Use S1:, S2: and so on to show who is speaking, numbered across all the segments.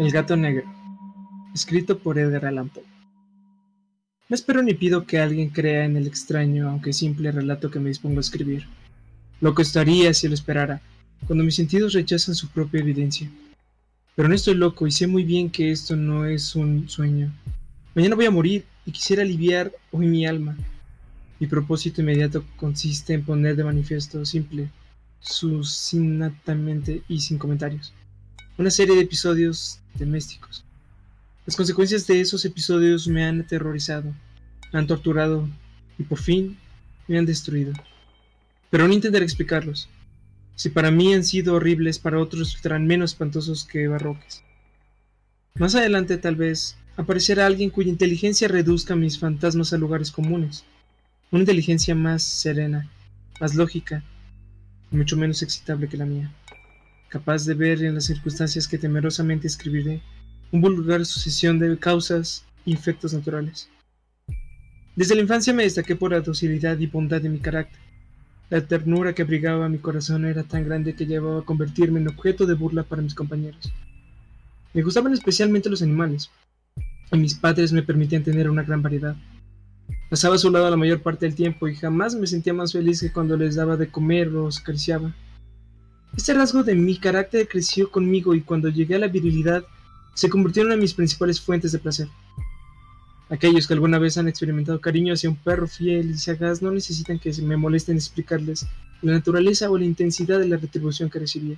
S1: El gato negro. Escrito por Edgar Allan Poe. No espero ni pido que alguien crea en el extraño, aunque simple relato que me dispongo a escribir. Lo estaría si lo esperara, cuando mis sentidos rechazan su propia evidencia. Pero no estoy loco y sé muy bien que esto no es un sueño. Mañana voy a morir y quisiera aliviar hoy mi alma. Mi propósito inmediato consiste en poner de manifiesto simple, sucinatamente y sin comentarios una serie de episodios domésticos. Las consecuencias de esos episodios me han aterrorizado, me han torturado y por fin me han destruido. Pero no intentaré explicarlos. Si para mí han sido horribles, para otros resultarán menos espantosos que barroques. Más adelante tal vez aparecerá alguien cuya inteligencia reduzca mis fantasmas a lugares comunes. Una inteligencia más serena, más lógica mucho menos excitable que la mía capaz de ver en las circunstancias que temerosamente escribiré un vulgar sucesión de causas y efectos naturales. Desde la infancia me destaqué por la docilidad y bondad de mi carácter. La ternura que abrigaba mi corazón era tan grande que llevaba a convertirme en objeto de burla para mis compañeros. Me gustaban especialmente los animales, y mis padres me permitían tener una gran variedad. Pasaba a su lado la mayor parte del tiempo y jamás me sentía más feliz que cuando les daba de comer o los acariciaba. Este rasgo de mi carácter creció conmigo y cuando llegué a la virilidad se convirtió en una de mis principales fuentes de placer. Aquellos que alguna vez han experimentado cariño hacia un perro fiel y sagaz no necesitan que me molesten explicarles la naturaleza o la intensidad de la retribución que recibía.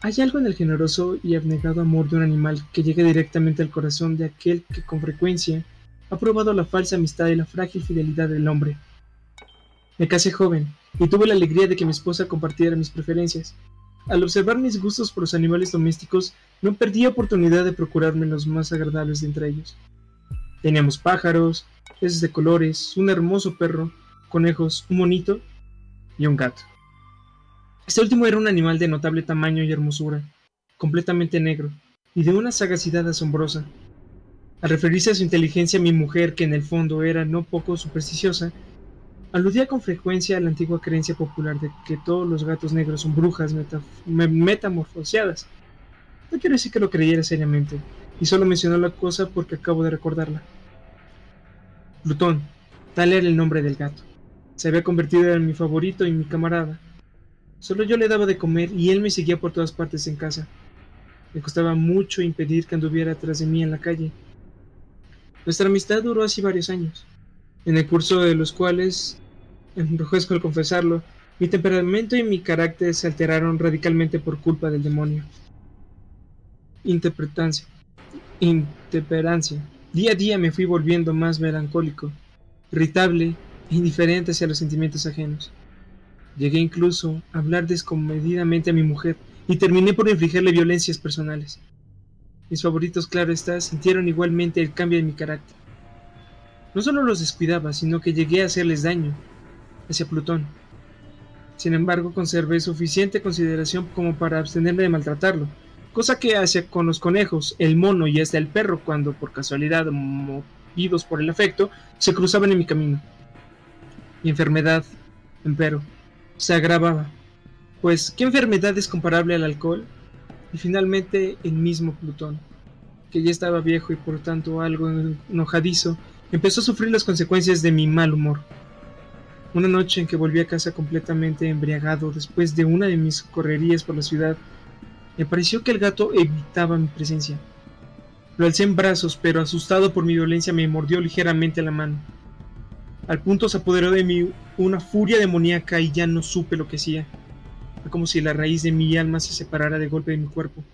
S1: Hay algo en el generoso y abnegado amor de un animal que llega directamente al corazón de aquel que con frecuencia ha probado la falsa amistad y la frágil fidelidad del hombre. Me casé joven y tuve la alegría de que mi esposa compartiera mis preferencias. Al observar mis gustos por los animales domésticos, no perdí oportunidad de procurarme los más agradables de entre ellos. Teníamos pájaros, peces de colores, un hermoso perro, conejos, un monito y un gato. Este último era un animal de notable tamaño y hermosura, completamente negro, y de una sagacidad asombrosa. Al referirse a su inteligencia, mi mujer, que en el fondo era no poco supersticiosa, Aludía con frecuencia a la antigua creencia popular de que todos los gatos negros son brujas metamorfoseadas. No quiero decir que lo creyera seriamente, y solo mencionó la cosa porque acabo de recordarla. Plutón, tal era el nombre del gato. Se había convertido en mi favorito y mi camarada. Solo yo le daba de comer y él me seguía por todas partes en casa. Me costaba mucho impedir que anduviera tras de mí en la calle. Nuestra amistad duró así varios años, en el curso de los cuales enrojezco al confesarlo, mi temperamento y mi carácter se alteraron radicalmente por culpa del demonio. Interpretancia. Intemperancia. Día a día me fui volviendo más melancólico, irritable e indiferente hacia los sentimientos ajenos. Llegué incluso a hablar descomedidamente a mi mujer y terminé por infligirle violencias personales. Mis favoritos, claro está, sintieron igualmente el cambio de mi carácter. No solo los descuidaba, sino que llegué a hacerles daño, hacia Plutón. Sin embargo, conservé suficiente consideración como para abstenerme de maltratarlo, cosa que hacía con los conejos, el mono y hasta el perro cuando, por casualidad, movidos por el afecto, se cruzaban en mi camino. Mi enfermedad, empero, se agravaba. Pues, ¿qué enfermedad es comparable al alcohol? Y finalmente, el mismo Plutón, que ya estaba viejo y por tanto algo enojadizo, empezó a sufrir las consecuencias de mi mal humor. Una noche en que volví a casa completamente embriagado después de una de mis correrías por la ciudad, me pareció que el gato evitaba mi presencia. Lo alcé en brazos, pero asustado por mi violencia me mordió ligeramente la mano. Al punto se apoderó de mí una furia demoníaca y ya no supe lo que hacía. Fue como si la raíz de mi alma se separara de golpe de mi cuerpo.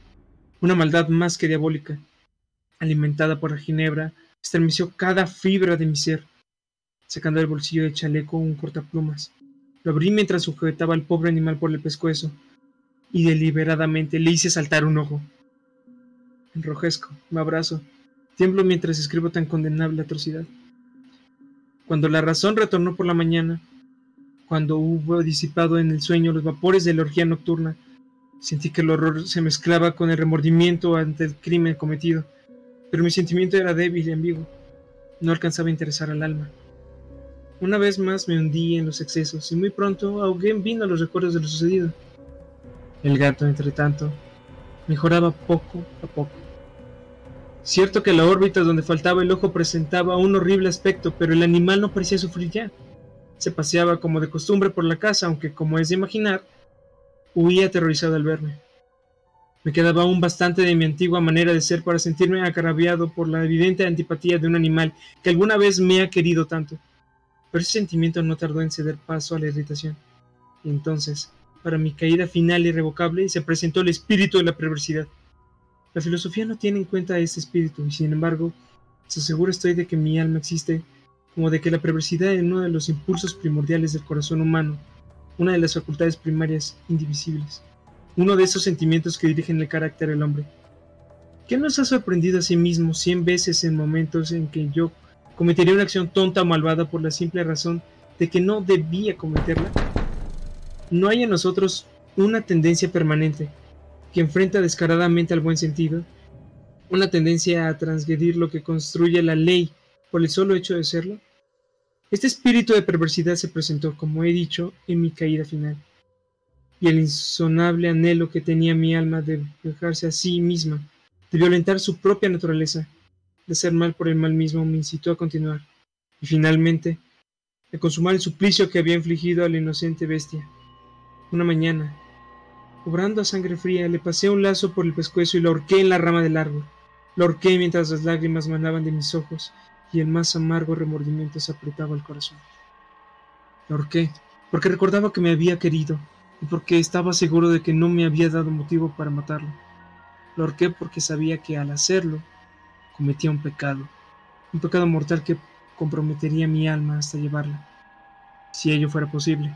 S1: Una maldad más que diabólica, alimentada por la ginebra, estremeció cada fibra de mi ser sacando del bolsillo del chaleco un cortaplumas. Lo abrí mientras sujetaba al pobre animal por el pescuezo, y deliberadamente le hice saltar un ojo. Enrojezco, me abrazo, tiemblo mientras escribo tan condenable atrocidad. Cuando la razón retornó por la mañana, cuando hubo disipado en el sueño los vapores de la orgía nocturna, sentí que el horror se mezclaba con el remordimiento ante el crimen cometido, pero mi sentimiento era débil y ambiguo, no alcanzaba a interesar al alma. Una vez más me hundí en los excesos y muy pronto ahogué en vino los recuerdos de lo sucedido. El gato, entre tanto, mejoraba poco a poco. Cierto que la órbita donde faltaba el ojo presentaba un horrible aspecto, pero el animal no parecía sufrir ya. Se paseaba como de costumbre por la casa, aunque, como es de imaginar, huía aterrorizado al verme. Me quedaba aún bastante de mi antigua manera de ser para sentirme agraviado por la evidente antipatía de un animal que alguna vez me ha querido tanto. Pero ese sentimiento no tardó en ceder paso a la irritación. Y entonces, para mi caída final irrevocable, se presentó el espíritu de la perversidad. La filosofía no tiene en cuenta este espíritu, y sin embargo, se seguro estoy de que mi alma existe, como de que la perversidad es uno de los impulsos primordiales del corazón humano, una de las facultades primarias indivisibles, uno de esos sentimientos que dirigen el carácter del hombre. ¿Qué nos ha sorprendido a sí mismo cien veces en momentos en que yo cometería una acción tonta o malvada por la simple razón de que no debía cometerla? No hay en nosotros una tendencia permanente que enfrenta descaradamente al buen sentido, una tendencia a transgredir lo que construye la ley por el solo hecho de serlo. Este espíritu de perversidad se presentó, como he dicho, en mi caída final, y el insonable anhelo que tenía mi alma de dejarse a sí misma, de violentar su propia naturaleza, de hacer mal por el mal mismo, me incitó a continuar, y finalmente, a consumar el suplicio que había infligido a la inocente bestia. Una mañana, obrando a sangre fría, le pasé un lazo por el pescuezo y lo ahorqué en la rama del árbol. Lo ahorqué mientras las lágrimas manaban de mis ojos y el más amargo remordimiento se apretaba el corazón. Lo ahorqué porque recordaba que me había querido y porque estaba seguro de que no me había dado motivo para matarlo. Lo ahorqué porque sabía que al hacerlo cometía un pecado, un pecado mortal que comprometería mi alma hasta llevarla, si ello fuera posible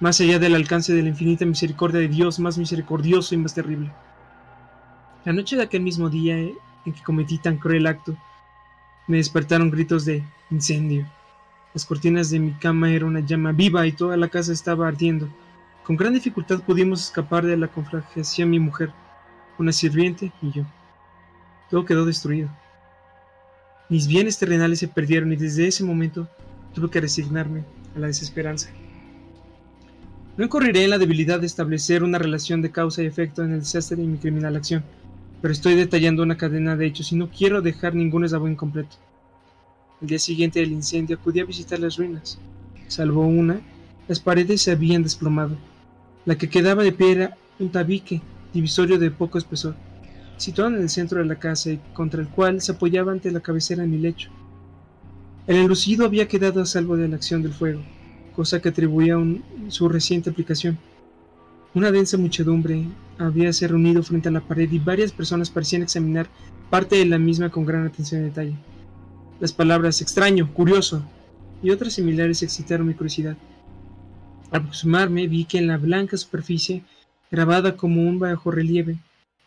S1: más allá del alcance de la infinita misericordia de Dios, más misericordioso y más terrible. La noche de aquel mismo día en que cometí tan cruel acto, me despertaron gritos de incendio. Las cortinas de mi cama eran una llama viva y toda la casa estaba ardiendo. Con gran dificultad pudimos escapar de la conflagración mi mujer, una sirviente y yo. Todo quedó destruido. Mis bienes terrenales se perdieron y desde ese momento tuve que resignarme a la desesperanza. No incurriré en la debilidad de establecer una relación de causa y efecto en el desastre y mi criminal acción, pero estoy detallando una cadena de hechos y no quiero dejar ningún eslabón incompleto. El día siguiente del incendio acudí a visitar las ruinas. Salvo una, las paredes se habían desplomado. La que quedaba de pie era un tabique divisorio de poco espesor, situado en el centro de la casa y contra el cual se apoyaba ante la cabecera de mi lecho. El enlucido había quedado a salvo de la acción del fuego cosa que atribuía a su reciente aplicación. Una densa muchedumbre habíase reunido frente a la pared y varias personas parecían examinar parte de la misma con gran atención y detalle. Las palabras extraño, curioso y otras similares excitaron mi curiosidad. Al aproximarme vi que en la blanca superficie, grabada como un bajo relieve,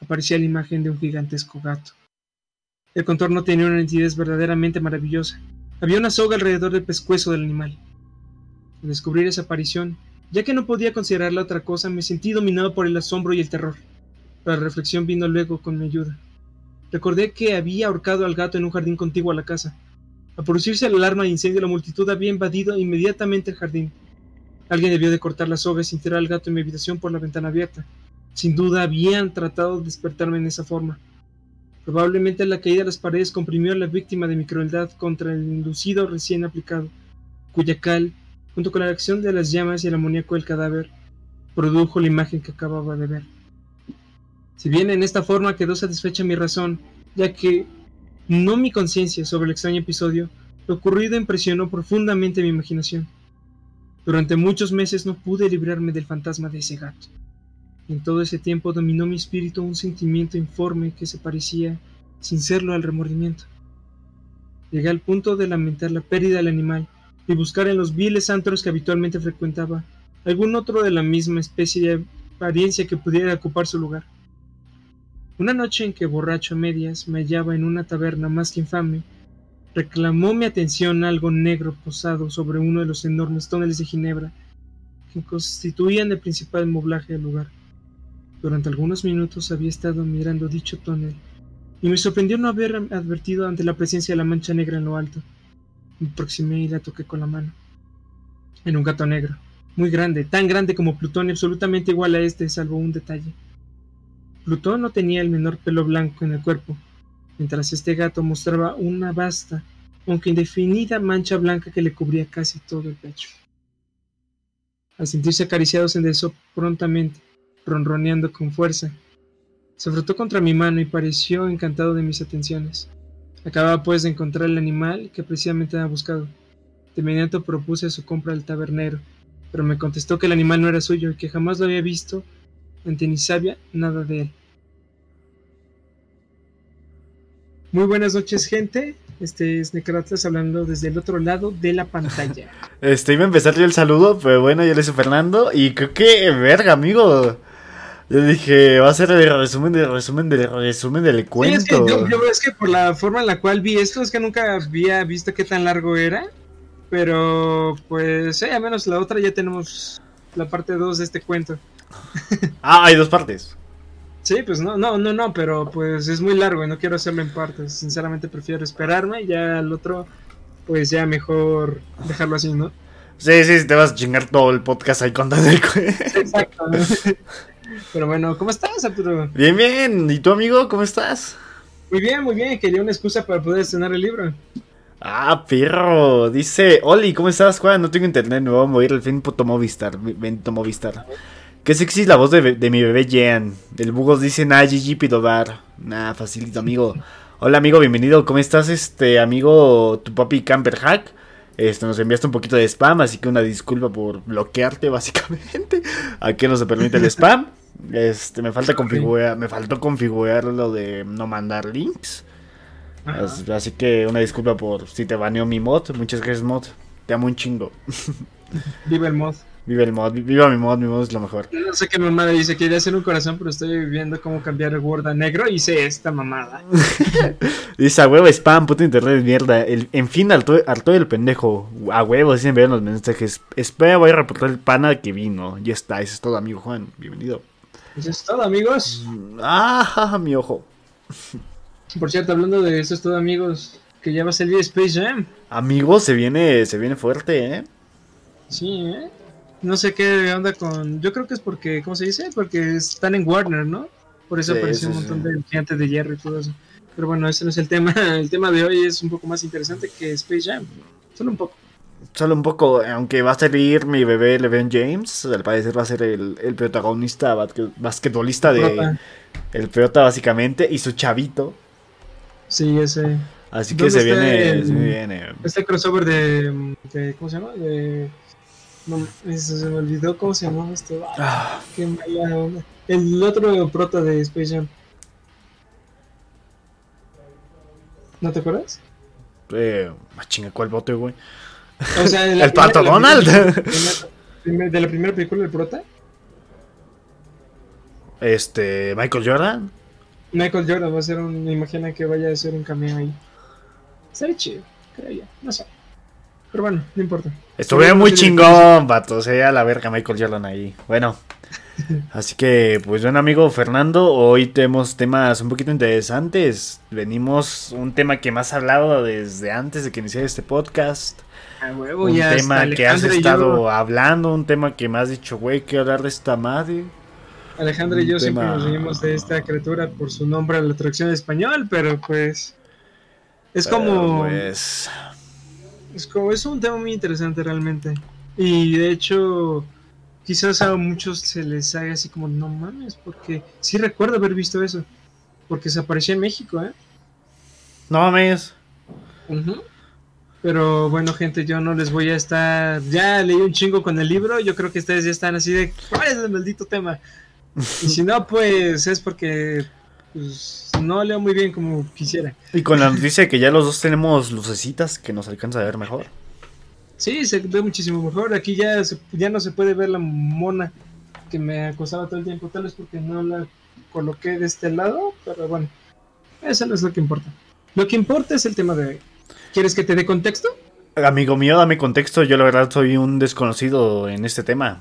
S1: aparecía la imagen de un gigantesco gato. El contorno tenía una nitidez verdaderamente maravillosa. Había una soga alrededor del pescuezo del animal. Al descubrir esa aparición, ya que no podía considerarla otra cosa, me sentí dominado por el asombro y el terror. La reflexión vino luego con mi ayuda. Recordé que había ahorcado al gato en un jardín contiguo a la casa. Al producirse la alarma de incendio, la multitud había invadido inmediatamente el jardín. Alguien debió de cortar las soga y tirar al gato en mi habitación por la ventana abierta. Sin duda habían tratado de despertarme en esa forma. Probablemente la caída de las paredes comprimió a la víctima de mi crueldad contra el inducido recién aplicado, cuya cal junto con la reacción de las llamas y el amoníaco del cadáver, produjo la imagen que acababa de ver. Si bien en esta forma quedó satisfecha mi razón, ya que no mi conciencia sobre el extraño episodio, lo ocurrido impresionó profundamente mi imaginación. Durante muchos meses no pude librarme del fantasma de ese gato. En todo ese tiempo dominó mi espíritu un sentimiento informe que se parecía, sin serlo, al remordimiento. Llegué al punto de lamentar la pérdida del animal y buscar en los viles antros que habitualmente frecuentaba algún otro de la misma especie de apariencia que pudiera ocupar su lugar. Una noche en que borracho a medias me hallaba en una taberna más que infame, reclamó mi atención algo negro posado sobre uno de los enormes tóneles de Ginebra que constituían el principal moblaje del lugar. Durante algunos minutos había estado mirando dicho tonel y me sorprendió no haber advertido ante la presencia de la mancha negra en lo alto. Me aproximé y la toqué con la mano. En un gato negro, muy grande, tan grande como Plutón y absolutamente igual a este, salvo un detalle. Plutón no tenía el menor pelo blanco en el cuerpo, mientras este gato mostraba una vasta, aunque indefinida mancha blanca que le cubría casi todo el pecho. Al sentirse acariciado se enderezó prontamente, ronroneando con fuerza. Se frotó contra mi mano y pareció encantado de mis atenciones. Acababa pues de encontrar el animal que precisamente había buscado. De inmediato propuse su compra al tabernero, pero me contestó que el animal no era suyo y que jamás lo había visto ante ni sabía nada de él. Muy buenas noches, gente. Este es Necratlas hablando desde el otro lado de la pantalla.
S2: Este, iba a empezar yo el saludo, pero bueno, yo le hice Fernando y creo que, verga, amigo. Yo dije, va a ser el resumen del resumen del resumen del cuento.
S1: Sí, es que yo, yo, es que por la forma en la cual vi esto, es que nunca había visto qué tan largo era. Pero, pues, eh, al menos la otra ya tenemos la parte 2 de este cuento.
S2: ah, hay dos partes.
S1: Sí, pues no, no, no, no, pero pues es muy largo y no quiero hacerlo en partes. Sinceramente prefiero esperarme y ya el otro, pues ya mejor dejarlo así, ¿no?
S2: Sí, sí, te vas a chingar todo el podcast ahí contando el
S1: Exacto. Pero bueno, ¿cómo estás, Arturo?
S2: Bien, bien. ¿Y tu amigo, cómo estás?
S1: Muy bien, muy bien. Quería una excusa para poder estrenar el libro.
S2: Ah, perro. Dice, Oli, ¿cómo estás, Juan? No tengo internet, me voy a mover el fin puto Movistar. Bento Movistar. Qué sexy la voz de, de mi bebé Jean. Del Bugos dice, nah, GG Pidodar. Nah, facilito, amigo. Hola, amigo, bienvenido. ¿Cómo estás, este amigo, tu papi Camper Hack? Este, nos enviaste un poquito de spam, así que una disculpa por bloquearte, básicamente. Aquí no se permite el spam. Este, me falta configurar, me faltó configurar lo de no mandar links. Así, así, que una disculpa por si te baneó mi mod. Muchas gracias, mod. Te amo un chingo.
S1: Viva el mod.
S2: Viva el mod, viva mi mod, mi mod es lo mejor.
S1: No sé qué mamada dice, quería hacer un corazón, pero estoy viendo cómo cambiar el Word a negro y hice esta mamada.
S2: dice, a huevo, spam, puto internet de mierda. El, en fin, harto, harto el pendejo. A huevo, dicen ver los mensajes. Espera, voy a reportar el pana que vino. Ya está, eso es todo, amigo Juan. Bienvenido.
S1: Eso es todo, amigos.
S2: Ah, mi ojo.
S1: Por cierto, hablando de eso es todo, amigos, que ya va a salir Space Jam.
S2: Amigos, se viene, se viene fuerte, ¿eh?
S1: Sí, ¿eh? No sé qué onda con. Yo creo que es porque, ¿cómo se dice? Porque están en Warner, ¿no? Por eso
S2: Sí,
S1: apareció
S2: sí,
S1: un montón
S2: sí.
S1: de gigantes de hierro y todo eso. Pero bueno, ese no es el tema. El tema de hoy es un poco más interesante que Space Jam. Solo un poco.
S2: Solo un poco, aunque va a salir mi bebé LeBron James, al parecer va a ser el, el protagonista basque- basquetbolista de
S1: Prota.
S2: el prota básicamente y su chavito,
S1: Sí, ese.
S2: así que
S1: ¿Dónde
S2: se viene,
S1: el-
S2: se viene.
S1: Este crossover de, de- ¿Cómo se llama? De. No, eso se me olvidó cómo se llamaba esto. Ah, qué mala onda. El otro prota de Space Jam. ¿No te acuerdas?
S2: eh, ah, chinga, ¿cuál bote, güey?
S1: O sea,
S2: ¿El
S1: primera-
S2: Pato Donald?
S1: primera- de la primera película del prota,
S2: Este, Michael Jordan.
S1: Michael Jordan va a ser un. Me imagino que vaya a ser un cameo ahí. Sería chido, creo yo. No sé. Pero bueno, no importa.
S2: Estuve muy chingón, vato. Sería la verga Michael Jordan ahí. Bueno. Así que, pues bueno, amigo Fernando, hoy tenemos temas un poquito interesantes. Venimos un tema que más has hablado desde antes de que iniciara este podcast.
S1: A huevo,
S2: Un
S1: ya
S2: tema que has estado
S1: yo-
S2: hablando, un tema que me has dicho, güey, quiero hablar de esta madre.
S1: Alejandra y yo siempre nos reímos de esta criatura por su nombre a la traducción en español, pero pues. Es como.
S2: Pero, pues,
S1: Es como, es un tema muy interesante realmente. Y de hecho, quizás a muchos se les haga así como, no mames, porque sí recuerdo haber visto eso. Porque se apareció en México, ¿eh?
S2: no mames.
S1: Ujú. Pero bueno, gente, yo no les voy a estar. Ya leí un chingo con el libro. Yo creo que ustedes ya están así de. ¿Cuál es el maldito tema? Y si no, pues es porque. Pues, no leo muy bien como quisiera.
S2: Y con la noticia de que ya los dos tenemos lucecitas que nos alcanza a ver mejor.
S1: Sí, se ve muchísimo mejor. Aquí ya, se- ya no se puede ver la mona que me acosaba todo el tiempo. Tal vez porque no la coloqué de este lado. Pero bueno, eso no es lo que importa. Lo que importa es el tema de hoy. ¿Quieres que te dé contexto?
S2: Amigo mío, dame contexto. Yo la verdad soy un desconocido en este tema.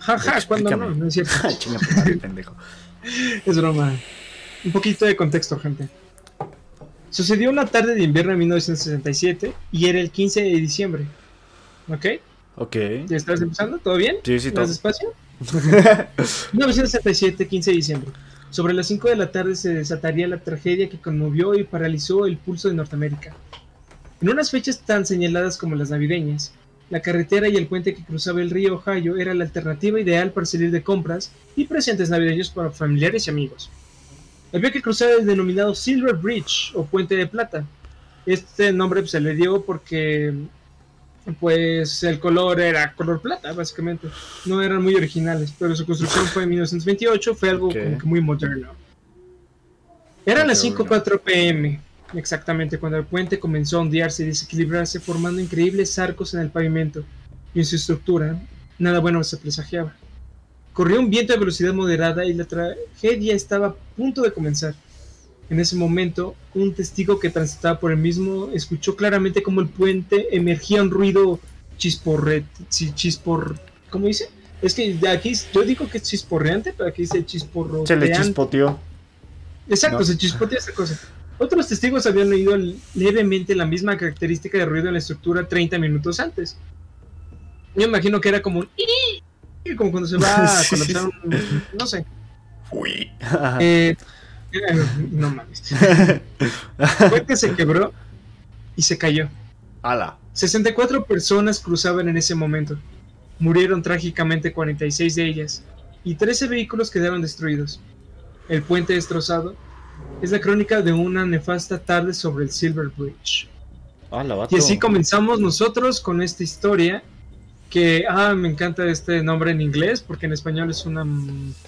S1: Jaja, cuando
S2: Explícame.
S1: no, no es cierto.
S2: Chinga pendejo.
S1: Es broma. Un poquito de contexto, gente. Sucedió una tarde de invierno de 1967 y era el 15 de diciembre. ¿Ok?
S2: Ok.
S1: ¿Ya estás empezando? ¿Todo bien?
S2: Sí, sí,
S1: ¿Más
S2: todo.
S1: despacio? 1967, 15 de diciembre. Sobre las 5 de la tarde se desataría la tragedia que conmovió y paralizó el pulso de Norteamérica. En unas fechas tan señaladas como las navideñas, la carretera y el puente que cruzaba el río Ohio era la alternativa ideal para salir de compras y presentes navideños para familiares y amigos. Había que cruzar el denominado Silver Bridge o Puente de Plata. Este nombre se le dio porque pues el color era color plata, básicamente. No eran muy originales, pero su construcción fue en 1928, fue algo como que muy moderno. Eran las 5.4 pm, exactamente, cuando el puente comenzó a ondearse y desequilibrarse, formando increíbles arcos en el pavimento y en su estructura. Nada bueno se presagiaba. Corrió un viento de velocidad moderada y la tragedia estaba a punto de comenzar. En ese momento, un testigo que transitaba por el mismo escuchó claramente cómo el puente emergía un ruido chisporret, chispor, ¿cómo dice? Es que aquí yo digo que es chisporreante, pero aquí dice chisporro.
S2: Se le chispoteó.
S1: Exacto, se chispoteó esa cosa. Otros testigos habían oído levemente la misma característica de ruido en la estructura 30 minutos antes. Yo imagino que era como un como cuando se va a colapsar un, no sé.
S2: Uy.
S1: Eh, no mames. Fue que se quebró y se cayó.
S2: Ala.
S1: 64 personas cruzaban en ese momento. Murieron trágicamente 46 de ellas y 13 vehículos quedaron destruidos. El puente destrozado es la crónica de una nefasta tarde sobre el Silver Bridge. y así comenzamos nosotros con esta historia que, ah, me encanta este nombre en inglés, porque en español es una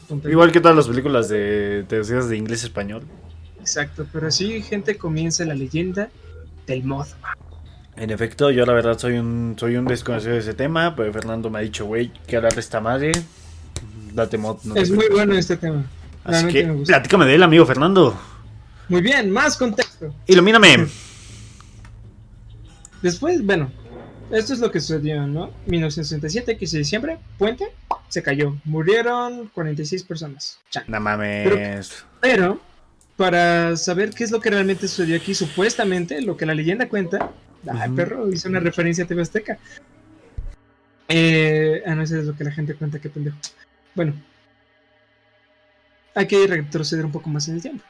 S2: tontería. Igual que todas las películas de traducidas de inglés a español.
S1: Exacto, pero así, gente, comienza la leyenda del Mothman.
S2: En efecto, yo la verdad soy un soy un desconocido de ese tema, pero Fernando me ha dicho, güey, que hablar de esta madre. Date mod.
S1: es muy bueno este tema.
S2: Así que, platícame de él, amigo Fernando.
S1: Muy bien, más contexto.
S2: Ilumíname.
S1: Después, bueno, esto es lo que sucedió, ¿no? 1967, 15 de diciembre, puente, se cayó. Murieron 46 personas.
S2: No mames.
S1: Pero, para saber qué es lo que realmente sucedió aquí, supuestamente, lo que la leyenda cuenta. Ay, perro, hice una referencia a TV Azteca. Eh, ah, no, eso es lo que la gente cuenta, qué pendejo. Bueno, hay que retroceder un poco más en el tiempo.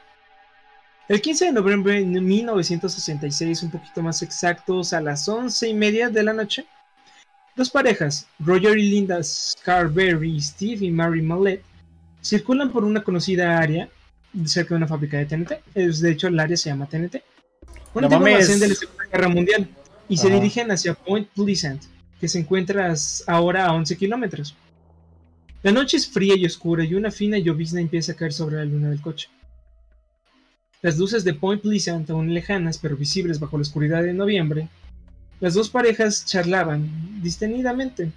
S1: El 15 de noviembre de 1966, un poquito más exactos, a las once y media de la noche, dos parejas, Roger y Linda Scarberry, Steve y Mary Mallet, circulan por una conocida área cerca de una fábrica de TNT. Es, de hecho, el área se llama TNT. Una no de la Segunda Guerra Mundial y se dirigen hacia Point Pleasant, que se encuentra ahora a 11 kilómetros. La noche es fría y oscura y una fina llovizna empieza a caer sobre la luna del coche. Las luces de Point Pleasant, aún lejanas pero visibles bajo la oscuridad de noviembre, las dos parejas charlaban distenidamente.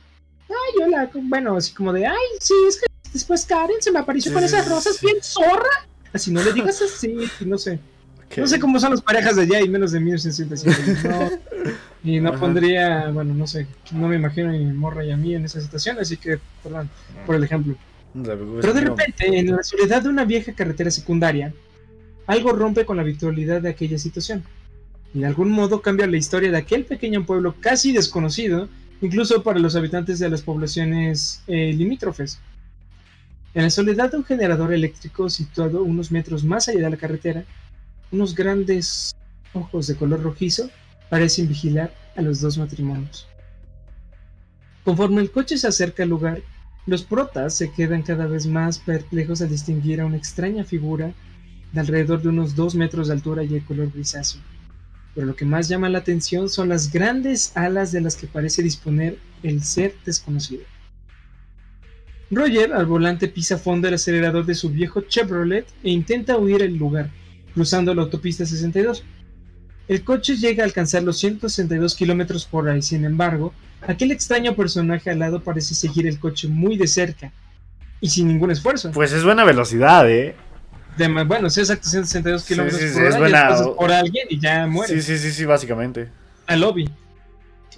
S1: Ay, hola, bueno, así como de, ay, sí, es que después Karen se me apareció con esas rosas bien zorra. Así no le digas así, no sé. No sé cómo son las parejas de allá y menos de 1965. No, y no pondría, bueno, no sé, no me imagino ni morra y a mí en esa situación, así que, perdón por el ejemplo. Pero de repente, en la soledad de una vieja carretera secundaria, algo rompe con la virtualidad de aquella situación. Y de algún modo cambia la historia de aquel pequeño pueblo casi desconocido, incluso para los habitantes de las poblaciones eh, limítrofes. En la soledad de un generador eléctrico situado unos metros más allá de la carretera, unos grandes ojos de color rojizo parecen vigilar a los dos matrimonios. Conforme el coche se acerca al lugar, los protas se quedan cada vez más perplejos al distinguir a una extraña figura de alrededor de unos 2 metros de altura y de color grisáceo. Pero lo que más llama la atención son las grandes alas de las que parece disponer el ser desconocido. Roger al volante pisa fondo el acelerador de su viejo Chevrolet e intenta huir del lugar, cruzando la autopista 62. El coche llega a alcanzar los 162 kilómetros por hora y sin embargo, aquel extraño personaje al lado parece seguir el coche muy de cerca y sin ningún esfuerzo.
S2: Pues es buena velocidad, ¿eh?
S1: Bueno, sí, exacto, 162 kilómetros por hora. Por alguien y ya muere.
S2: Sí, sí, sí, sí, básicamente.
S1: Al lobby.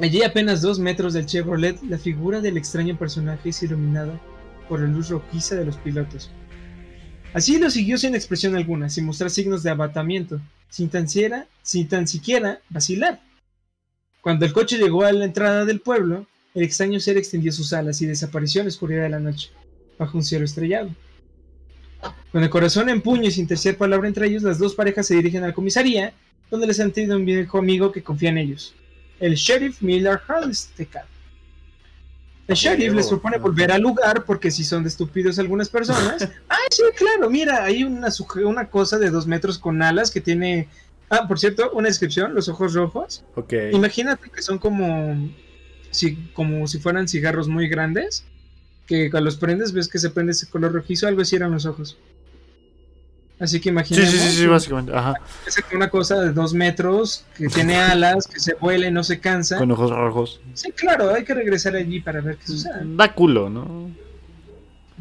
S1: Allí, apenas dos metros del Chevrolet, la figura del extraño personaje es iluminada por la luz rojiza de los pilotos. Así lo siguió sin expresión alguna, sin mostrar signos de abatamiento, sin tan, siquiera, sin tan siquiera vacilar. Cuando el coche llegó a la entrada del pueblo, el extraño ser extendió sus alas y desapareció en la oscuridad de la noche, bajo un cielo estrellado. Con el corazón en puño y sin tercer palabra entre ellos, las dos parejas se dirigen a la comisaría, donde les han tenido un viejo amigo que confía en ellos, el sheriff Miller Harlestead. El sheriff les propone volver al lugar porque si son de estúpidos algunas personas. ¡Ay, sí, claro! Mira, hay una, una cosa de dos metros con alas que tiene. Ah, por cierto, una descripción: los ojos rojos.
S2: Ok.
S1: Imagínate que son como. Si, como si fueran cigarros muy grandes. Que cuando los prendes ves que se prende ese color rojizo. Algo así eran los ojos. Así que imagínate.
S2: Sí, sí, sí, básicamente. Ajá.
S1: Es una cosa de dos metros que tiene alas, que se vuela y no se cansa.
S2: Con ojos rojos.
S1: Sí, claro, hay que regresar allí para ver qué sucede.
S2: Da culo, ¿no?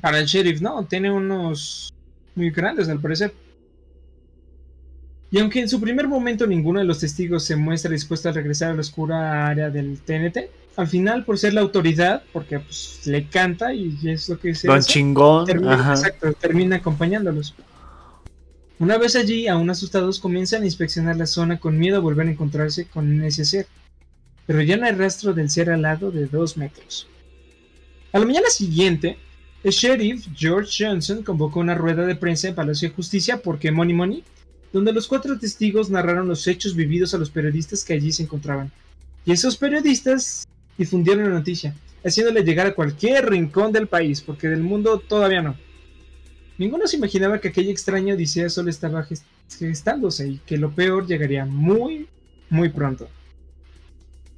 S1: Para el sheriff, no, tiene unos muy grandes al parecer. Y aunque en su primer momento ninguno de los testigos se muestra dispuesto a regresar a la oscura área del TNT, al final, por ser la autoridad, porque pues, le canta y es lo que se.
S2: Don chingón.
S1: Termina, Exacto, termina acompañándolos. Una vez allí, aún asustados, comienzan a inspeccionar la zona con miedo a volver a encontrarse con ese ser. Pero ya no hay rastro del ser alado de dos metros. A la mañana siguiente, el sheriff George Johnson convocó una rueda de prensa en Palacio de Justicia porque Money Money, donde los cuatro testigos narraron los hechos vividos a los periodistas que allí se encontraban. Y esos periodistas difundieron la noticia, haciéndole llegar a cualquier rincón del país, porque del mundo todavía no. Ninguno se imaginaba que aquella extraña odisea solo estaba gestándose y que lo peor llegaría muy, muy pronto.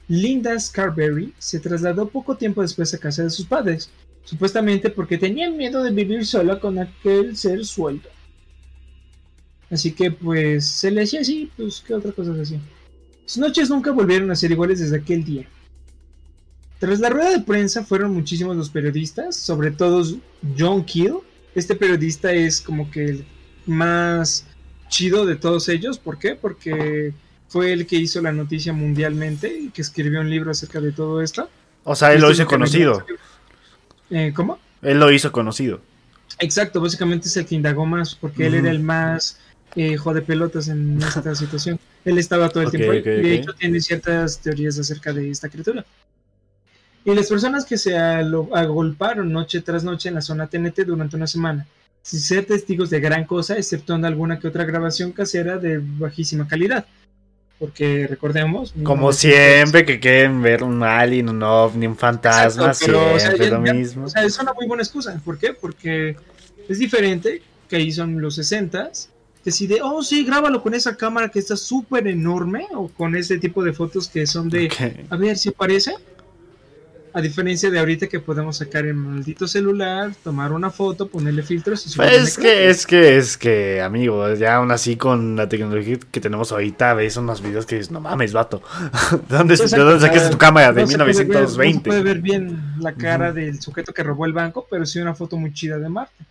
S1: Linda Scarberry se trasladó poco tiempo después a casa de sus padres, supuestamente porque tenía miedo de vivir sola con aquel ser suelto. Así que pues se le hacía así, pues qué otra cosa se hacía. Sus noches nunca volvieron a ser iguales desde aquel día. Tras la rueda de prensa fueron muchísimos los periodistas, sobre todo John Keel, este periodista es como que el más chido de todos ellos. ¿Por qué? Porque fue el que hizo la noticia mundialmente y que escribió un libro acerca de todo esto.
S2: O sea, él lo hizo conocido.
S1: Eh, ¿Cómo?
S2: Él lo hizo conocido.
S1: Exacto, básicamente es el que indagó más, porque él era el más eh, de pelotas en esta situación. Él estaba todo el tiempo ahí. de hecho, tiene ciertas teorías acerca de esta criatura. Y las personas que se agolparon noche tras noche en la zona TNT durante una semana, sin ser testigos de gran cosa, exceptuando alguna que otra grabación casera de bajísima calidad. Porque recordemos.
S2: Como siempre que quieren ver un alien, un ovni, un fantasma, siempre lo mismo.
S1: O sea, es una muy buena excusa. ¿Por qué? Porque es diferente que ahí son los 60s. Decide, oh sí, grábalo con esa cámara que está súper enorme o con ese tipo de fotos que son de, a ver si parece a diferencia de ahorita que podemos sacar el maldito celular, tomar una foto, ponerle filtros y
S2: pues Es que, es que, es que, amigo, ya aún así con la tecnología que tenemos ahorita, ves unos videos que dices, no mames, vato. ¿De dónde, sacaste tu cámara de 1920? no
S1: se puede ver bien la cara del sujeto que robó el banco, pero sí una foto muy chida de Marte.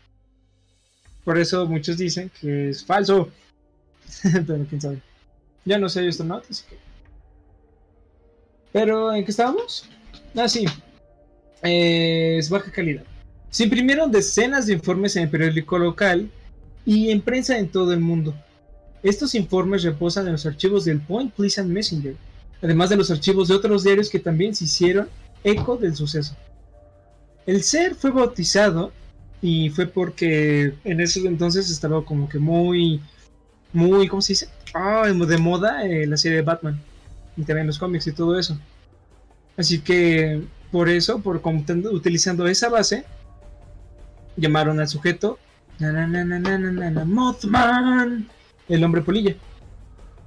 S1: Por eso muchos dicen que es falso. pero quién sabe. Ya no sé esto, ¿no? Así. Pero, ¿en qué estábamos? Ah, sí. es baja calidad. Se imprimieron decenas de informes en el periódico local y en prensa en todo el mundo. Estos informes reposan en los archivos del Point Pleasant Messenger, además de los archivos de otros diarios que también se hicieron eco del suceso. El ser fue bautizado y fue porque en ese entonces estaba como que muy, muy, ¿cómo se dice? Ah, de moda eh, la serie de Batman y también los cómics y todo eso. Así que por eso, por utilizando esa base, llamaron al sujeto Mothman, el hombre polilla,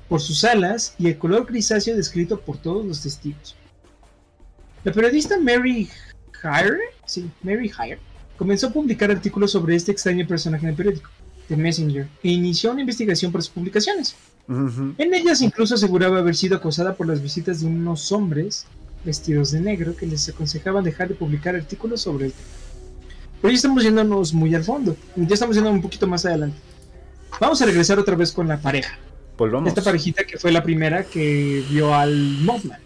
S1: por sus alas y el color grisáceo descrito por todos los testigos. La periodista Mary Hire, sí, Mary Hire, comenzó a publicar artículos sobre este extraño personaje en el periódico, The Messenger, e inició una investigación por sus publicaciones. En ellas incluso aseguraba haber sido acosada por las visitas de unos hombres vestidos de negro que les aconsejaban dejar de publicar artículos sobre el tema. Pero ya estamos yéndonos muy al fondo, ya estamos yendo un poquito más adelante. Vamos a regresar otra vez con la pareja.
S2: Volvamos.
S1: Esta parejita que fue la primera que vio al Mothman.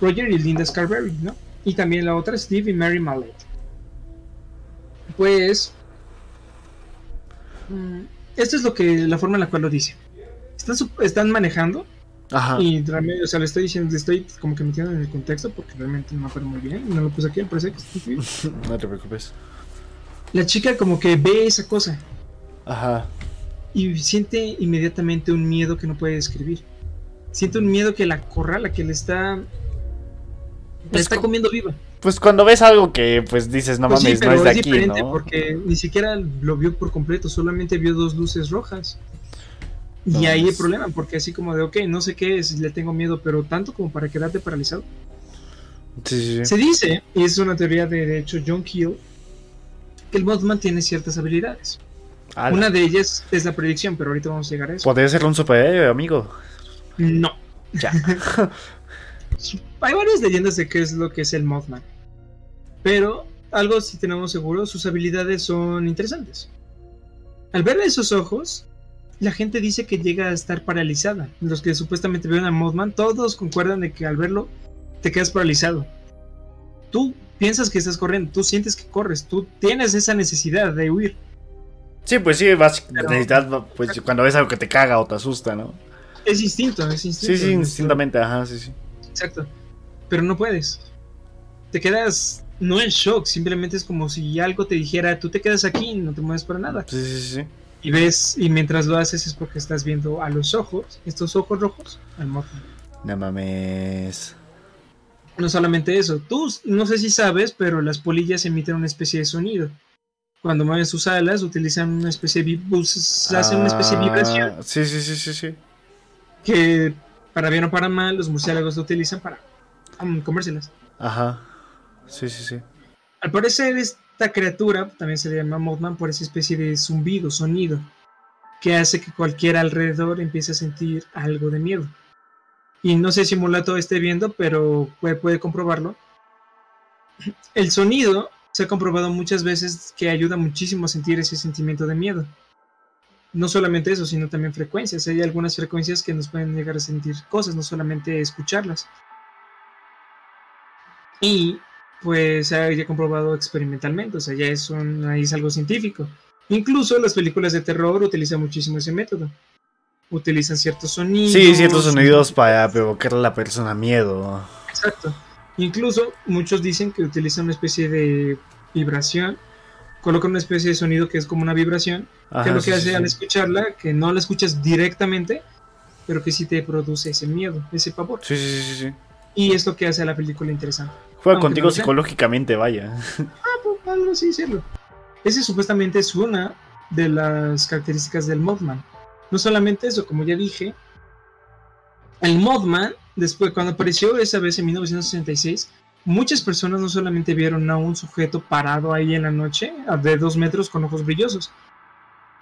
S1: Roger y Linda Scarberry, ¿no? Y también la otra, Steve y Mary Mallet. Pues... Mm, esto es lo que la forma en la cual lo dice. Están, están manejando Ajá. Y realmente, o sea, le estoy diciendo, le estoy como que metiendo en el contexto porque realmente no me acuerdo muy bien. No lo puse aquí, parece que
S2: No te preocupes.
S1: La chica como que ve esa cosa.
S2: Ajá.
S1: y siente inmediatamente un miedo que no puede describir. Siente un miedo que la corrala, que le está. Le
S2: Pues
S1: está
S2: co-
S1: comiendo viva.
S2: Pues cuando ves algo que pues dices, no
S1: Pues sí,
S2: mames, no
S1: pero
S2: es de
S1: es
S2: aquí,
S1: diferente
S2: ¿no?
S1: porque ni siquiera lo vio por completo, solamente vio dos luces rojas. Y
S2: No,
S1: ahí el problema, porque así como de, ok, no sé qué es, le tengo miedo, pero tanto como para quedarte paralizado.
S2: Sí, sí, sí.
S1: Se dice, y es una teoría de, de hecho John Keel, que el Mothman tiene ciertas habilidades.
S2: Ala.
S1: Una de ellas es la predicción, pero ahorita vamos a llegar a eso.
S2: Podría ser un superhéroe, amigo.
S1: No.
S2: Ya.
S1: Hay varias leyendas de qué es lo que es el Mothman. Pero algo sí tenemos seguro, sus habilidades son interesantes. Al ver esos ojos, la gente dice que llega a estar paralizada. Los que supuestamente ven al Mothman, todos concuerdan de que al verlo te quedas paralizado. Tú piensas que estás corriendo, tú sientes que corres, tú tienes esa necesidad de huir.
S2: Sí, pues sí, vas
S1: Pero-
S2: necesitas, pues cuando ves algo que te caga o te asusta, ¿no?
S1: Es instinto, es instinto.
S2: Sí, sí, indistintamente, ajá, sí, sí.
S1: Exacto. Pero no puedes. Te quedas no en shock, simplemente es como si algo te dijera, tú te quedas aquí y no te mueves para nada.
S2: Sí, sí, sí.
S1: Y ves, y mientras lo haces es porque estás viendo a los ojos, estos ojos rojos, al Mothman.
S2: No mames.
S1: No solamente eso, tú no sé si sabes, pero las polillas emiten una especie de sonido. Cuando mueven sus alas, utilizan una especie de, hacen una especie de vibración
S2: Ah, Sí, sí, sí, sí, sí.
S1: que, para bien o para mal, los murciélagos lo utilizan para comérselas.
S2: Ajá. Sí, sí, sí.
S1: Al parecer, esta criatura también se le llama Mothman por esa especie de zumbido, sonido, que hace que cualquiera alrededor empiece a sentir algo de miedo. Y no sé si Mulato esté viendo, pero puede, puede comprobarlo. El sonido se ha comprobado muchas veces que ayuda muchísimo a sentir ese sentimiento de miedo. No solamente eso, sino también frecuencias. Hay algunas frecuencias que nos pueden llegar a sentir cosas, no solamente escucharlas. Y pues se ha ya comprobado experimentalmente, o sea, ya es, un, ahí es algo científico. Incluso las películas de terror utilizan muchísimo ese método. Utilizan ciertos sonidos.
S2: Sí, ciertos sonidos para provocarle a la persona miedo.
S1: Exacto. Incluso muchos dicen que utilizan una especie de vibración. Colocan una especie de sonido que es como una vibración.
S2: Ajá,
S1: que es lo que
S2: sí,
S1: hace
S2: sí.
S1: al escucharla, que no la escuchas directamente, pero que sí te produce ese miedo, ese pavor.
S2: Sí, sí, sí, sí.
S1: Y es lo que hace a la película interesante.
S2: Juega contigo
S1: no
S2: psicológicamente, vaya.
S1: Ah, pues, algo así decirlo. Ese supuestamente es una de las características del Mothman. No solamente eso, como ya dije, el Mothman, después cuando apareció esa vez en 1966, muchas personas no solamente vieron a un sujeto parado ahí en la noche, de dos metros con ojos brillosos,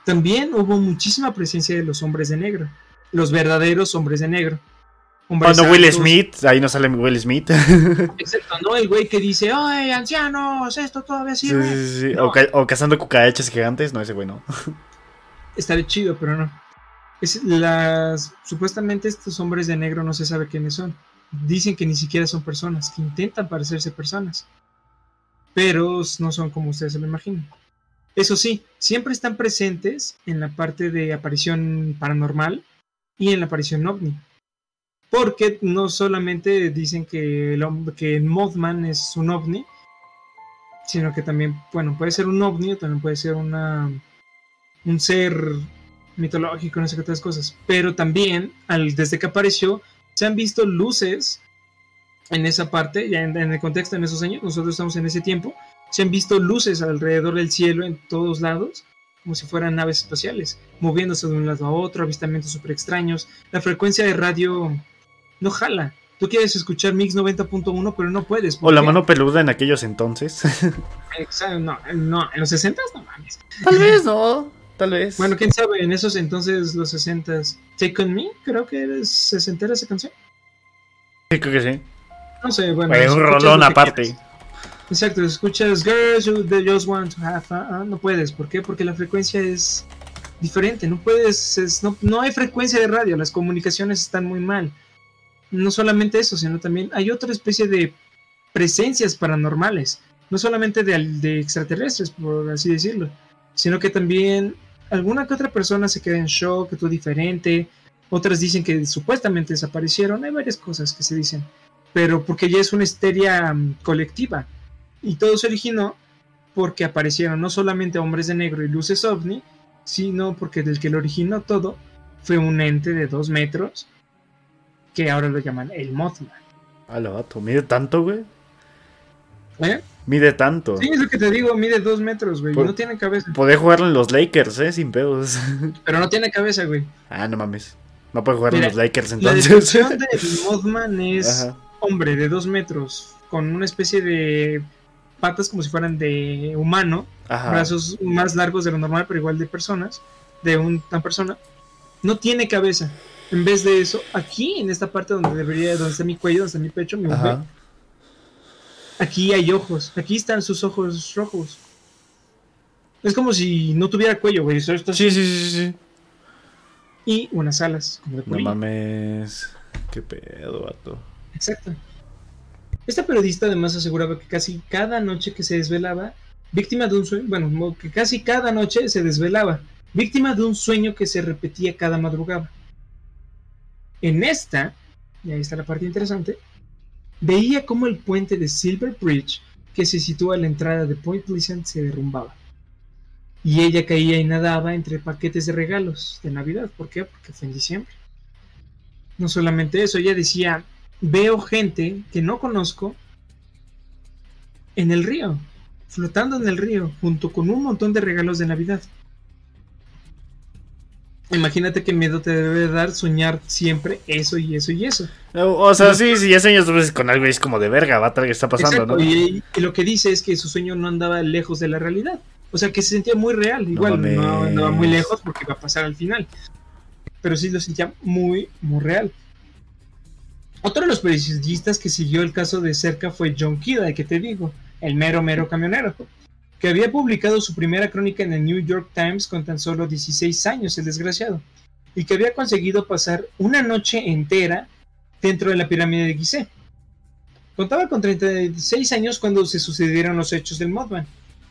S1: también hubo muchísima presencia de los hombres de negro, los verdaderos hombres de negro.
S2: Cuando Will Smith, ahí no sale Will Smith.
S1: Excepto, ¿no? El güey que dice, ¡ay, ancianos! Esto todavía
S2: Sí,
S1: sirve.
S2: sí, sí.
S1: No.
S2: O, ca- o cazando cucarachas gigantes, no, ese güey no.
S1: estaría chido, pero no. Es las supuestamente estos hombres de negro no se sabe quiénes son. Dicen que ni siquiera son personas, que intentan parecerse personas. Pero no son como ustedes se lo imaginan. Eso sí, siempre están presentes en la parte de aparición paranormal y en la aparición ovni. Porque no solamente dicen que el, que Mothman es un ovni, sino que también, bueno, puede ser un ovni o también puede ser una, un ser mitológico, no sé qué otras cosas. Pero también, al, desde que apareció, se han visto luces en esa parte, ya en, en el contexto en esos años, nosotros estamos en ese tiempo, se han visto luces alrededor del cielo en todos lados, como si fueran naves espaciales, moviéndose de un lado a otro, avistamientos súper extraños. La frecuencia de radio no jala. Tú quieres escuchar Mix 90.1, pero no puedes.
S2: O la mano peluda en aquellos entonces.
S1: Exa- No, no, en los 60 no mames.
S2: Tal vez, ¿no? Tal vez.
S1: Bueno, quién sabe, en esos entonces, los 60 Take on Me, creo que eres sesentera esa canción.
S2: Sí, creo que sí.
S1: No sé, bueno.
S2: Güey, un rolón aparte.
S1: Exacto, escuchas Girls Who They Just Want to Have Fun", ah, no puedes. ¿Por qué? Porque la frecuencia es diferente. No puedes, es- no, no hay frecuencia de radio, las comunicaciones están muy mal. No solamente eso, sino también hay otra especie de presencias paranormales. No solamente de, extraterrestres, por así decirlo, sino que también alguna que otra persona se queda en shock, que tú diferente. Otras dicen que supuestamente desaparecieron. Hay varias cosas que se dicen pero porque ya es una histeria mm, colectiva. Y todo se originó porque aparecieron no solamente hombres de negro y luces ovni, sino porque el que lo originó todo fue un ente de dos metros que ahora lo llaman el Mothman.
S2: Ah, lo vato. ¿Mide tanto, güey?
S1: ¿Eh?
S2: Mide tanto.
S1: Sí, es lo que te digo, mide dos metros, güey. No tiene cabeza.
S2: Podés jugarlo en los Lakers, ¿eh? Sin pedos.
S1: Pero no tiene cabeza, güey.
S2: ah, no mames. No puede jugar en los Lakers
S1: La
S2: entonces.
S1: descripción del Mothman es
S2: Ajá.
S1: hombre de dos metros, con una especie de patas como si fueran de humano,
S2: Ajá.
S1: brazos más largos de lo normal, pero igual de personas, de una persona. No tiene cabeza. En vez de eso, aquí en esta parte donde debería, donde está mi cuello, donde está mi pecho, mi buffet, aquí hay ojos. Aquí están sus ojos rojos. Es como si no tuviera cuello, güey.
S2: Sí, sí, sí, sí, sí.
S1: Y unas alas, como de
S2: No mames. Qué pedo, vato.
S1: Exacto. Esta periodista además aseguraba que casi cada noche que se desvelaba, víctima de un sueño, bueno, que casi cada noche se desvelaba, víctima de un sueño que se repetía cada madrugada. En esta, y ahí está la parte interesante, veía cómo el puente de Silver Bridge, que se sitúa a la entrada de Point Pleasant, se derrumbaba. Y ella caía y nadaba entre paquetes de regalos de Navidad. ¿Por qué? Porque fue en diciembre. No solamente eso, ella decía, veo gente que no conozco en el río, flotando en el río, junto con un montón de regalos de Navidad. Imagínate qué miedo te debe dar soñar siempre eso y eso y eso.
S2: No, O sea, sí, sí, ya sueñas veces con algo y es como de verga, vato, que está pasando,
S1: Exacto,
S2: ¿no?
S1: y, y lo que dice es que su sueño no andaba lejos de la realidad. O sea, que se sentía muy real. Igual no,
S2: mames.
S1: andaba muy lejos porque iba a pasar al final. Pero sí lo sentía muy, muy real. Otro de los periodistas que siguió el caso de cerca fue John Kidd, el que te digo, el mero, mero camionero, que había publicado su primera crónica en el New York Times con tan solo 16 años, el desgraciado, y que había conseguido pasar una noche entera dentro de la pirámide de Gizeh. Contaba con 36 años cuando se sucedieron los hechos del Mothman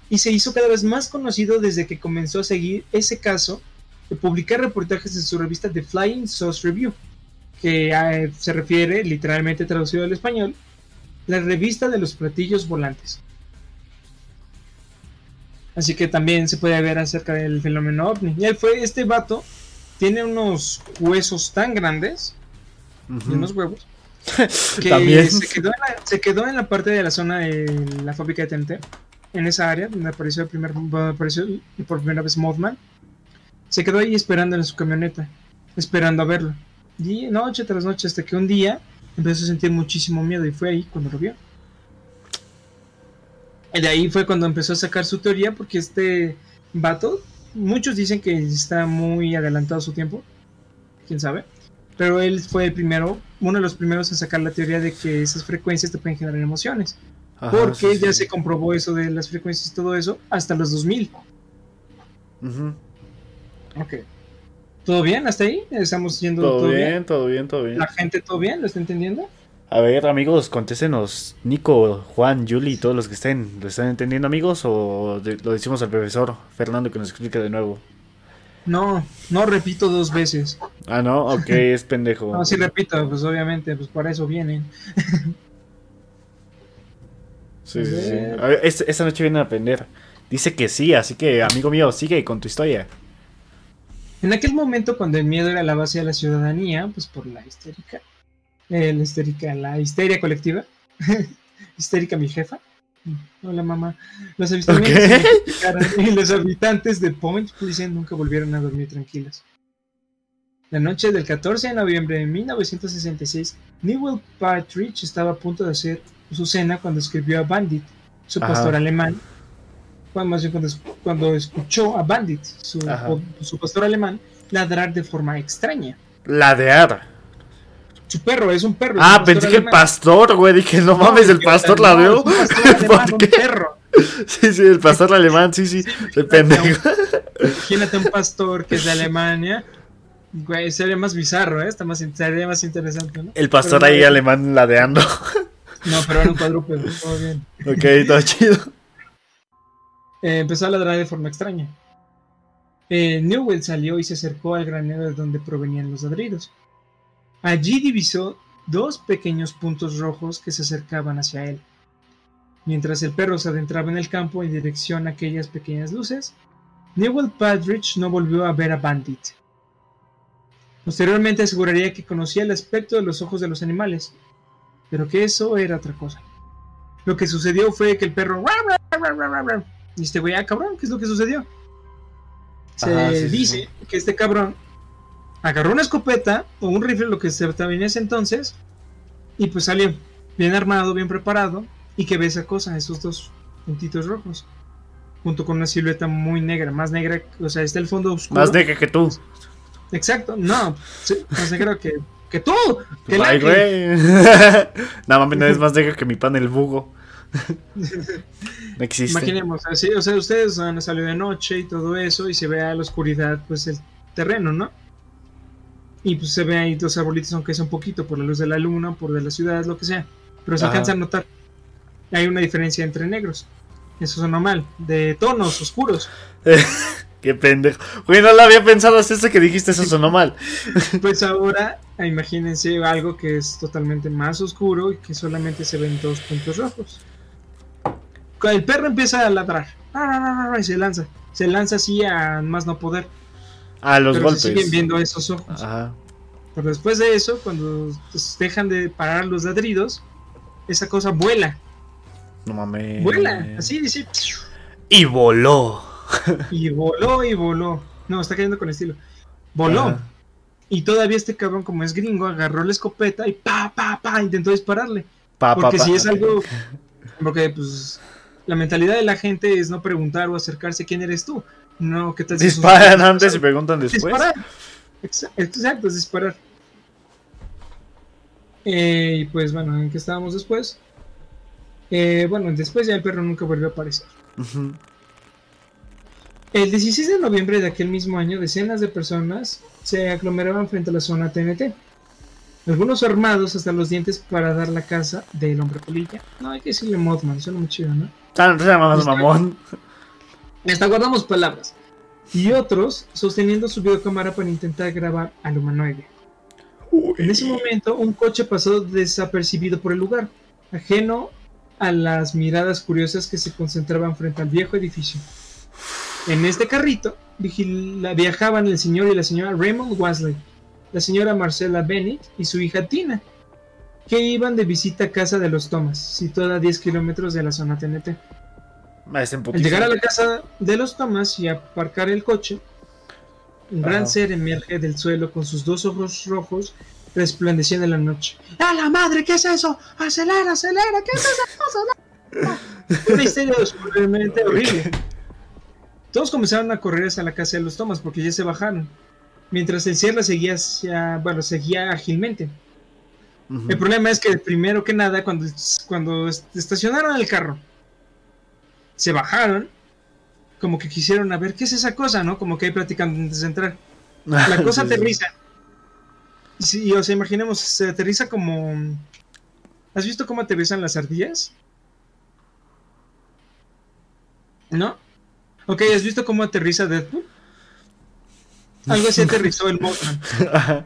S1: y se hizo cada vez más conocido desde que comenzó a seguir ese caso de publicar reportajes en su revista The Flying Sauce Review, que eh, se refiere, literalmente traducido al español, la revista de los platillos volantes. Así que también se puede ver acerca del fenómeno ovni. Y él fue, este vato tiene unos huesos tan grandes y unos huevos que
S2: También.
S1: Se, quedó en la, se quedó en la parte de la zona de la fábrica de TNT, en esa área donde apareció, el primer, donde apareció por primera vez Mothman. Se quedó ahí esperando en su camioneta, esperando a verlo. Y noche tras noche, hasta que un día empezó a sentir muchísimo miedo y fue ahí cuando lo vio. De ahí fue cuando empezó a sacar su teoría, porque este vato, muchos dicen que está muy adelantado a su tiempo, quién sabe. Pero él fue el primero, uno de los primeros en sacar la teoría de que esas frecuencias te pueden generar emociones.
S2: Ajá,
S1: porque
S2: sí,
S1: ya
S2: sí.
S1: se comprobó eso de las frecuencias y todo eso hasta los 2000.
S2: Ujú.
S1: Ok. ¿Todo bien hasta ahí? ¿Estamos yendo
S2: Todo,
S1: todo,
S2: bien,
S1: bien?
S2: todo bien, todo bien.
S1: ¿La gente todo bien? ¿Lo está entendiendo?
S2: A ver, amigos, contéstenos. Nico, Juan, Yuli, todos los que estén, ¿lo están entendiendo, amigos? ¿O de- lo decimos al profesor Fernando que nos explique de nuevo?
S1: No, no repito dos veces.
S2: Ah, no, ok, es pendejo.
S1: No, sí repito, pues obviamente, pues para eso vienen.
S2: Sí, sí, sí. A ver, es- esta noche vienen a aprender. Dice que sí, así que, amigo mío, sigue con tu historia.
S1: En aquel momento, cuando el miedo era la base de la ciudadanía, pues por la histérica, eh, la histérica, la histeria colectiva, histérica mi jefa, hola mamá, los avistamientos
S2: Ok.
S1: se multiplicaron y los habitantes de Point Pleasant nunca volvieron a dormir tranquilos. La noche del 14 de noviembre de 1966, Newell Partridge estaba a punto de hacer su cena cuando escribió a Bandit, su
S2: Ajá.
S1: pastor alemán, bueno, más bien cuando, cuando escuchó a Bandit, su, su pastor alemán, ladrar de forma extraña.
S2: Ladear.
S1: Su perro es un perro.
S2: Ah, pensé que el pastor, güey. Dije, no mames, el pastor
S1: no, alemán,
S2: ¿Por qué?
S1: perro.
S2: Sí, sí, el pastor alemán, sí, sí. El pendejo.
S1: Imagínate un pastor que es de Alemania. Güey, sería más bizarro, ¿eh? Está más, sería más interesante, ¿no?
S2: El pastor
S1: Pero no,
S2: ahí alemán ladeando.
S1: No, pero era un cuadrúpedo, todo bien.
S2: Ok, todo chido.
S1: Eh, empezó a ladrar de forma extraña. Eh, Newell salió y se acercó al granero de donde provenían los ladridos. Allí divisó dos pequeños puntos rojos que se acercaban hacia él. Mientras el perro se adentraba en el campo en dirección a aquellas pequeñas luces, Newell Partridge no volvió a ver a Bandit. Posteriormente aseguraría que conocía el aspecto de los ojos de los animales, pero que eso era otra cosa. Lo que sucedió fue que el perro... Y este güey, ah, cabrón, ¿qué es lo que sucedió? Se
S2: Ajá, sí, sí,
S1: dice que este cabrón agarró una escopeta o un rifle, lo que se estaba en ese entonces, y pues salió bien armado, bien preparado, y que ve esa cosa, esos dos puntitos rojos, junto con una silueta muy negra, más negra, o sea, está el fondo oscuro.
S2: Más negra que tú.
S1: Exacto, no, sí, más negra que, que tú, que
S2: Ay, güey. no mames, no es más negra que mi pan el bugo. No existe.
S1: Imaginemos, así, o sea, ustedes han salido de noche y todo eso, y se ve a la oscuridad, pues el terreno, ¿no? Y pues se ve ahí dos arbolitos, aunque sea un poquito, por la luz de la luna, por de la ciudad, lo que sea. Pero se
S2: Ajá.
S1: alcanza a notar. Hay una diferencia entre negros. Eso es normal, de tonos oscuros.
S2: Qué pendejo. Güey, no lo había pensado hasta eso que dijiste, eso sonó mal.
S1: Pues ahora, imagínense algo que es totalmente más oscuro y que solamente se ven dos puntos rojos. El perro empieza a ladrar y se lanza. Se lanza así a más no poder.
S2: Ah, los
S1: pero
S2: golpes.
S1: se siguen viendo esos ojos.
S2: Ajá.
S1: Pero después de eso, cuando pues, dejan de parar los ladridos, esa cosa vuela.
S2: No mames.
S1: Vuela, así dice.
S2: Y voló.
S1: Y voló y voló. No, está cayendo con estilo. Voló.
S2: Ajá.
S1: Y todavía este cabrón, como es gringo, agarró la escopeta y pa, pa, pa, intentó dispararle.
S2: Pa, pa,
S1: Porque
S2: pa.
S1: si es algo. Porque, pues. La mentalidad de la gente es no preguntar o acercarse quién eres tú. No, ¿qué tal si
S2: Disparan antes y preguntan después.
S1: Disparar. Exa- Exacto, es disparar. Eh, y pues bueno, ¿en qué estábamos después? Eh, bueno, después ya el perro nunca volvió a aparecer. El 16 de noviembre de aquel mismo año, decenas de personas se aglomeraban frente a la zona TNT. Algunos armados hasta los dientes para dar la casa del hombre polilla. No, hay que decirle Mothman, suena muy chido, ¿no?
S2: Ah, no se llama mamón.
S1: Hasta guardamos palabras. Y otros sosteniendo su videocámara para intentar grabar al humanoide. En ese momento, un coche pasó desapercibido por el lugar, ajeno a las miradas curiosas que se concentraban frente al viejo edificio. En este carrito viajaban el señor y la señora Raymond Wesley, la señora Marcella Bennett y su hija Tina, que iban de visita a casa de los Thomas, situada a 10 kilómetros de la zona TNT. Al llegar a la casa de los Thomas y aparcar el coche, un gran ser emerge del suelo con sus dos ojos rojos resplandeciendo en la noche. ¡A la madre! ¿Qué es eso? ¡Acelera, acelera! ¿Qué es eso? Una histeria absolutamente horrible. Todos comenzaron a correr hacia la casa de los Thomas porque ya se bajaron. Mientras el cierre seguía hacia, bueno, seguía ágilmente. El problema es que primero que nada, cuando, cuando est- estacionaron el carro, se bajaron, como que quisieron a ver qué es esa cosa, ¿no? Como que ahí platicando antes de entrar. La cosa
S2: Sí,
S1: aterriza. Sí, o sea, imaginemos, se aterriza como... ¿Has visto cómo aterrizan las ardillas? ¿No? Ok, ¿has visto cómo aterriza Deadpool? Algo así aterrizó el Mothman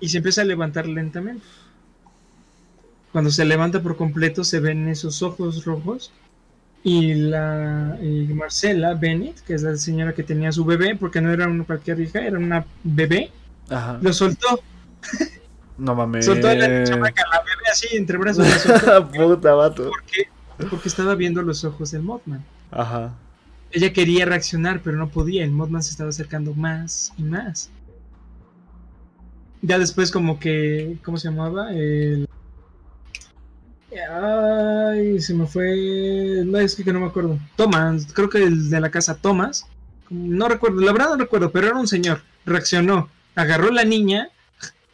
S1: y se empieza a levantar lentamente. Cuando se levanta por completo se ven esos ojos rojos y la y Marcela Bennett, que es la señora que tenía su bebé, porque no era una cualquier hija, era una bebé,
S2: Ajá.
S1: lo soltó,
S2: No mames.
S1: soltó a la chamaca, la bebé así entre brazos, soltó
S2: Puta vato.
S1: porque, porque estaba viendo los ojos del Mothman.
S2: Ajá.
S1: Ella quería reaccionar, pero no podía. El Mothman se estaba acercando más y más. Ya después como que... ¿Cómo se llamaba? El... Ay, se me fue... No, es que no me acuerdo. Thomas, creo que el de la casa Thomas. No recuerdo, la verdad no recuerdo, pero era un señor. Reaccionó. Agarró a la niña,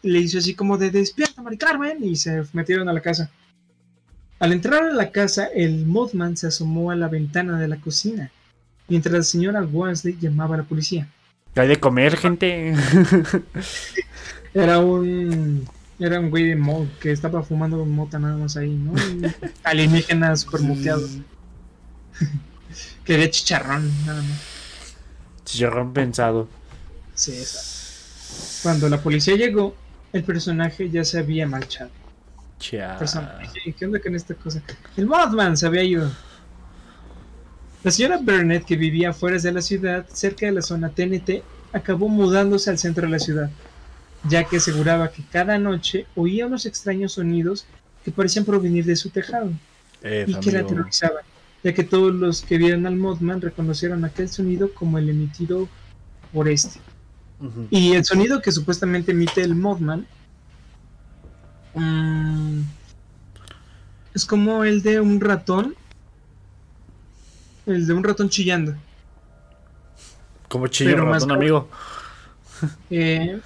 S1: le hizo así como de despierta, Mari Carmen, y se metieron a la casa. Al entrar a la casa, el Mothman se asomó a la ventana de la cocina, mientras la señora Wesley llamaba a la policía.
S2: ¿Qué hay de comer, gente?
S1: Era un era un güey de mo que estaba fumando mota nada más ahí, ¿no? Alienígena super muteado. Quería chicharrón, nada más.
S2: Chicharrón pensado.
S1: Sí, esa. Cuando la policía llegó, el personaje ya se había marchado.
S2: Cha.
S1: Personaje, ¿qué onda con esta cosa? El Mothman se había ido. La señora Burnett, que vivía afuera de la ciudad, cerca de la zona TNT, acabó mudándose al centro de la ciudad, ya que aseguraba que cada noche oía unos extraños sonidos que parecían provenir de su tejado
S2: Eh,
S1: y que la aterrorizaban, ya que todos los que vieron al Mothman reconocieron aquel sonido como el emitido por este. Y el sonido que supuestamente emite el Mothman mm, es como el de un ratón. El de un ratón chillando.
S2: Como
S1: Pero más
S2: ratón, amigo.
S1: Eh,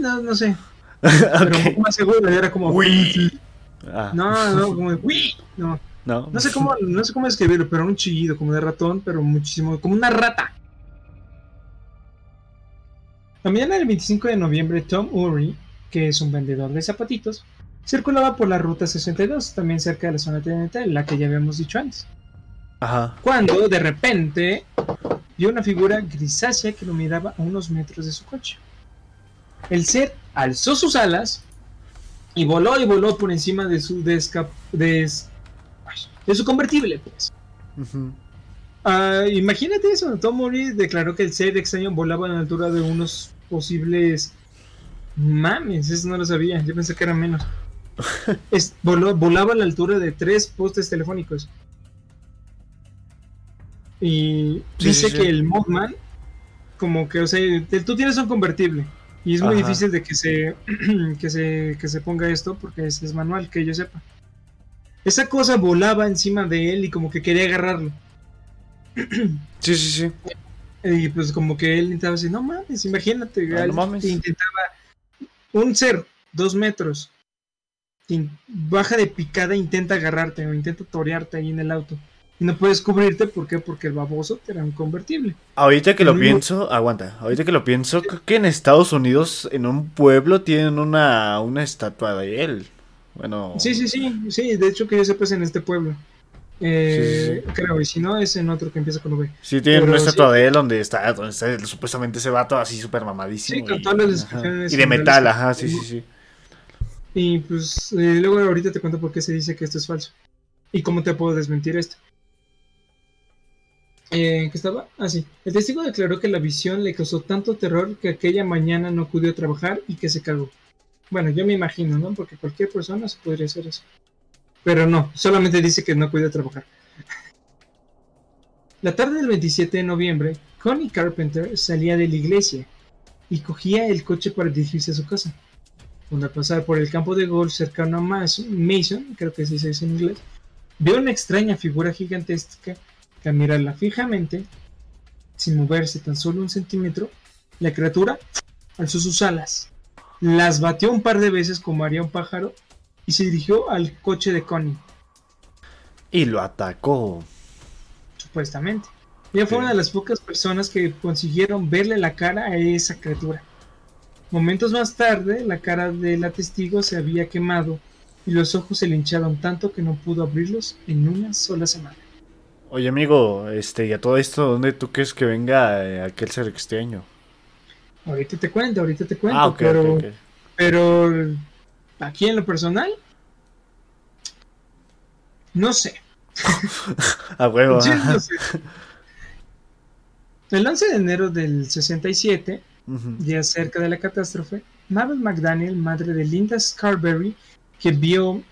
S1: no, no sé. Pero un poco más seguro, era como.
S2: Uy. Ah,
S1: No, no, como No,
S2: no.
S1: no sé cómo, no sé cómo describirlo, pero un chillido como de ratón, pero muchísimo, como una rata. La mañana del 25 de noviembre, Tom Urry, que es un vendedor de zapatitos, circulaba por la ruta 62, también cerca de la zona TNT, la que ya habíamos dicho antes.
S2: Ajá.
S1: Cuando de repente vio una figura grisácea que lo miraba a unos metros de su coche. El ser alzó sus alas y voló y voló por encima de su desca- des- de su convertible, pues. Ah, imagínate eso, Tom Murray declaró que el ser extraño volaba a la altura de unos posibles mames, eso no lo sabía, yo pensé que era menos. Es- voló- volaba a la altura de tres postes telefónicos. Y
S2: Sí,
S1: dice
S2: sí, sí.
S1: que el Mothman, como que, o sea, te- tú tienes un convertible y es muy
S2: Ajá.
S1: difícil de que se, que se, que se ponga esto porque es, es manual, que yo sepa. Esa cosa volaba encima de él y como que quería agarrarlo.
S2: Sí, sí, sí.
S1: Y pues como que él intentaba decir, no mames, imagínate,
S2: Ah, no mames.
S1: que intentaba un ser, dos metros, baja de picada, intenta agarrarte o intenta torearte ahí en el auto. Y no puedes cubrirte, ¿por qué? Porque el baboso te era un convertible.
S2: Ahorita que lo pienso, aguanta. Ahorita que lo pienso, creo que en Estados Unidos, en un pueblo, tienen una, una estatua de él. Bueno.
S1: Sí, sí, sí, sí, de hecho que yo sepa es en este pueblo. Eh,
S2: Sí, sí,
S1: Creo, y si no es en otro que empieza con V.
S2: Sí, tienen
S1: Pero
S2: una estatua de él donde está, donde está supuestamente ese vato así súper mamadísimo.
S1: Sí, con
S2: y,
S1: las
S2: Y de metal, ajá, sí, sí, sí.
S1: Y pues eh, luego ahorita te cuento por qué se dice que esto es falso. Y cómo te puedo desmentir esto. Eh, ¿Qué estaba? Ah, sí. El testigo declaró que la visión le causó tanto terror que aquella mañana no acudió a trabajar y que se cagó. Bueno, yo me imagino, ¿no? Porque cualquier persona se podría hacer eso. Pero no, solamente dice que no acudió a trabajar. La tarde del 27 de noviembre, Connie Carpenter salía de la iglesia y cogía el coche para dirigirse a su casa. Cuando al pasar por el campo de golf cercano a Mas- Mason, creo que así se dice en inglés, vio una extraña figura gigantesca que al mirarla fijamente, sin moverse tan solo un centímetro, la criatura alzó sus alas, las batió un par de veces como haría un pájaro y se dirigió al coche de Connie,
S2: Y lo atacó.
S1: supuestamente. Ella fue
S2: Sí.
S1: una de las pocas personas que consiguieron verle la cara a esa criatura. Momentos más tarde, la cara de la testigo se había quemado y los ojos se le hincharon tanto que no pudo abrirlos en una sola semana.
S2: Oye, amigo, este, y a todo esto, ¿dónde tú crees que venga eh, aquel ser extraño?
S1: Ahorita te cuento, ahorita te cuento,
S2: Ah,
S1: pero, pero aquí en lo personal, no sé.
S2: A huevo.
S1: Sí, no sé. El 11 de enero del 67,
S2: Ujú.
S1: ya cerca de la catástrofe, Mabel McDaniel, madre de Linda Scarberry, que vio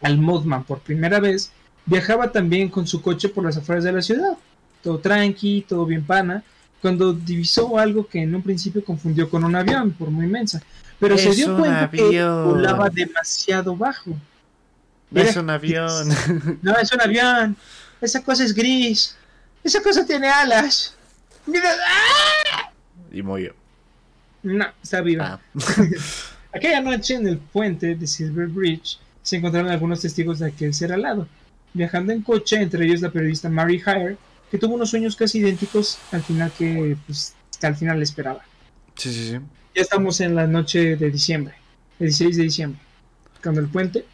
S1: al Mothman por primera vez, viajaba también con su coche por las afueras de la ciudad. Todo tranqui, todo bien pana, cuando divisó algo que en un principio confundió con un avión, por muy inmensa. Pero se
S2: Es
S1: dio cuenta que volaba demasiado bajo.
S2: Es
S1: Era
S2: un avión.
S1: No, es un avión. Esa cosa es gris. Esa cosa tiene alas. Mira. ¡ah!
S2: y murió.
S1: No, está viva.
S2: Ah.
S1: Aquella noche en el puente de Silver Bridge se encontraron algunos testigos de aquel ser alado, viajando en coche, entre ellos la periodista Mary Hire, que tuvo unos sueños casi idénticos al final que, pues, que al final le esperaba.
S2: Sí, sí, sí.
S1: Ya estamos en la noche de diciembre, el 16 de diciembre, cuando el puente,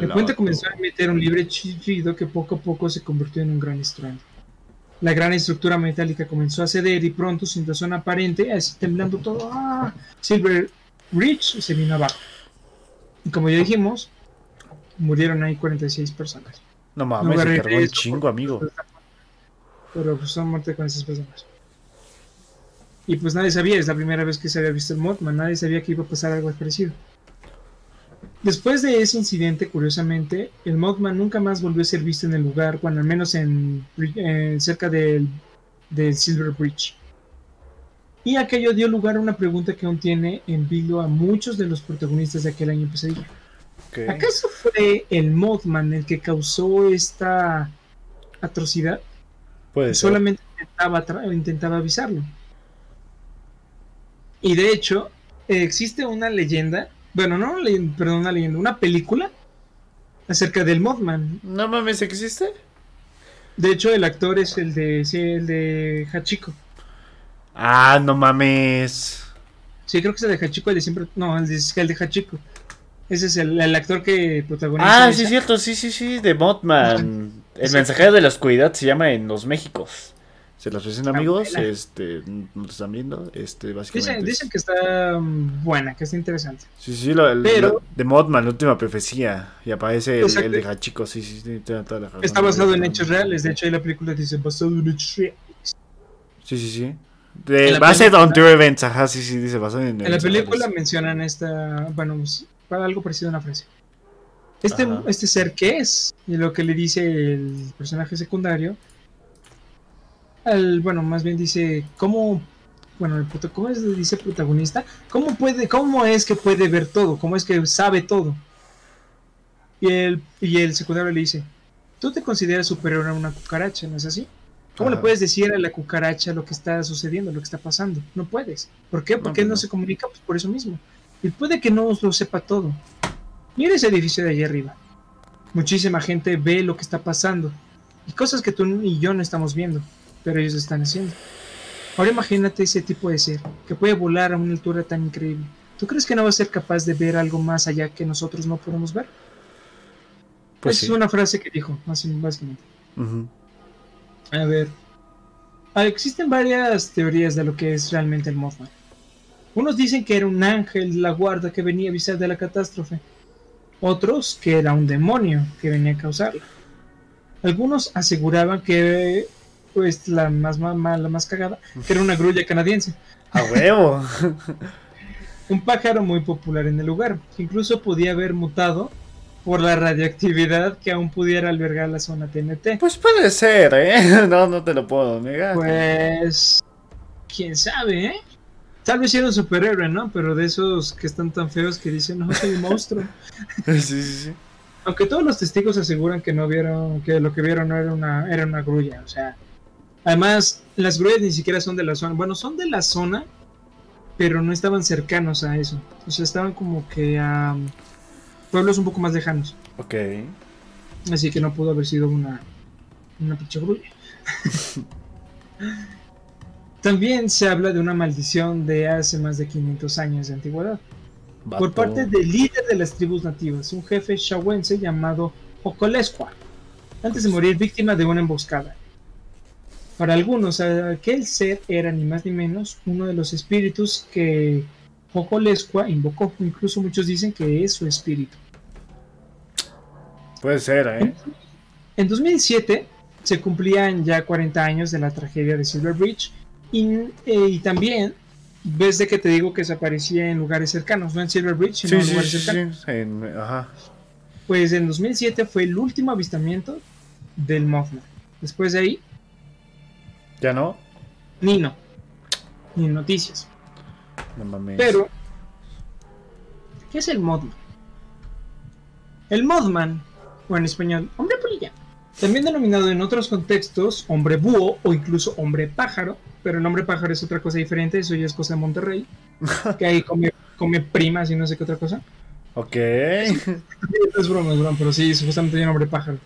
S1: el puente comenzó a emitir un libre chillido que poco a poco se convirtió en un gran estruendo. La gran estructura metálica comenzó a ceder y pronto, sin razón aparente, así temblando todo, ¡ah! Silver Ridge se vino abajo. Y como ya dijimos, murieron ahí 46 personas.
S2: No mames,
S1: No
S2: se cargó un chingo, amigo.
S1: Pero pues son muerte con esas personas. Y pues nadie sabía, es la primera vez que se había visto el Mothman, nadie sabía que iba a pasar algo parecido. Después de ese incidente, curiosamente, el Mothman nunca más volvió a ser visto en el lugar, bueno, al menos en, en- cerca del, del Silver Bridge. Y aquello dio lugar a una pregunta que aún tiene en vilo a muchos de los protagonistas de aquel año pesadilla. ¿Acaso fue el Mothman el que causó esta atrocidad?
S2: Puede ser.
S1: Solamente intentaba, intentaba avisarlo. Y de hecho, existe una leyenda, bueno, no, una leyenda, perdón, una leyenda, una película acerca del Mothman.
S2: No mames, ¿existe?
S1: De hecho, el actor es el de, sí, el de Hachiko.
S2: Ah, no mames.
S1: Sí, creo que es el de Hachiko, el de siempre, no, el de, el de Hachiko. Ese es el, el actor que protagoniza.
S2: Ah, sí,
S1: esa.
S2: es cierto, sí, sí, sí, de Mothman. El mensajero de la oscuridad se llama En los Méxicos. Se los presento amigos, este, no lo están viendo, este,
S1: Dicen,
S2: básicamente.
S1: dicen que está mm, buena, que está interesante.
S2: Sí, sí, lo, el-
S1: Pero-
S2: lo- de Mothman, la última profecía. Y aparece el, el de Hachiko, sí, sí, sí, tiene toda la razón.
S1: Está basado en hechos reales, de hecho ahí la película dice basado en hechos reales.
S2: Sí, sí, sí. De
S1: En la
S2: base on true events, ajá, sí, sí, dice basado en
S1: En la película
S2: reales.
S1: mencionan esta, bueno, pues, algo parecido a una frase. Este,
S2: Ajá.
S1: este ser, ¿qué es? Y lo que le dice el personaje secundario, al, bueno, más bien dice, ¿cómo, bueno, el, prota- ¿cómo es, dice protagonista? ¿Cómo puede, cómo es que puede ver todo? ¿Cómo es que sabe todo? Y el, y el secundario le dice, tú te consideras superior a una cucaracha, ¿no es así? ¿Cómo le puedes decir a la cucaracha lo que está sucediendo, lo que está pasando? No puedes. ¿Por qué?
S2: No,
S1: Porque él
S2: pues
S1: no
S2: no.
S1: se comunica pues, por eso mismo. Y puede que no lo sepa todo. Mira ese edificio de allá arriba. Muchísima gente ve lo que está pasando. Y cosas que tú y yo no estamos viendo, pero ellos lo están haciendo. Ahora imagínate ese tipo de ser, que puede volar a una altura tan increíble. ¿Tú crees que no va a ser capaz de ver algo más allá que nosotros no podemos ver?
S2: Pues
S1: Esa
S2: sí.
S1: es una frase que dijo, más básicamente.
S2: Ujú.
S1: A ver. Ah, existen varias teorías de lo que es realmente el Mothman. Unos dicen que era un ángel de la guarda que venía a avisar de la catástrofe. Otros que era un demonio que venía a causarla. Algunos aseguraban que, pues, la más mala, la más cagada, que era una grulla canadiense.
S2: A huevo.
S1: Un pájaro muy popular en el lugar, que incluso podía haber mutado por la radioactividad que aún pudiera albergar la zona TNT.
S2: Pues puede ser, ¿eh? No, no te lo puedo negar.
S1: Pues. Quién sabe, ¿eh? Tal vez era un superhéroe, ¿no? Pero de esos que están tan feos que dicen, no, soy un monstruo.
S2: Sí, sí, sí.
S1: Aunque todos los testigos aseguran que no vieron, que lo que vieron no era una, era una grulla, o sea. Además, las grullas ni siquiera son de la zona. Bueno, son de la zona, pero no estaban cercanos a eso. O sea, estaban como que a pueblos un poco más lejanos.
S2: Ok.
S1: Así que no pudo haber sido una, una pinche grulla. También se habla de una maldición de hace más de 500 años de antigüedad. Por parte del líder de las tribus nativas, un jefe shawense llamado Ocolesqua, antes de morir víctima de una emboscada. Para algunos, aquel ser era ni más ni menos uno de los espíritus que Ocolesqua invocó. Incluso muchos dicen que es su espíritu.
S2: Puede ser, ¿eh?
S1: En 2007 se cumplían ya 40 años de la tragedia de Silver Bridge y, eh, y también ves de que te digo que se aparecía en lugares cercanos, no en Silver Bridge, sino
S2: Sí,
S1: en lugares
S2: sí,
S1: cercanos.
S2: sí. En- ajá.
S1: Pues en 2007 fue el último avistamiento del Mothman. Después de ahí,
S2: ¿Ya no?
S1: ni no, ni noticias.
S2: No mames.
S1: Pero, ¿qué es el Mothman? El Mothman, o en español, hombre polilla, también denominado en otros contextos hombre búho o incluso hombre pájaro, pero el hombre pájaro es otra cosa diferente, eso ya es cosa de Monterrey, que ahí come, come primas y no sé qué otra cosa.
S2: Ok.
S1: Es broma, es broma, pero sí, supuestamente hay un hombre pájaro.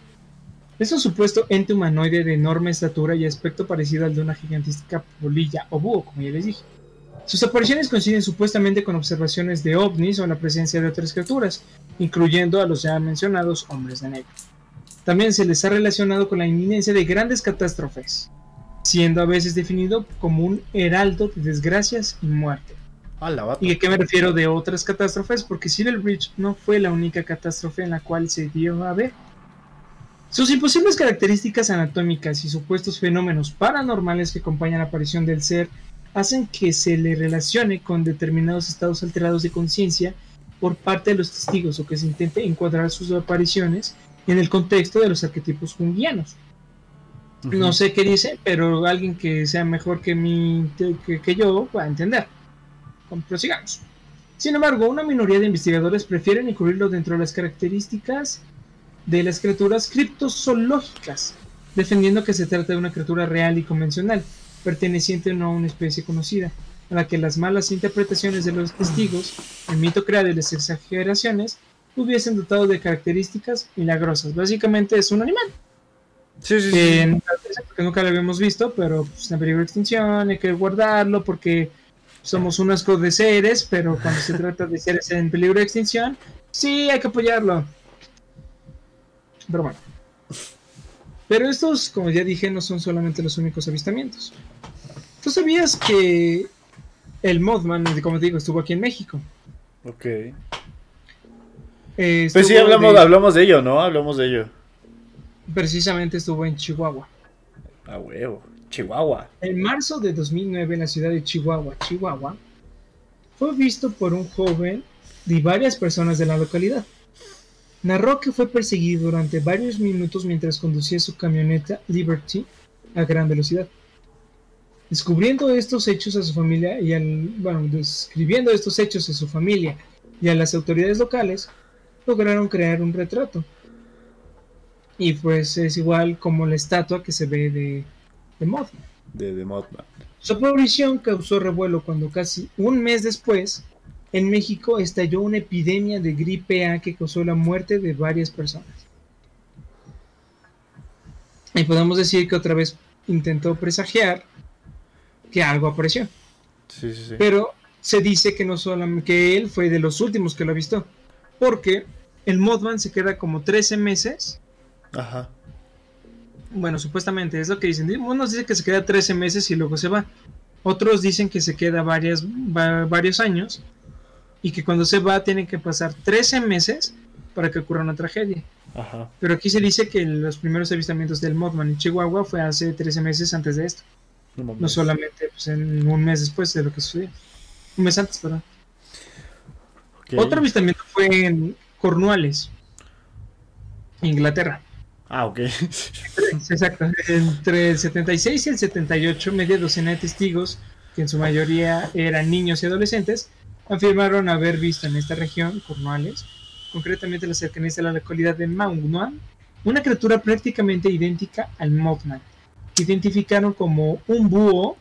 S1: Es un supuesto ente humanoide de enorme estatura y aspecto parecido al de una gigantesca polilla o búho, como ya les dije. Sus apariciones coinciden supuestamente con observaciones de ovnis o la presencia de otras criaturas, incluyendo a los ya mencionados hombres de negro. También se les ha relacionado con la inminencia de grandes catástrofes, siendo a veces definido como un heraldo de desgracias y muerte.
S2: A la vato.
S1: ¿Y a qué me refiero de otras catástrofes? Porque Silver Bridge no fue la única catástrofe en la cual se dio a ver. Sus imposibles características anatómicas y supuestos fenómenos paranormales que acompañan la aparición del ser hacen que se le relacione con determinados estados alterados de conciencia por parte de los testigos o que se intente encuadrar sus apariciones en el contexto de los arquetipos junguianos. No sé qué dice, pero alguien que sea mejor que, que, que yo va a entender. Prosigamos. Sin embargo, una minoría de investigadores prefieren incluirlo dentro de las características de las criaturas criptozoológicas, defendiendo que se trata de una criatura real y convencional, perteneciente no a una especie conocida, a la que las malas interpretaciones de los testigos, el mito creado y las exageraciones hubiesen dotado de características milagrosas. Básicamente es un animal.
S2: Sí, sí,
S1: que
S2: sí.
S1: nunca, que nunca lo habíamos visto, pero pues, en peligro de extinción, hay que guardarlo porque somos unos de seres, pero cuando se trata de seres en peligro de extinción, sí, hay que apoyarlo. Pero bueno. Pero estos, como ya dije, no son solamente los únicos avistamientos. ¿Tú sabías que el Mothman, como te digo, estuvo aquí en México?
S2: Ok.
S1: Eh,
S2: Pues sí, hablamos,
S1: de-
S2: hablamos de ello, ¿no? Hablamos de ello.
S1: Precisamente estuvo en Chihuahua.
S2: A huevo. Chihuahua.
S1: En marzo de 2009, en la ciudad de Chihuahua, Chihuahua, fue visto por un joven y varias personas de la localidad. Narró que fue perseguido durante varios minutos mientras conducía su camioneta Liberty a gran velocidad. Descubriendo estos hechos a su familia y al, bueno, describiendo estos hechos a su familia y a las autoridades locales, lograron crear un retrato. Y pues es igual como la estatua que se ve de, de Mothman.
S2: De, de Mothman.
S1: Su aparición causó revuelo cuando casi un mes después en México estalló una epidemia de gripe A que causó la muerte de varias personas. Y podemos decir que otra vez intentó presagiar que algo apareció.
S2: Sí, sí, sí.
S1: Pero se dice que no solamente que él fue de los últimos que lo visto. Porque el Mothman se queda como 13 meses
S2: Ajá.
S1: Bueno, supuestamente es lo que dicen. Unos dicen que se queda 13 meses y luego se va. Otros dicen que se queda varias, va- varios años y que cuando se va tienen que pasar 13 meses para que ocurra una tragedia.
S2: Ajá.
S1: Pero aquí se dice que los primeros avistamientos del Mothman en Chihuahua fue hace 13 meses antes de esto.
S2: No
S1: solamente pues, en un mes después de lo que sucedió. Un mes antes, perdón. Otro avistamiento fue en Cornualles, Inglaterra.
S2: Ah, ok.
S1: Exacto. Entre el 76 y el 78, media docena de testigos, que en su mayoría eran niños y adolescentes, afirmaron haber visto en esta región, Cornualles, concretamente en las cercanías de la localidad de Maunuan, una criatura prácticamente idéntica al Mothman, que identificaron como un búho,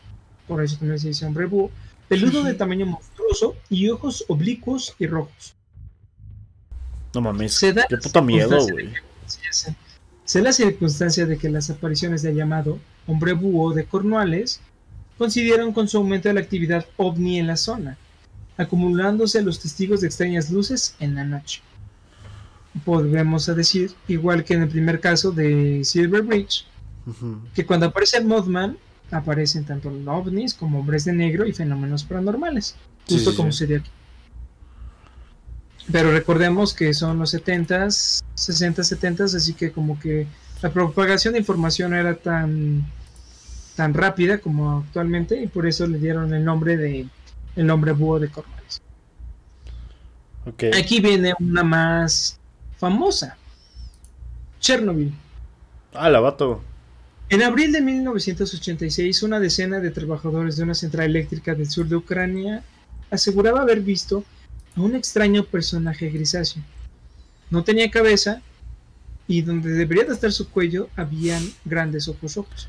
S1: por eso también se dice hombre búho, peludo de tamaño monstruoso y ojos oblicuos y rojos.
S2: No mames. Qué puto miedo, güey.
S1: sí. Se da la circunstancia de que las apariciones del llamado hombre búho de Cornualles coincidieron con su aumento de la actividad ovni en la zona, acumulándose los testigos de extrañas luces en la noche. Podemos decir, igual que en el primer caso de Silver Bridge, que cuando aparece el Mothman aparecen tanto ovnis como hombres de negro y fenómenos paranormales, justo
S2: sí,
S1: como
S2: sí.
S1: sería aquí. Pero recordemos que son los 70s, 60s, 70s, así que como que la propagación de información no era tan tan rápida como actualmente y por eso le dieron el nombre de el nombre búho de Cornualles.
S2: Ok.
S1: Aquí viene una más famosa. Chernobyl.
S2: Ah, la vato.
S1: En abril de 1986, una decena de trabajadores de una central eléctrica del sur de Ucrania aseguraba haber visto a un extraño personaje grisáceo. No tenía cabeza y donde debería de estar su cuello habían grandes ojos rojos.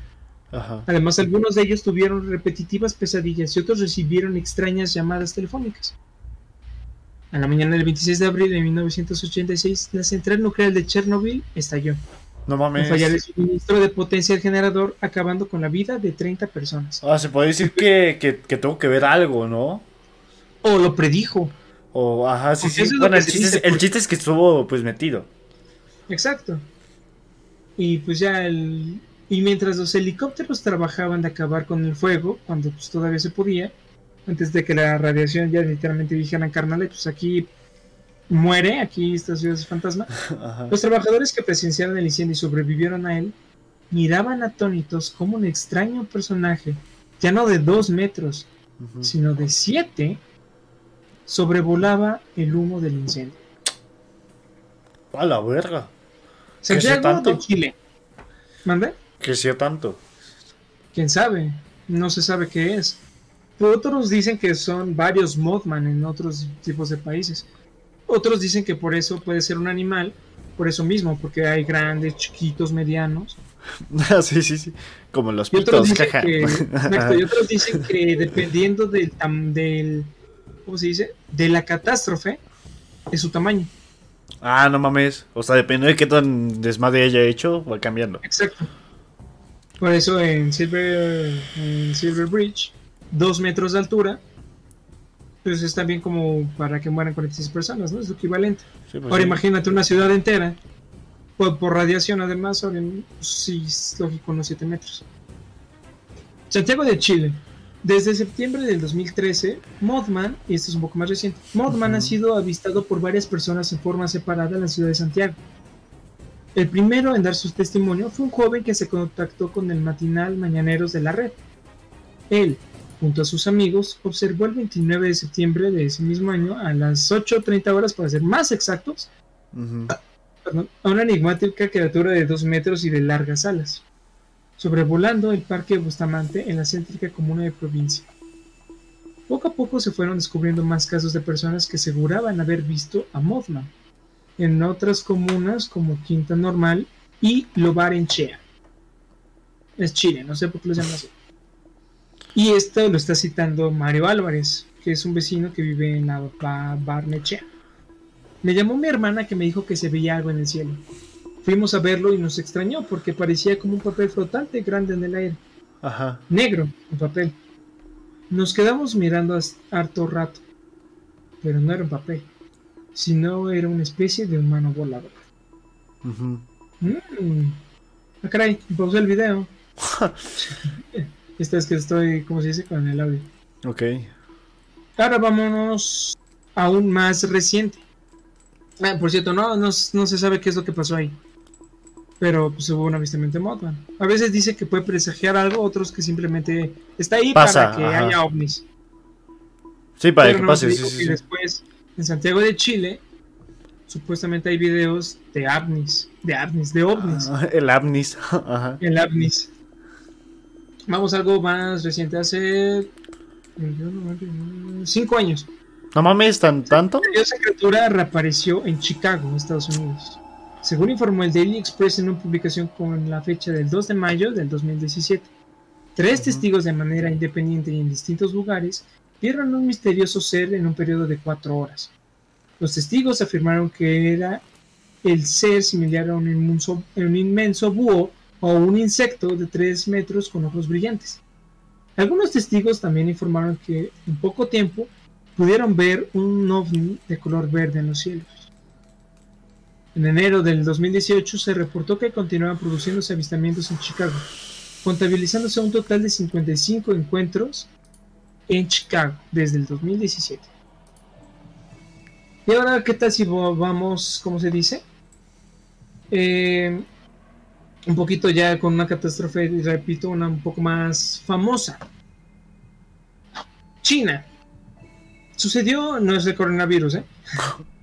S2: Ajá.
S1: Además, algunos de ellos tuvieron repetitivas pesadillas y otros recibieron extrañas llamadas telefónicas. A la mañana del 26 de abril de 1986, la central nuclear de Chernobyl estalló.
S2: No
S1: Al
S2: mames.
S1: fallar el suministro de potencia al generador, acabando con la vida de 30 personas.
S2: Ah, se puede decir que, que, que tengo que ver algo, ¿no?
S1: O lo predijo.
S2: O, ajá, sí, sí. Bueno, el chiste, es,
S1: dice,
S2: el
S1: porque-
S2: chiste es que estuvo, pues, metido.
S1: Exacto. Y pues ya el... Y mientras los helicópteros trabajaban de acabar con el fuego, cuando pues todavía se podía, antes de que la radiación ya literalmente dijeran carnal, pues aquí muere, aquí esta ciudad es fantasma.
S2: Ajá.
S1: Los trabajadores que presenciaron el incendio y sobrevivieron a él miraban atónitos como un extraño personaje, ya no de dos metros, sino de siete, sobrevolaba el humo del incendio.
S2: A la verga.
S1: Santiago
S2: tanto?
S1: de Chile. ¿Mande?
S2: Creció tanto.
S1: ¿Quién sabe? No se sabe qué es. Otros dicen que son varios Mothman en otros tipos de países. Otros dicen que por eso puede ser un animal, por eso mismo, porque hay grandes, chiquitos, medianos.
S2: sí, sí, sí. Como los
S1: Y otros
S2: pitos,
S1: dicen que, y otros dicen que dependiendo del, tam- del ¿cómo se dice? De la catástrofe, es su tamaño.
S2: Ah, no mames. O sea, depende de qué tan desmadre haya hecho, va cambiando.
S1: Exacto. Por eso en Silver, en Silver Bridge, dos metros de altura, pues es también como para que mueran 46 personas, ¿no? Es lo equivalente.
S2: Sí, pues
S1: Ahora
S2: sí.
S1: imagínate una ciudad entera, por, por radiación además, pues, sí, es lógico, unos 7 metros. Santiago de Chile. Desde septiembre del 2013, Mothman, y esto es un poco más reciente, Mothman ha sido avistado por varias personas en forma separada en la ciudad de Santiago. El primero en dar su testimonio fue un joven que se contactó con el matinal Mañaneros de la red. Él, junto a sus amigos, observó el 29 de septiembre de ese mismo año, a las 8.30 horas para ser más exactos,
S2: Ujú.
S1: perdón, a una enigmática criatura de 2 metros y de largas alas, sobrevolando el parque Bustamante en la céntrica comuna de provincia. Poco a poco se fueron descubriendo más casos de personas que aseguraban haber visto a Mothman en otras comunas como Quinta Normal y Lobarenchea. Es Chile, no sé por qué lo llaman así. Y esto lo está citando Mario Álvarez, que es un vecino que vive en la Ba- Barnechea. Me llamó mi hermana que me dijo que se veía algo en el cielo. Fuimos a verlo y nos extrañó porque parecía como un papel flotante grande en el aire,
S2: Ajá.
S1: negro el papel. Nos quedamos mirando harto rato, pero no era un papel, sino era una especie de humano volador.
S2: Ujú.
S1: Mm. Ah, caray, pausé el video. Esta es que estoy, ¿cómo se dice? Con el audio.
S2: Ok.
S1: Ahora vámonos a un más reciente. Ah, por cierto, no, no, no se sabe qué es lo que pasó ahí. Pero pues hubo un avistamiento de Mothman. A veces dice que puede presagiar algo, otros que simplemente está ahí
S2: Pasa,
S1: para que
S2: ajá.
S1: haya ovnis.
S2: Sí, para
S1: Pero
S2: que
S1: no
S2: pase.
S1: se
S2: Sí, sí.
S1: después, en Santiago de Chile, supuestamente hay videos de ovnis, de ovnis, de ovnis.
S2: Ah, el Amnis. Ajá.
S1: El ovnis. Vamos a algo más reciente, hace cinco años.
S2: No mames, ¿tan tanto?
S1: Esa criatura reapareció en Chicago, Estados Unidos. Según informó el Daily Express en una publicación con la fecha del 2 de mayo del 2017, tres testigos de manera independiente y en distintos lugares vieron un misterioso ser en un periodo de cuatro horas. Los testigos afirmaron que era el ser similar a un inmenso, un inmenso búho o un insecto de 3 metros con ojos brillantes. Algunos testigos también informaron que en poco tiempo pudieron ver un ovni de color verde en los cielos. En enero del 2018 se reportó que continuaban produciéndose avistamientos en Chicago, contabilizándose un total de 55 encuentros en Chicago desde el 2017. Y ahora, ¿qué tal si vamos, cómo se dice? Eh, un poquito ya con una catástrofe, repito, una un poco más famosa. China. Sucedió, no es el coronavirus, ¿eh?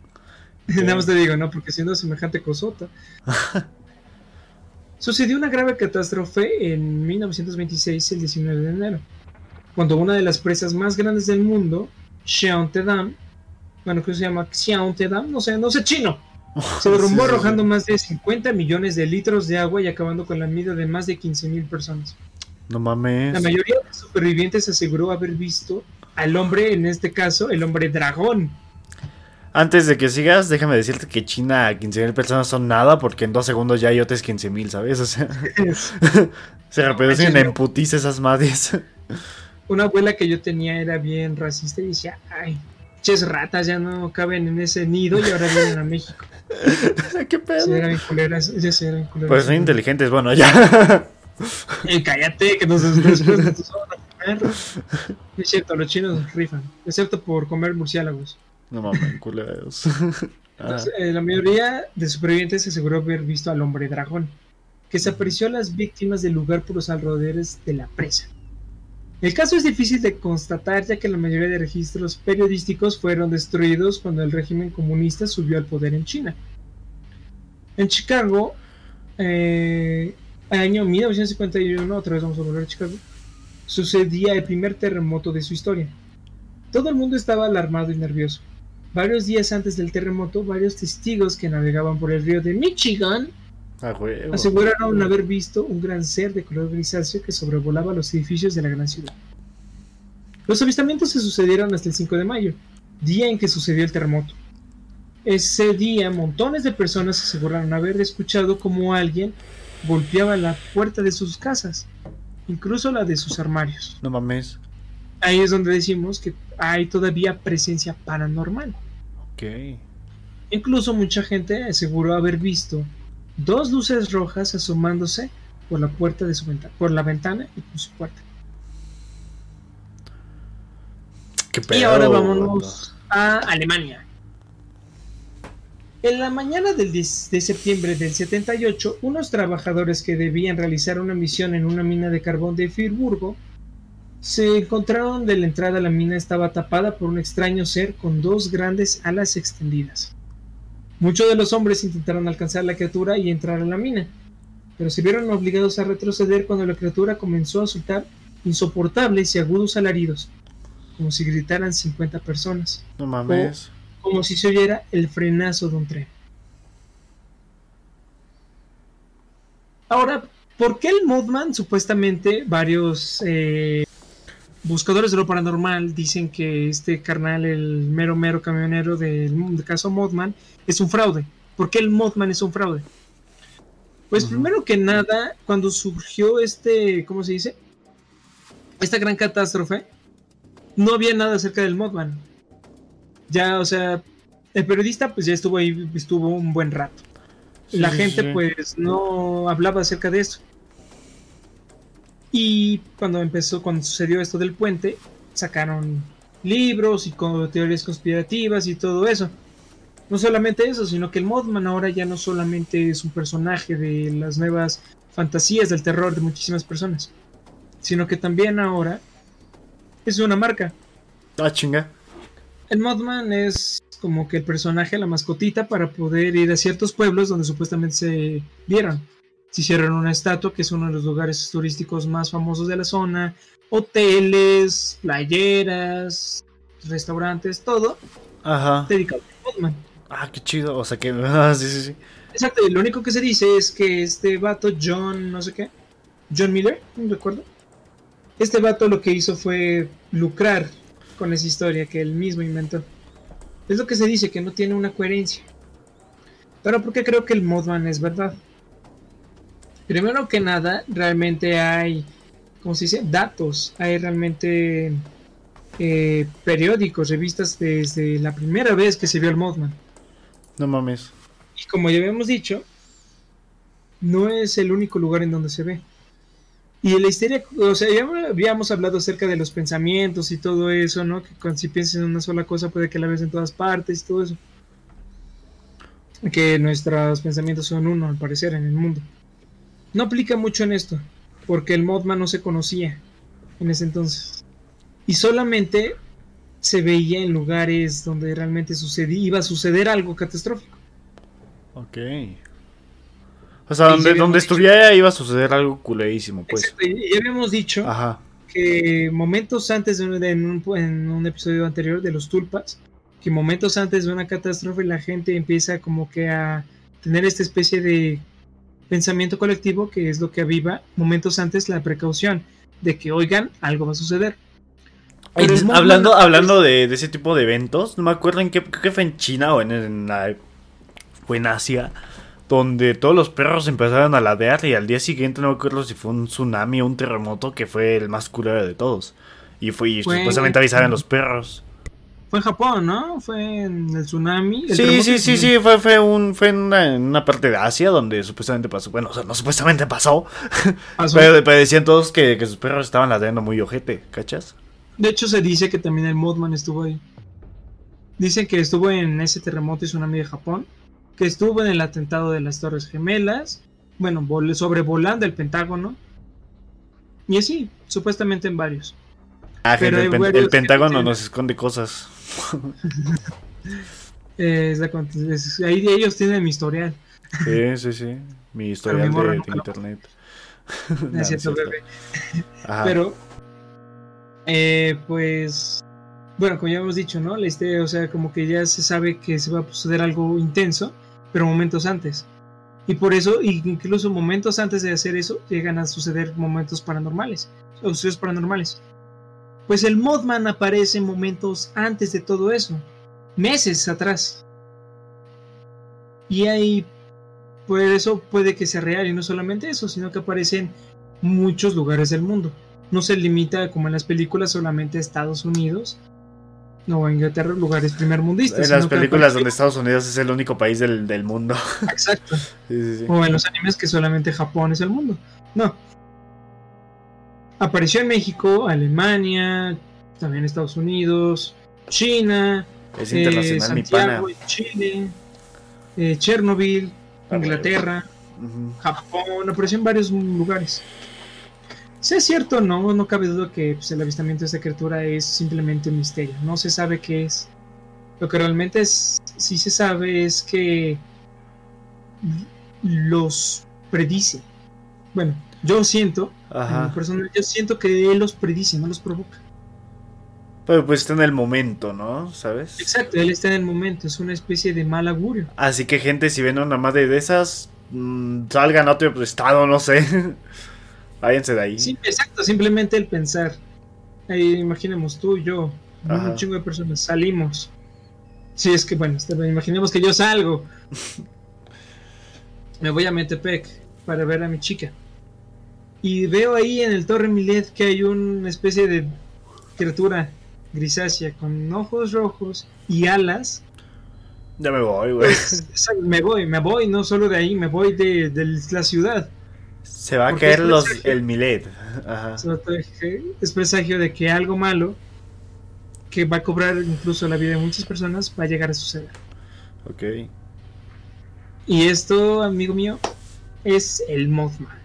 S1: Nada más te digo, ¿no? Porque siendo semejante cosota. Sucedió una grave catástrofe en 1926, el 19 de enero, cuando una de las presas más grandes del mundo, Xiaontedam, bueno, ¿qué se llama? Xiaontedam, no sé, no sé chino, se derrumbó
S2: Sí, sí, sí.
S1: arrojando más de 50 millones de litros de agua y acabando con la vida de más de 15.000 personas.
S2: No mames.
S1: La mayoría de los supervivientes aseguró haber visto al hombre, en este caso, el hombre dragón.
S2: Antes de que sigas, déjame decirte que China 15.000 personas son nada porque en dos segundos ya hay otros 15.000, ¿sabes? O sea, se reproducen en putiza esas madres.
S1: Una abuela que yo tenía era bien racista y decía, ay, ches ratas ya no caben en ese nido y ahora vienen a México.
S2: ¿Qué
S1: Sí,
S2: pedo?
S1: eran culeras, ellas eran culeras.
S2: Pues son inteligentes, bueno, ya.
S1: Eh, cállate, que nos después nos van a comer. Es cierto, los chinos rifan, excepto por comer murciélagos.
S2: No mames, culeros.
S1: Entonces, eh, la mayoría de supervivientes aseguró haber visto al hombre dragón, que desapareció a las víctimas del lugar por los alrededores de la presa. El caso es difícil de constatar ya que la mayoría de registros periodísticos fueron destruidos cuando el régimen comunista subió al poder en China. En Chicago, eh, año 1951, otra vez vamos a volver a Chicago, sucedía el primer terremoto de su historia. Todo el mundo estaba alarmado y nervioso. Varios días antes del terremoto, varios testigos que navegaban por el río de Michigan
S2: Ah, huevo.
S1: aseguraron haber visto un gran ser de color grisáceo que sobrevolaba los edificios de la gran ciudad. Los avistamientos se sucedieron hasta el 5 de mayo, día en que sucedió el terremoto. Ese día, montones de personas aseguraron haber escuchado como alguien golpeaba la puerta de sus casas, incluso la de sus armarios.
S2: No mames.
S1: Ahí es donde decimos que hay todavía presencia paranormal.
S2: Ok.
S1: Incluso mucha gente aseguró haber visto dos luces rojas asomándose por la puerta de su ventana, por la ventana y por su puerta.
S2: Qué pedo.
S1: Y ahora vámonos a Alemania. En la mañana del 10 de septiembre del 78, unos trabajadores que debían realizar una misión en una mina de carbón de Friburgo se encontraron de la entrada a la mina estaba tapada por un extraño ser con dos grandes alas extendidas. Muchos de los hombres intentaron alcanzar la criatura y entrar a la mina, pero se vieron obligados a retroceder cuando la criatura comenzó a soltar insoportables y agudos alaridos, como si gritaran 50 personas
S2: No mames.
S1: como si se oyera el frenazo de un tren. Ahora, ¿por qué el Mothman? Supuestamente varios eh, buscadores de lo paranormal dicen que este carnal, el mero mero camionero del, del caso Mothman, es un fraude. ¿Por qué el Mothman es un fraude? Pues primero que nada, cuando surgió este, ¿cómo se dice? Esta gran catástrofe, no había nada acerca del Mothman. Ya, o sea, el periodista pues ya estuvo ahí, estuvo un buen rato.
S2: Sí,
S1: La
S2: sí,
S1: gente
S2: sí.
S1: pues no hablaba acerca de eso. Y cuando empezó, cuando sucedió esto del puente, sacaron libros y con teorías conspirativas y todo eso. No solamente eso, sino que el Mothman ahora ya no solamente es un personaje de las nuevas fantasías del terror de muchísimas personas, sino que también ahora es una marca.
S2: Ah, chinga.
S1: El Mothman es como que el personaje, la mascotita para poder ir a ciertos pueblos donde supuestamente se vieron. Se hicieron una estatua que es uno de los lugares turísticos más famosos de la zona, hoteles, playeras, restaurantes, todo
S2: Ajá.
S1: dedicado al Mothman.
S2: Ah, qué chido. O sea que. Ah, sí, sí, sí.
S1: Exacto, y lo único que se dice es que este vato, John, no sé qué, John Miller, no recuerdo. Este vato lo que hizo fue lucrar con esa historia que él mismo inventó. Es lo que se dice, que no tiene una coherencia. Pero ¿por qué creo que el Mothman es verdad? Primero que nada, realmente hay, ¿cómo se dice? Datos. Hay realmente eh, periódicos, revistas desde la primera vez que se vio el Mothman.
S2: No mames.
S1: Y como ya habíamos dicho, no es el único lugar en donde se ve. Y la histeria, o sea, ya habíamos hablado acerca de los pensamientos y todo eso, ¿no? Que cuando si piensas en una sola cosa puede que la ves en todas partes y todo eso. Que nuestros pensamientos son uno, al parecer, en el mundo. No aplica mucho en esto, porque el Mothman no se conocía en ese entonces. Y solamente se veía en lugares donde realmente sucedía, iba a suceder algo catastrófico.
S2: Ok. O sea, donde, donde estuviera iba a suceder algo culeísimo, pues.
S1: Exacto, ya habíamos dicho
S2: Ajá.
S1: que momentos antes de- en, un, en un episodio anterior de los tulpas, que momentos antes de una catástrofe la gente empieza como que a tener esta especie de pensamiento colectivo que es lo que aviva momentos antes la precaución de que oigan algo va a suceder.
S2: Hablando hablando de, de ese tipo de eventos, no me acuerdo en qué, creo que fue en China o en, en, la- o en Asia, donde todos los perros empezaron a ladear y al día siguiente no me acuerdo si fue un tsunami o un terremoto que fue el más culero de todos. Y fue y
S1: Fue-
S2: supuestamente avisaron los perros.
S1: Fue en Japón, ¿no? Fue en el tsunami. el
S2: Sí, sí, sí, sí, fue, fue, un, fue en, una, en una parte de Asia donde supuestamente pasó. Bueno, o sea, no supuestamente pasó,
S1: Pasó.
S2: pero, pero decían todos que, que sus perros estaban ladrando muy ojete, ¿cachas?
S1: De hecho se dice que también el Mothman estuvo ahí. Dicen que estuvo en ese terremoto y tsunami de Japón, que estuvo en el atentado de las Torres Gemelas, bueno, vol- sobrevolando el Pentágono, y así, supuestamente en varios.
S2: Ah,
S1: Pero
S2: el, Pentágono nos esconde cosas.
S1: Eh, es- ahí ellos tienen mi historial.
S2: Sí, sí, sí. Mi historial de, internet.
S1: No
S2: No, no
S1: es cierto,
S2: cierto.
S1: bebé.
S2: Ajá.
S1: Pero, eh, pues, bueno, como ya hemos dicho, ¿no? La historia, o sea, como que ya se sabe que se va a suceder algo intenso, pero momentos antes. Y por eso, y incluso momentos antes de hacer eso, llegan a suceder momentos paranormales, o sucesos paranormales. Pues el Mothman aparece momentos antes de todo eso, meses atrás. Y ahí, por eso puede que sea real, y no solamente eso, sino que aparece en muchos lugares del mundo. No se limita, como en las películas, solamente a Estados Unidos o a Inglaterra, lugares primermundistas.
S2: en las películas donde Estados Unidos es el único país del, del mundo.
S1: Exacto.
S2: Sí, sí, sí.
S1: O en los animes que solamente Japón es el mundo. No. Apareció en México, Alemania, también Estados Unidos, China,
S2: Es
S1: eh,
S2: internacional, mi pana.
S1: Santiago, Chile, eh, Chernobyl,
S2: Ah,
S1: Inglaterra. Japón, apareció en varios lugares. Si es cierto o no, no cabe duda que pues, el avistamiento de esta criatura es simplemente un misterio. No se sabe qué es. Lo que realmente es, sí se sabe es que los predice. Bueno, yo siento,
S2: Ajá.
S1: personal, yo siento que él los predice, no los provoca.
S2: Pero pues está en el momento, ¿no? ¿Sabes?
S1: Exacto, él está en el momento, es una especie de mal augurio.
S2: Así que gente, si ven una madre de esas, mm, salgan a otro estado, no sé. Váyanse de ahí.
S1: Sí, exacto, simplemente el pensar. Ahí, imaginemos tú y yo,
S2: Ajá.
S1: un chingo de personas, salimos. Sí, es que bueno, imaginemos que yo salgo. Me voy a Metepec para ver a mi chica. Y veo ahí en el Torre Milet que hay una especie de criatura grisácea con ojos rojos y alas.
S2: Ya me voy, güey.
S1: Pues, me voy, me voy, no solo de ahí, me voy de, de la ciudad.
S2: Se va a caer los,
S1: presagio.
S2: el Milet. Ajá.
S1: Es presagio de que algo malo que va a cobrar incluso la vida de muchas personas va a llegar a suceder.
S2: Ok.
S1: Y esto, amigo mío, es el Mothman.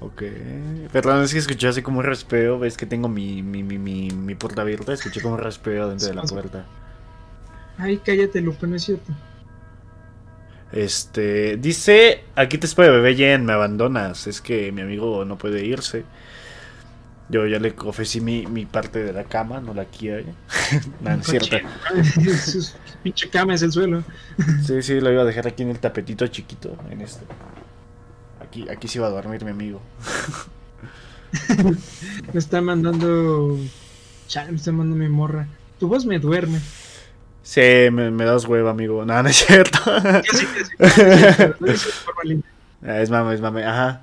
S2: Ok. Perdón, es que escuché así como un raspeo. Ves que tengo mi, mi, mi, mi, mi puerta abierta. Escuché como un raspeo dentro de la puerta.
S1: Ay, cállate, Lupe, no es cierto.
S2: Este. Dice: Aquí te espero, bebé Jen, me abandonas. Es que mi amigo no puede irse. Yo ya le ofrecí mi, mi parte de la cama, no la quiere. no, no es cierto.
S1: Su pinche cama es el suelo.
S2: Sí, sí, lo iba a dejar aquí en el tapetito chiquito. En este. Aquí, aquí se iba a dormir mi amigo.
S1: Me está mandando. Chale, me está mandando mi morra. Tu voz me duerme.
S2: Sí, me, me das huevo, amigo. No, no es cierto.
S1: Sí que sí, sí que
S2: es mame, es mame. Ajá.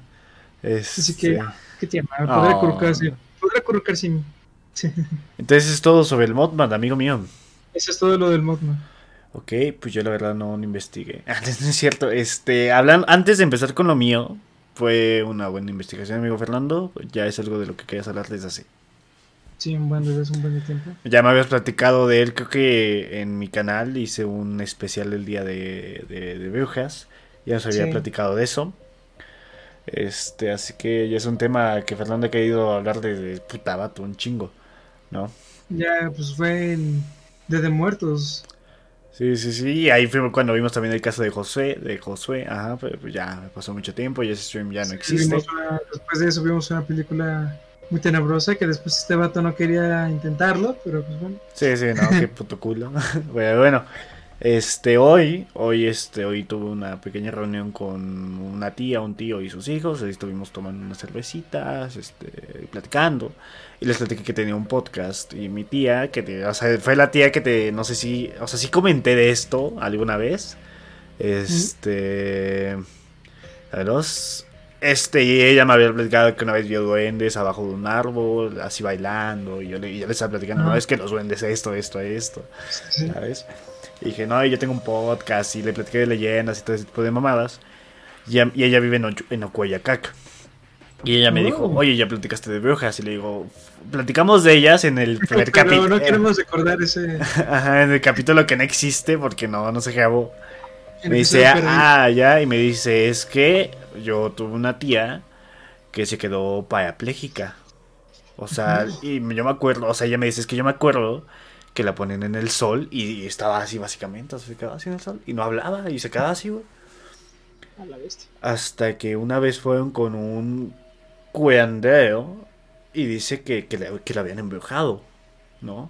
S1: Así que,
S2: Este,
S1: ¿qué te llama? Podrá
S2: Oh.
S1: Podrá. Sí.
S2: Entonces es todo sobre el Modman, amigo mío.
S1: Eso es todo lo del Mothman.
S2: Ok, pues yo la verdad no, no investigué. Ah, no es cierto. Este, hablan, antes de empezar con lo mío, fue una buena investigación, amigo Fernando. Ya es algo de lo que querías hablar desde hace.
S1: Sí, un buen desde un buen tiempo.
S2: Ya me habías platicado de él, creo que en mi canal hice un especial el día de, de, de brujas. Ya nos había
S1: Sí.
S2: platicado de eso. Este, así que ya es un tema que Fernando ha querido hablar desde puta vato, un chingo, ¿no?
S1: Ya, pues fue en Día de Muertos.
S2: Sí, sí, sí. Y ahí fue cuando vimos también el caso de Josué, de Josué, ajá, pero pues ya pasó mucho tiempo y ese stream ya no existe.
S1: una- después de eso vimos una película muy tenebrosa que después este vato no quería intentarlo, pero pues bueno.
S2: Sí, sí, no, qué puto culo. bueno, bueno, este, hoy, hoy, este, hoy tuve una pequeña reunión con una tía, un tío y sus hijos. Ahí estuvimos tomando unas cervecitas, este, platicando. Y les platiqué que tenía un podcast. Y mi tía, que te, o sea, fue la tía que te, no sé si, o sea, sí comenté de esto alguna vez. Este, a los, este, y ella me había platicado que una vez vio duendes abajo de un árbol, así bailando. Y yo le, y yo le estaba platicando, no, es que los duendes esto, esto, esto.
S1: Sí.
S2: Y dije, no, yo tengo un podcast y le platiqué de leyendas y todo ese tipo de mamadas. Y, y ella vive en, Ochu- en Ocoyacac. Y ella me
S1: Oh.
S2: dijo, oye, ya platicaste de brujas. Y le digo, platicamos de ellas en el primer capítulo.
S1: no queremos recordar ese.
S2: Ajá, en el capítulo que no existe porque no, no se grabó. Me dice, ah, ya, y me dice, es que yo tuve una tía que se quedó parapléjica. O sea, y yo me acuerdo, o sea, ella me dice, es que yo me acuerdo que la ponen en el sol y estaba así básicamente, o sea, se quedaba así en el sol y no hablaba y se quedaba así, güey.
S1: A la bestia.
S2: Hasta que una vez fueron con un curandero y dice que, que, la, que la habían embrujado, ¿no?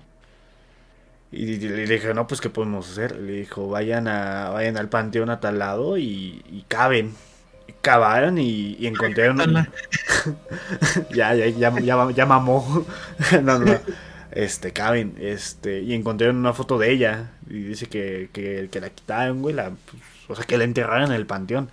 S2: Y, y le dije, no, pues ¿qué podemos hacer? Le dijo, vayan a vayan al panteón a tal lado y, y caven. Y cavaron y, y encontraron... Ya, ya, ya, ya, ya mamó. no, no, no. Este, caben, este, y encontraron una foto de ella. Y dice que, que, que la quitaron, güey, la, pues, o sea, que la enterraron en el panteón.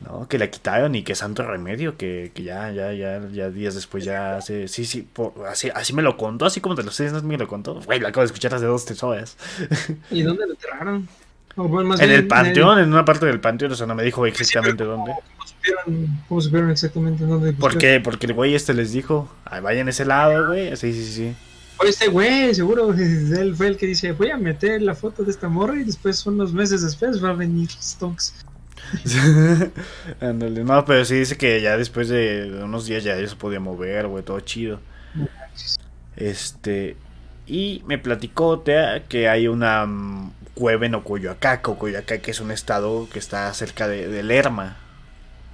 S2: ¿no? Que la quitaron y que santo remedio, que, que ya, ya, ya, ya días después ya hace, sí, sí, por- así, así me lo contó, así como te lo sé, me lo contó. Güey, lo acabo de escuchar hace dos, tres horas.
S1: ¿Y dónde lo enterraron? O, bueno, más
S2: En
S1: bien,
S2: el panteón, en una parte del panteón, o sea, no me dijo
S1: Sí,
S2: exactamente dónde.
S1: ¿Cómo, supieron, cómo supieron exactamente dónde?
S2: ¿Por qué? Porque el güey este les dijo, "Ay, vayan a ese lado, güey. Sí, sí, sí.
S1: Oye, este güey, seguro, él fue el que dice, voy a meter la foto de esta morra y después, unos meses después, va a venir Stonks.
S2: Ándale, no, pero sí dice que ya después de unos días ya, se podía mover, güey, todo chido. Este, y me platicó Tea, que hay una mm, cueva en Ocoyoacac, Ocoyoacac es un estado que está cerca de, de Lerma.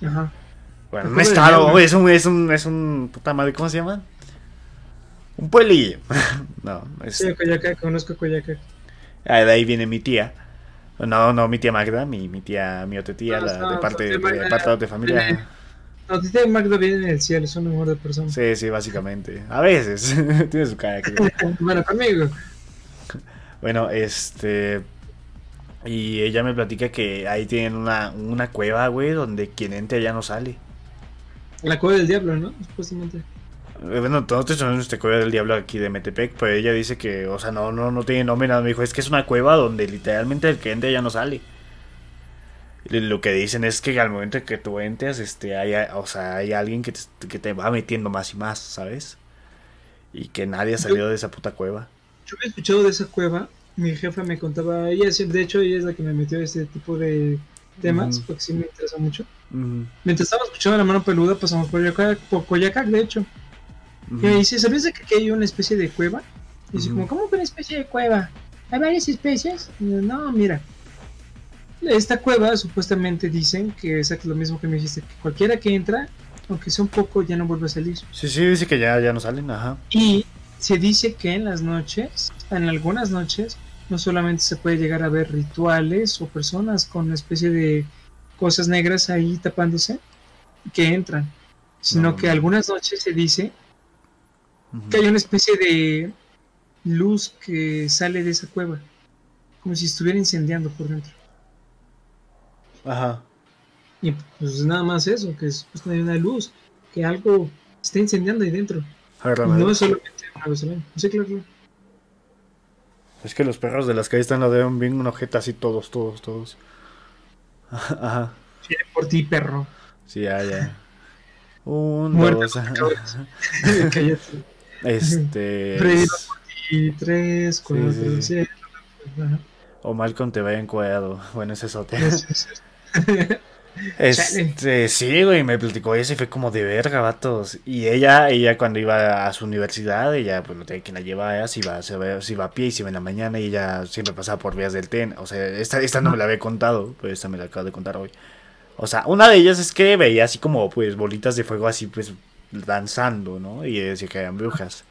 S1: Ajá.
S2: Bueno, un estado, es un, es un, es un, puta madre, ¿cómo se llama? Un pueblillo. no, es,
S1: Sí, conozco Coyacac.
S2: ah, de ahí viene mi tía. No, no, mi tía Magda, mi, mi tía, mi otra tía,
S1: No,
S2: la,
S1: no,
S2: de parte de,
S1: tía Magda,
S2: de parte de familia.
S1: viene- No, Tita Magda viene en el cielo, es un amor de persona.
S2: Sí, sí, básicamente. A veces. Tiene su cara.
S1: bueno, conmigo.
S2: Bueno, este. Y ella me platica que ahí tienen una, una cueva, güey, donde quien entre ya no sale.
S1: La cueva del diablo, ¿no? Supuestamente.
S2: Bueno, nosotros tenemos nuestra cueva del diablo aquí de Metepec, pero ella dice que, o sea, no, no, no tiene nombre, nada. Me dijo, es que es una cueva donde literalmente el que entre ya no sale. Lo que dicen es que al momento en que tú entres, este, hay, o sea, hay alguien que te, que te va metiendo más y más, ¿sabes? Y que nadie ha salido de esa puta cueva.
S1: Yo había escuchado de esa cueva, mi jefa me contaba, ella de hecho ella es la que me metió a este tipo de temas, porque sí me interesa mucho. Mientras estábamos escuchando la mano peluda, pasamos por Coyacac, por Coyacac de hecho.
S2: Ujú.
S1: Y me dice, ¿sabías de que aquí hay una especie de cueva? Y dice,
S2: Ujú.
S1: como, ¿cómo que una especie de cueva? ¿Hay varias especies? Yo, no, mira. Esta cueva supuestamente dicen que es lo mismo que me dijiste, que cualquiera que entra, aunque sea un poco, ya no vuelve a salir.
S2: Sí, sí, dice que ya, ya no salen, ajá.
S1: Y se dice que en las noches, en algunas noches, no solamente se puede llegar a ver rituales o personas con una especie de cosas negras ahí tapándose que entran, sino
S2: No.
S1: que algunas noches se dice Que hay una especie de luz que sale de esa cueva, como si estuviera incendiando por dentro.
S2: Ajá.
S1: Y pues nada más eso, que supuestamente hay una luz, que algo está incendiando ahí dentro.
S2: Ver,
S1: Y no es solamente una vez al año. Sí, claro, claro.
S2: Es que los perros de las calles están la de bien una ojeta así todos, todos, todos. Ajá.
S1: Viene por ti, perro.
S2: Sí, ya, ya. Un,
S1: Muerte
S2: dos. Este.
S1: Freddy,
S2: es-
S1: Y tres, cuatro,
S2: Sí, sí. O Malcolm te vaya encuadrado. Bueno, ese es otro. Este, sí, güey, me platicó eso y fue como de verga, vatos. Y ella, ella cuando iba a su universidad, ella, pues no tenía quien la llevara, se iba, se iba, se iba a pie y se iba en la mañana y ella siempre pasaba por vías del tren. O sea, esta, esta no me la había contado, pero esta me la acabo de contar hoy. O sea, una de ellas es que veía así como, pues, bolitas de fuego así, pues, danzando, ¿no? Y decía que eran brujas.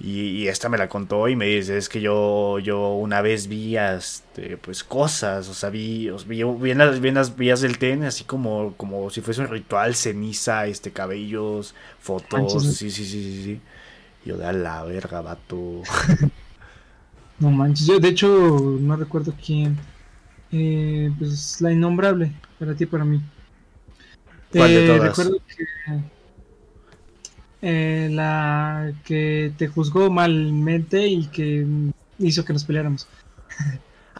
S2: Y, y esta me la contó y me dice, es que yo, yo una vez vi, este, pues, cosas, o sea, vi, vi, vi en las, vi en las vías del tren, así como, como si fuese un ritual, ceniza, este, cabellos, fotos, sí, sí, sí, sí, sí. Yo de a la verga, vato.
S1: No manches, yo de hecho no recuerdo quién. Eh, pues la innombrable, para ti y para mí.
S2: ¿Cuál de
S1: Eh,
S2: todas?
S1: Recuerdo que eh, la que te juzgó malmente y que hizo que nos peleáramos.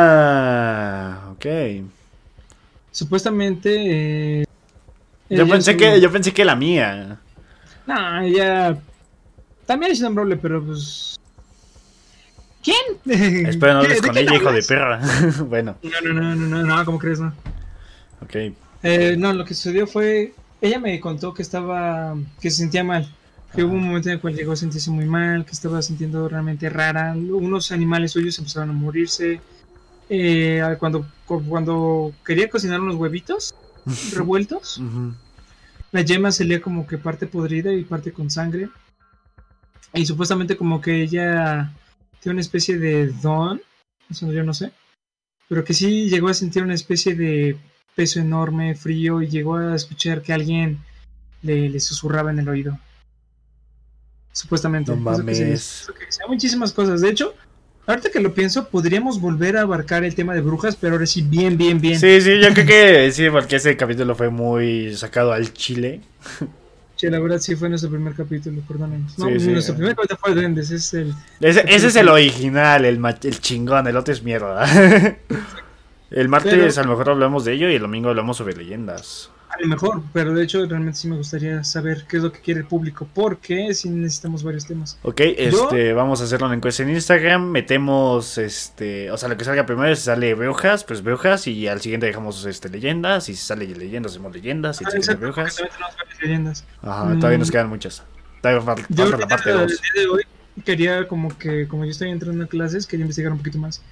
S2: ¡Ah! Ok.
S1: Supuestamente eh,
S2: Yo pensé, que, yo pensé que la mía.
S1: No, ella. También es innombrable, pero pues. ¿Quién?
S2: Espero no
S1: ¿Qué-
S2: hables con ella, hijo de perra. bueno,
S1: No, no, no, no, no, no, ¿cómo crees? No.
S2: ok.
S1: Eh, no, lo que sucedió fue. Ella me contó que estaba. que se sentía mal. Que hubo un momento en el cual llegó a sentirse muy mal, que estaba sintiendo realmente rara. Unos animales suyos empezaron a morirse. Eh, cuando, cuando quería cocinar unos huevitos revueltos, la yema salía como que parte podrida y parte con sangre. Y supuestamente como que ella tiene una especie de don, eso yo no sé, pero que sí llegó a sentir una especie de peso enorme, frío, y llegó a escuchar que alguien le, le susurraba en el oído. Supuestamente.
S2: No
S1: Eso que se
S2: mames.
S1: eso que muchísimas cosas. De hecho, ahorita que lo pienso, podríamos volver a abarcar el tema de brujas, pero ahora sí bien, bien, bien.
S2: Sí, sí, yo creo que sí, porque ese capítulo fue muy sacado al chile.
S1: Che, la verdad sí fue nuestro primer capítulo, perdónenos. No,
S2: Sí, sí.
S1: nuestro primer capítulo fue Duendes, es el...
S2: Ese, ese es el original, el, el chingón, el otro es mierda. el martes
S1: Pero-
S2: a lo mejor hablamos de ello y el domingo hablamos sobre leyendas.
S1: A lo mejor, pero de hecho realmente sí me gustaría saber qué es lo que quiere el público, porque sí necesitamos varios temas.
S2: Ok, este, vamos a hacer una encuesta en Instagram, metemos, este, o sea, lo que salga primero, si sale brujas, pues brujas, y al siguiente dejamos, este, leyendas, y si sale leyendas, hacemos leyendas, y
S1: Ah, exacto,
S2: brujas.
S1: leyendas.
S2: Ajá, todavía nos
S1: Mm.
S2: quedan muchas. Todavía fal-
S1: Yo
S2: falta la parte
S1: el
S2: 2.
S1: día de hoy quería como que, como yo estoy entrando a clases, quería investigar un poquito más.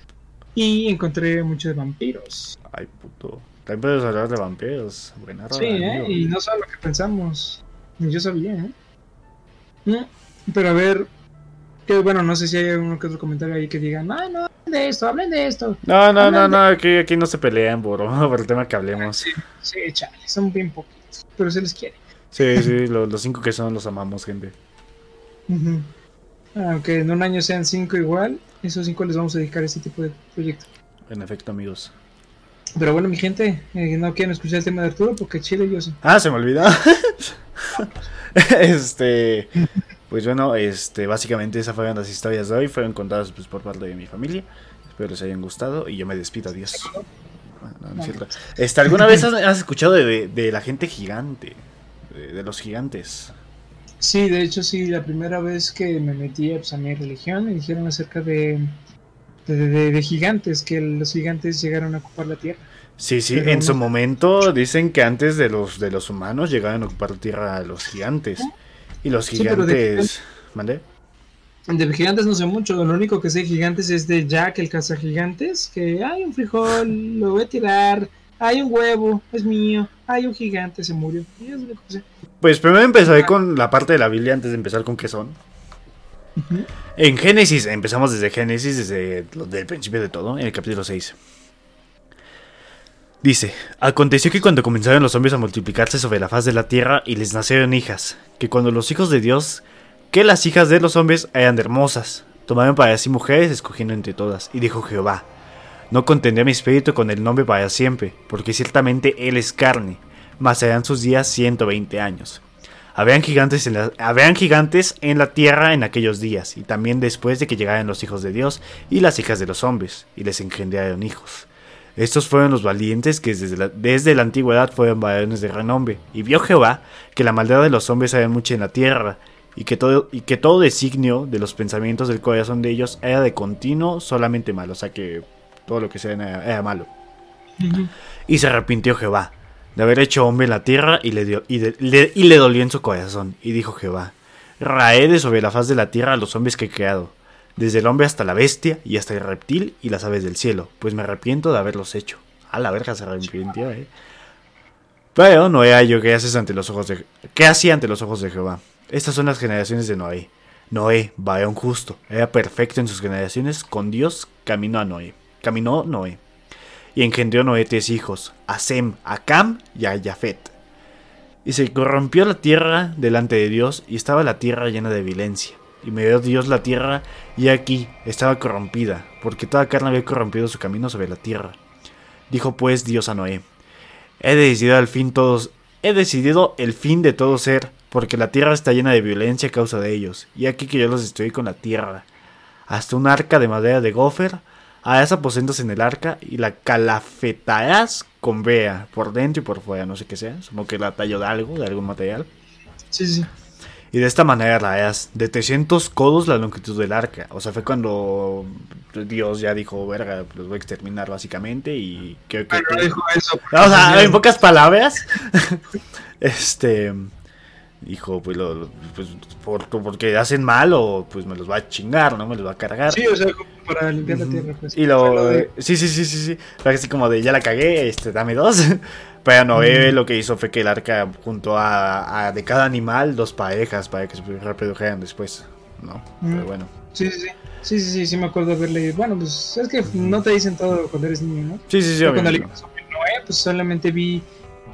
S1: Y encontré mucho de vampiros.
S2: Ay, puto. También puedes hablar de vampiros. Buena
S1: Sí,
S2: rola,
S1: ¿eh?
S2: amigo.
S1: Y no solo lo que pensamos. Ni yo sabía, ¿eh? Pero a ver, que bueno, no sé si hay uno que otro comentario ahí que digan, no, no, hablen de esto, hablen de esto.
S2: No, no, no, no, aquí, aquí no se pelean por, por el tema que hablemos.
S1: Sí, sí, chale, son bien poquitos, pero se les quiere.
S2: Sí, sí, lo- los cinco que son los amamos, gente.
S1: Ujú. Aunque en un año sean cinco igual, esos cinco les vamos a dedicar a este tipo de proyecto.
S2: En efecto, amigos.
S1: Pero bueno, mi gente, eh, no quieren escuchar el tema de Arturo porque Chile yo sí.
S2: Ah, se me olvidó. este. Pues bueno, este, básicamente esas fueron las historias de hoy. Fueron contadas pues, por parte de mi familia. Espero les hayan gustado y yo me despido. Adiós. Ah, no, no es cierto. Este, ¿Alguna vez has, has escuchado de, de- de la gente gigante? De, de los gigantes.
S1: Sí, de hecho sí, la primera vez que me metí pues, a mi religión me dijeron acerca de, de, de- de gigantes, que los gigantes llegaron a ocupar la tierra.
S2: Sí, sí,
S1: Pero
S2: en su momento dicen que antes de los, de los humanos llegaban a ocupar la tierra los gigantes. Y los
S1: Sí, de
S2: gigantes. ¿Mande?
S1: De gigantes no sé mucho, lo único que sé de gigantes es de Jack, el cazagigantes, que hay un frijol, lo voy a tirar, hay un huevo, es mío, hay un gigante, se murió. Y es lo que sé.
S2: Pues primero empezaré con la parte de la Biblia antes de empezar con qué son. En Génesis, empezamos desde Génesis, desde del principio de todo, en el capítulo 6. Dice, aconteció que cuando comenzaron los hombres a multiplicarse sobre la faz de la tierra y les nacieron hijas, que cuando los hijos de Dios, que las hijas de los hombres eran hermosas, tomaron para sí mujeres escogiendo entre todas, y dijo Jehová, no contendré mi espíritu con el nombre para siempre, porque ciertamente él es carne, mas serán sus días 120 años. Habían gigantes, en la, habían gigantes en la tierra en aquellos días, y también después de que llegaran los hijos de Dios y las hijas de los hombres, y les engendraron hijos. Estos fueron los valientes que desde la, desde la antigüedad fueron varones de renombre, y vio Jehová que la maldad de los hombres era mucha en la tierra, y que todo, y que todo designio de los pensamientos del corazón de ellos era de continuo solamente malo, o sea que todo lo que sea era, era malo. Y se arrepintió Jehová de haber hecho hombre la tierra y le, dio, y, le, dolió en su corazón. Y dijo Jehová, raé de sobre la faz de la tierra a los hombres que he creado, desde el hombre hasta la bestia y hasta el reptil y las aves del cielo, pues me arrepiento de haberlos hecho. A la verga se arrepintió, eh. Pero Noé halló que haces ante los ojos de ¿Qué hacía ante los ojos de Jehová? Estas son las generaciones de Noé. Noé, varón justo, era perfecto en sus generaciones, con Dios caminó a Noé. Caminó Noé. Y engendró Noé tres hijos, a Sem, a Cam y a Jafet. Y se corrompió la tierra delante de Dios, y estaba la tierra llena de violencia. Y me dio Dios la tierra, y aquí estaba corrompida, porque toda carne había corrompido su camino sobre la tierra. Dijo pues Dios a Noé, he decidido al fin todos, he decidido el fin de todo ser, porque la tierra está llena de violencia a causa de ellos, y aquí que yo los destruí con la tierra. Hasta un arca de madera de gofer Harás aposentos en el arca y la calafetarás con brea, por dentro y por fuera, no sé qué sea, como que la tallo de algo, de algún material.
S1: Sí, sí.
S2: Y de esta manera la harás de 300 codos la longitud del arca. O sea, fue cuando Dios ya dijo, verga, los voy a exterminar básicamente y que... que-
S1: Pero dijo eso.
S2: o sea, en pocas palabras, este dijo, pues, lo, pues por, porque hacen mal o pues me los va a chingar, ¿no? Me los va a cargar.
S1: Sí, o sea, como para limpiar la tierra. Pues.
S2: Y lo,
S1: lo de-
S2: sí, sí, sí, sí, sí. Así como de ya la cagué, este, dame dos. Pero Noé lo que hizo fue que el arca juntó a, a de cada animal dos parejas para que se reprodujeran después, ¿no? Pero bueno.
S1: Sí, sí, sí. Sí, sí, sí, sí, me acuerdo haber leído. Bueno, pues es que no te dicen todo cuando eres niño, ¿no?
S2: Sí, sí, sí,
S1: Yo cuando leí sobre Noé, pues solamente vi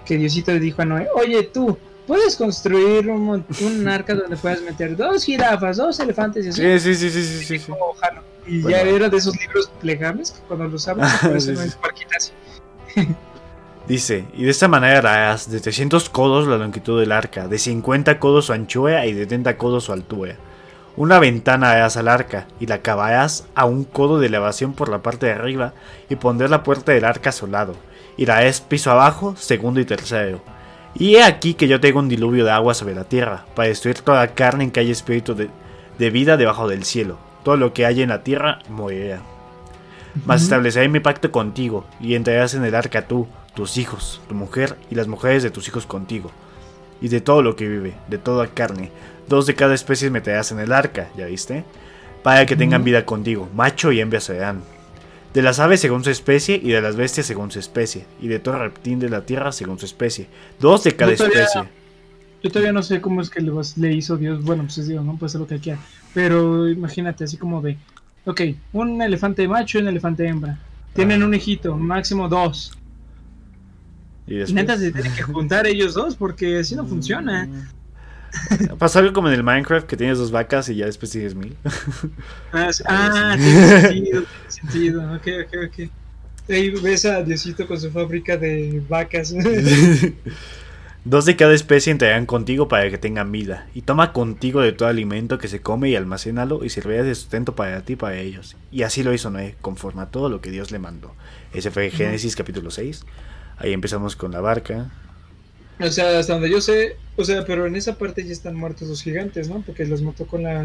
S1: que Diosito le dijo a Noé, oye tú, ¿puedes construir un, un arca donde puedas meter dos jirafas, dos elefantes y así?
S2: Sí, sí, sí, sí, sí, sí.
S1: Y
S2: Bueno.
S1: ya era de esos libros plegables que cuando los abres barquitas.
S2: Dice, y de esta manera harás de 300 codos la longitud del arca, de 50 codos su anchura y de 30 codos su altura. Una ventana harás al arca, y la acabarás a un codo de elevación por la parte de arriba, y pondrás la puerta del arca a su lado, y la harás piso abajo, segundo y tercero. Y he aquí que yo tengo un diluvio de agua sobre la tierra, para destruir toda carne en que haya espíritu de, de vida debajo del cielo. Todo lo que haya en la tierra morirá. Mas estableceré mi pacto contigo, y entrarás en el arca tú, tus hijos, tu mujer y las mujeres de tus hijos contigo. Y de todo lo que vive, de toda carne, dos de cada especie meterás en el arca, ¿ya viste? Para que tengan vida contigo, macho y hembra serán. De las aves según su especie, y de las bestias según su especie, y de todo reptil de la tierra según su especie. Dos de cada
S1: Yo todavía-
S2: especie.
S1: Yo todavía no sé cómo es que le, hizo Dios. Bueno, pues es Dios, ¿no? Puede ser lo que quiera. Pero imagínate, así como de, ok, un elefante macho y un elefante hembra. Tienen
S2: Ah.
S1: un hijito, máximo dos.
S2: Y
S1: Y neta se tienen que juntar ellos dos porque así no funciona.
S2: Pasó algo como en el Minecraft que tienes dos vacas y ya después tienes mil.
S1: Ah, sí.
S2: Ah, sí.
S1: tiene sentido, tiene sentido. Ok, ok, ok. Ahí ves a Diosito con su fábrica de vacas.
S2: Dos de cada especie entrarán contigo para que tengan vida, y toma contigo de todo alimento que se come y almacénalo y servirá de sustento para ti y para ellos. Y así lo hizo Noé, conforme a todo lo que Dios le mandó. Ese fue Génesis capítulo 6. Ahí empezamos con la barca.
S1: O sea, hasta donde yo sé, o sea, pero en esa parte ya están muertos los gigantes, ¿no? Porque los mató con la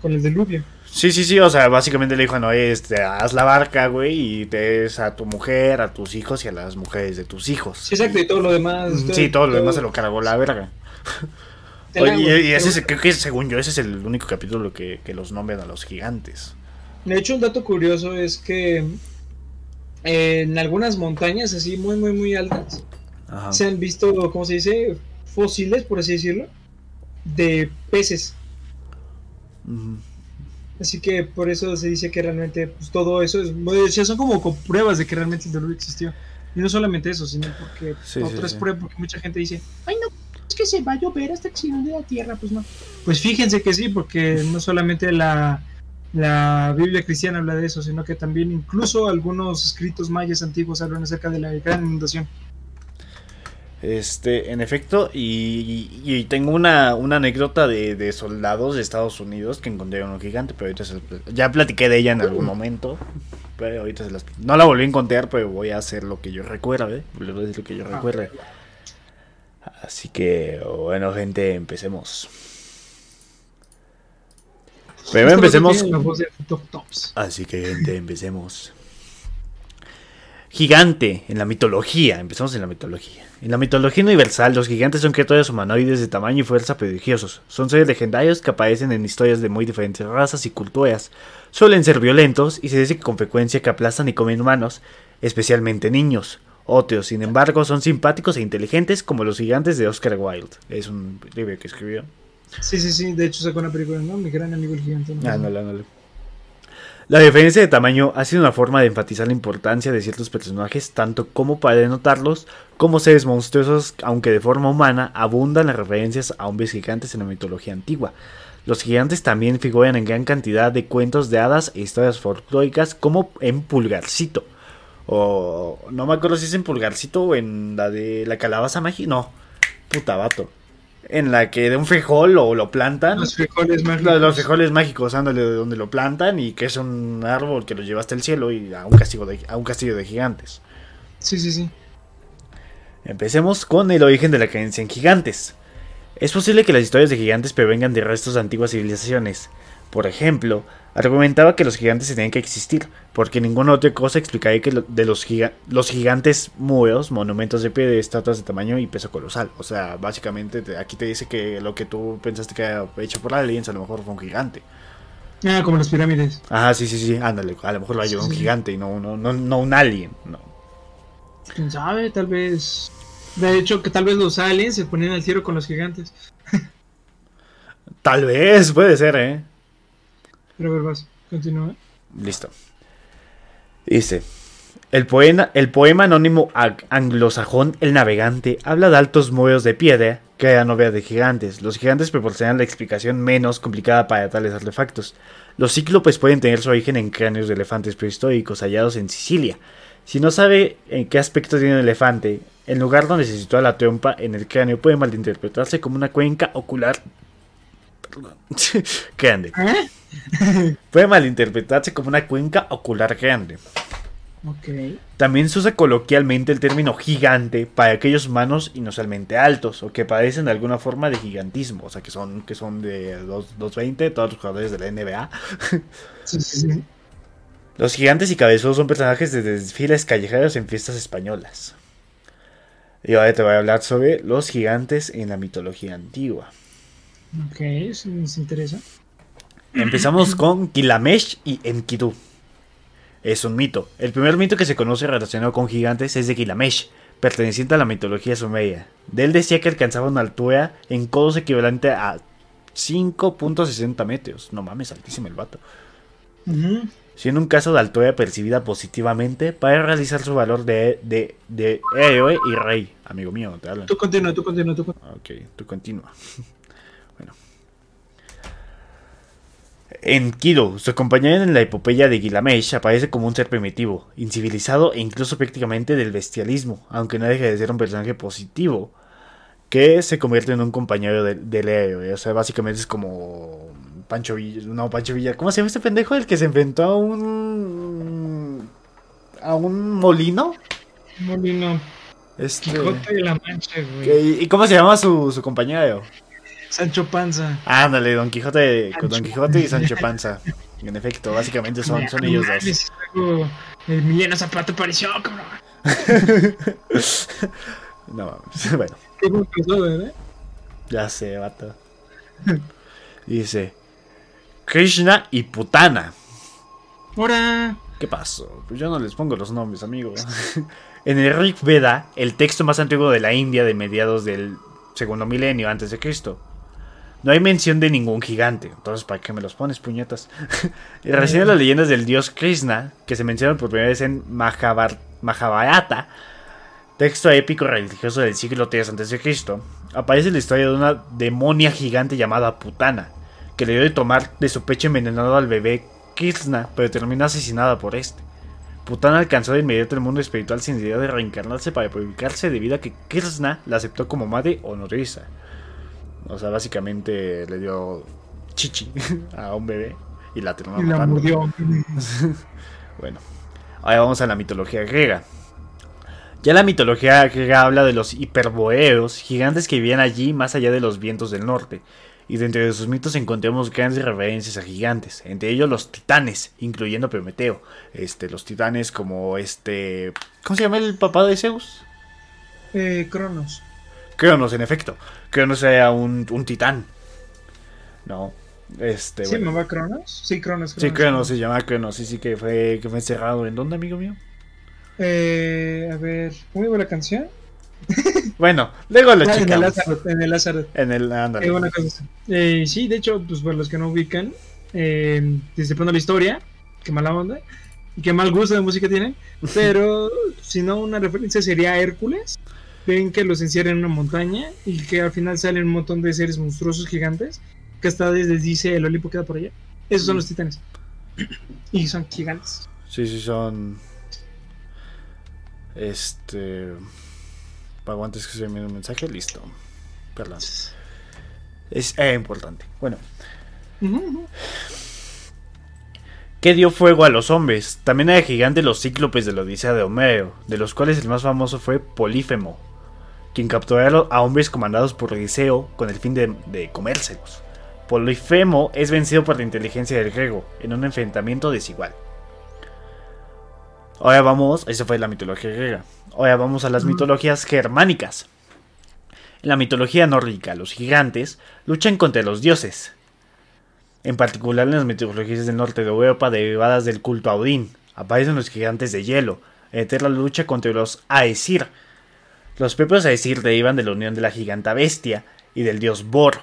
S1: con el diluvio.
S2: Sí, sí, sí, o sea, básicamente le dijo a Noé, este, haz la barca, güey, y te des a tu mujer, a tus hijos y a las mujeres de tus hijos.
S1: Sí, exacto, y todo lo demás.
S2: Sí, todo lo demás se lo cargó la verga. Oye,
S1: agua.
S2: y, y ese es, creo que según yo, ese es el único capítulo que, que los nombran a los gigantes.
S1: De hecho, un dato curioso es que eh, en algunas montañas así muy, muy, muy altas
S2: Ajá.
S1: se han visto, ¿cómo se dice? Fósiles, por así decirlo, de peces. Así que por eso se dice que realmente pues, todo eso es, o sea, son como co- pruebas de que realmente el diluvio existió. Y no solamente eso, sino porque
S2: Sí,
S1: otras
S2: sí.
S1: pruebas, porque mucha gente dice, ay no, es que se va a llover hasta que inunde la tierra, pues no. Pues fíjense que sí, porque no solamente la, la Biblia cristiana habla de eso, sino que también incluso algunos escritos mayas antiguos hablan acerca de la gran inundación.
S2: Este, en efecto, y, y- y tengo una, una anécdota de, de soldados de Estados Unidos que encontraron un gigante, pero ahorita se- ya platiqué de ella en algún momento. Pero ahorita se las, no la volví a encontrar, pero voy a hacer lo que yo recuerde. Les voy a decir lo que yo recuerde. Así que, bueno, gente, empecemos. Primero empecemos. Así que, gente, empecemos. Gigante en la mitología. Empezamos en la mitología. En la mitología universal, los gigantes son criaturas humanoides de tamaño y fuerza prodigiosos. Son seres legendarios que aparecen en historias de muy diferentes razas y culturas. Suelen ser violentos y se dice que con frecuencia que aplastan y comen humanos, especialmente niños. Otros, sin embargo, son simpáticos e inteligentes como los gigantes de Oscar Wilde. Es un libro que escribió.
S1: Sí, sí, sí, de hecho sacó una película, ¿no? Mi gran amigo el gigante. ¿no?
S2: Ándale, ándale. La diferencia de tamaño ha sido una forma de enfatizar la importancia de ciertos personajes, tanto como para denotarlos como seres monstruosos, aunque de forma humana, abundan las referencias a hombres gigantes en la mitología antigua. Los gigantes también figuran en gran cantidad de cuentos de hadas e historias folclóricas, como en Pulgarcito. O no me acuerdo si es en Pulgarcito o en la de la calabaza mágica. No, puta vato. En la que de un frijol o lo plantan.
S1: Los frijoles mágicos.
S2: Los, frijoles mágicos, ándale, de donde lo plantan y que es un árbol que lo lleva hasta el cielo y a un, castigo de, a un castillo de gigantes.
S1: Sí, sí, sí.
S2: Empecemos con el origen de la creencia en gigantes. Es posible que las historias de gigantes provengan de restos de antiguas civilizaciones. Por ejemplo, argumentaba que los gigantes tenían que existir, porque ninguna otra cosa explicaría que lo- de los, giga- los gigantes muros, monumentos de piedra, estatuas de tamaño y peso colosal. O sea, básicamente te- aquí te dice que lo que tú pensaste que era hecho por aliens a lo mejor fue un gigante.
S1: Ah, como las pirámides.
S2: Ajá, sí, sí, sí, ándale, a lo mejor lo llevó
S1: Sí,
S2: un gigante y no, no, no, no un alien. No.
S1: ¿Quién sabe? Tal vez... De hecho, que tal vez los aliens se ponían al tiro con los gigantes.
S2: Tal vez, puede ser, ¿eh?
S1: Pero a ver, vas. Continúa.
S2: Listo. Dice, el poema, el poema anónimo anglosajón El Navegante habla de altos muros de piedra que eran novia de gigantes. Los gigantes proporcionan la explicación menos complicada para tales artefactos. Los cíclopes pueden tener su origen en cráneos de elefantes prehistóricos hallados en Sicilia. Si no sabe en qué aspecto tiene un elefante, el lugar donde se sitúa la trompa en el cráneo puede malinterpretarse como una cuenca ocular perdón, grande.
S1: ¿Eh?
S2: Puede malinterpretarse como una cuenca ocular grande. También se usa coloquialmente el término gigante para aquellos humanos inusualmente altos o que padecen de alguna forma de gigantismo, o sea, que son, que son de 2- 220, todos los jugadores de la NBA.
S1: Sí, sí, sí.
S2: Los gigantes y cabezudos son personajes de desfiles callejeros en fiestas españolas. Y ahora te voy a hablar sobre los gigantes en la mitología antigua.
S1: Ok, eso nos interesa.
S2: Empezamos con Gilamesh y Enkidu. Es un mito. El primer mito que se conoce relacionado con gigantes es de Gilamesh, perteneciente a la mitología sumeria. De él decía que alcanzaba una altura en codos equivalente a 5.60 metros. No mames, altísimo el vato. Siendo un caso de altura percibida positivamente para realizar su valor de, de, de héroe y rey. Amigo mío, te hablan.
S1: Tú continúa, tú continúa, tú continúa.
S2: Ok, tú continúa. bueno. En Kido, su compañero en la epopeya de Gilamesh aparece como un ser primitivo, incivilizado e incluso prácticamente del bestialismo, aunque no deja de ser un personaje positivo, que se convierte en un compañero del, del héroe. O sea, básicamente es como Pancho Villa. No, Pancho Villa. ¿Cómo se llama este pendejo? El que se inventó a un. a un molino.
S1: Molino.
S2: Este.
S1: Quijote de la Mancha, güey.
S2: ¿Y cómo se llama su, su compañero?
S1: Sancho Panza.
S2: Ándale, Don Quijote,
S1: Sancho
S2: Don Quijote y Sancho Panza. En efecto, básicamente son, son ellos dos.
S1: El Emiliano Zapata apareció, cabrón.
S2: No mames, bueno, ya sé, vato. Dice Krishna y Putana.
S1: Ahora.
S2: ¿Qué pasó? Pues yo no les pongo los nombres, amigo. en el Rig Veda, el texto más antiguo de la India de mediados del segundo milenio antes de Cristo. No hay mención de ningún gigante, entonces ¿para qué me los pones, puñetas? recién las leyendas del dios Krishna, que se mencionan por primera vez en Mahabhar- Mahabharata, texto épico religioso del siglo III a.C., aparece la historia de una demonia gigante llamada Putana, que le dio de tomar de su pecho envenenado al bebé Krishna, pero terminó asesinada por este. Putana alcanzó de inmediato el mundo espiritual sin idea de reencarnarse para purificarse debido a que Krishna la aceptó como madre o nodriza. O sea, básicamente le dio chichi a un bebé y la terminó
S1: Y la.
S2: Bueno, ahora vamos a la mitología griega. Ya la mitología griega habla de los hiperboreos, gigantes que vivían allí más allá de los vientos del norte. Y dentro de sus mitos encontramos grandes referencias a gigantes, entre ellos los titanes, incluyendo Prometeo. Este, los titanes como este... ¿Cómo se llama el papá de Zeus?
S1: Eh, Cronos.
S2: Cronos, en efecto. Cronos era un, un titán. No, este...
S1: ¿Sí
S2: bueno.
S1: llamaba Cronos? Sí, Cronos.
S2: Sí, Cronos se llama Cronos, sí, sí, que fue, que fue encerrado. ¿En dónde, amigo mío?
S1: Eh, a ver, muy buena canción.
S2: Bueno, luego lo
S1: Ah, en el. Lázaro. En el Lázaro.
S2: En el ándale.
S1: Eh. Eh, sí, de hecho, pues para los que no ubican, eh, desde pronto la historia, qué mala onda, y qué mal gusto de música tienen, pero si no, una referencia sería Hércules. Ven que los encierran en una montaña y que al final salen un montón de seres monstruosos gigantes que hasta les dice el Olimpo queda por allá. Esos son los titanes. Y son gigantes.
S2: Sí, sí, son. Este. Aguantes que se me un mensaje, listo. Perdón. Es eh, importante. Bueno. ¿Qué dio fuego a los hombres? También hay gigantes los cíclopes de la Odisea de Homero, de los cuales el más famoso fue Polífemo, quien capturó a hombres comandados por Odiseo con el fin de, comérselos. Polifemo es vencido por la inteligencia del griego en un enfrentamiento desigual. Ahora vamos, esa fue la mitología griega. Ahora vamos a las mitologías germánicas. En la mitología nórdica, los gigantes luchan contra los dioses, en particular en las mitologías del norte de Europa derivadas del culto a Odín. Aparecen los gigantes de hielo, en la lucha contra los Aesir. Los propios Aesir derivan de la unión de la giganta bestia y del dios Bor.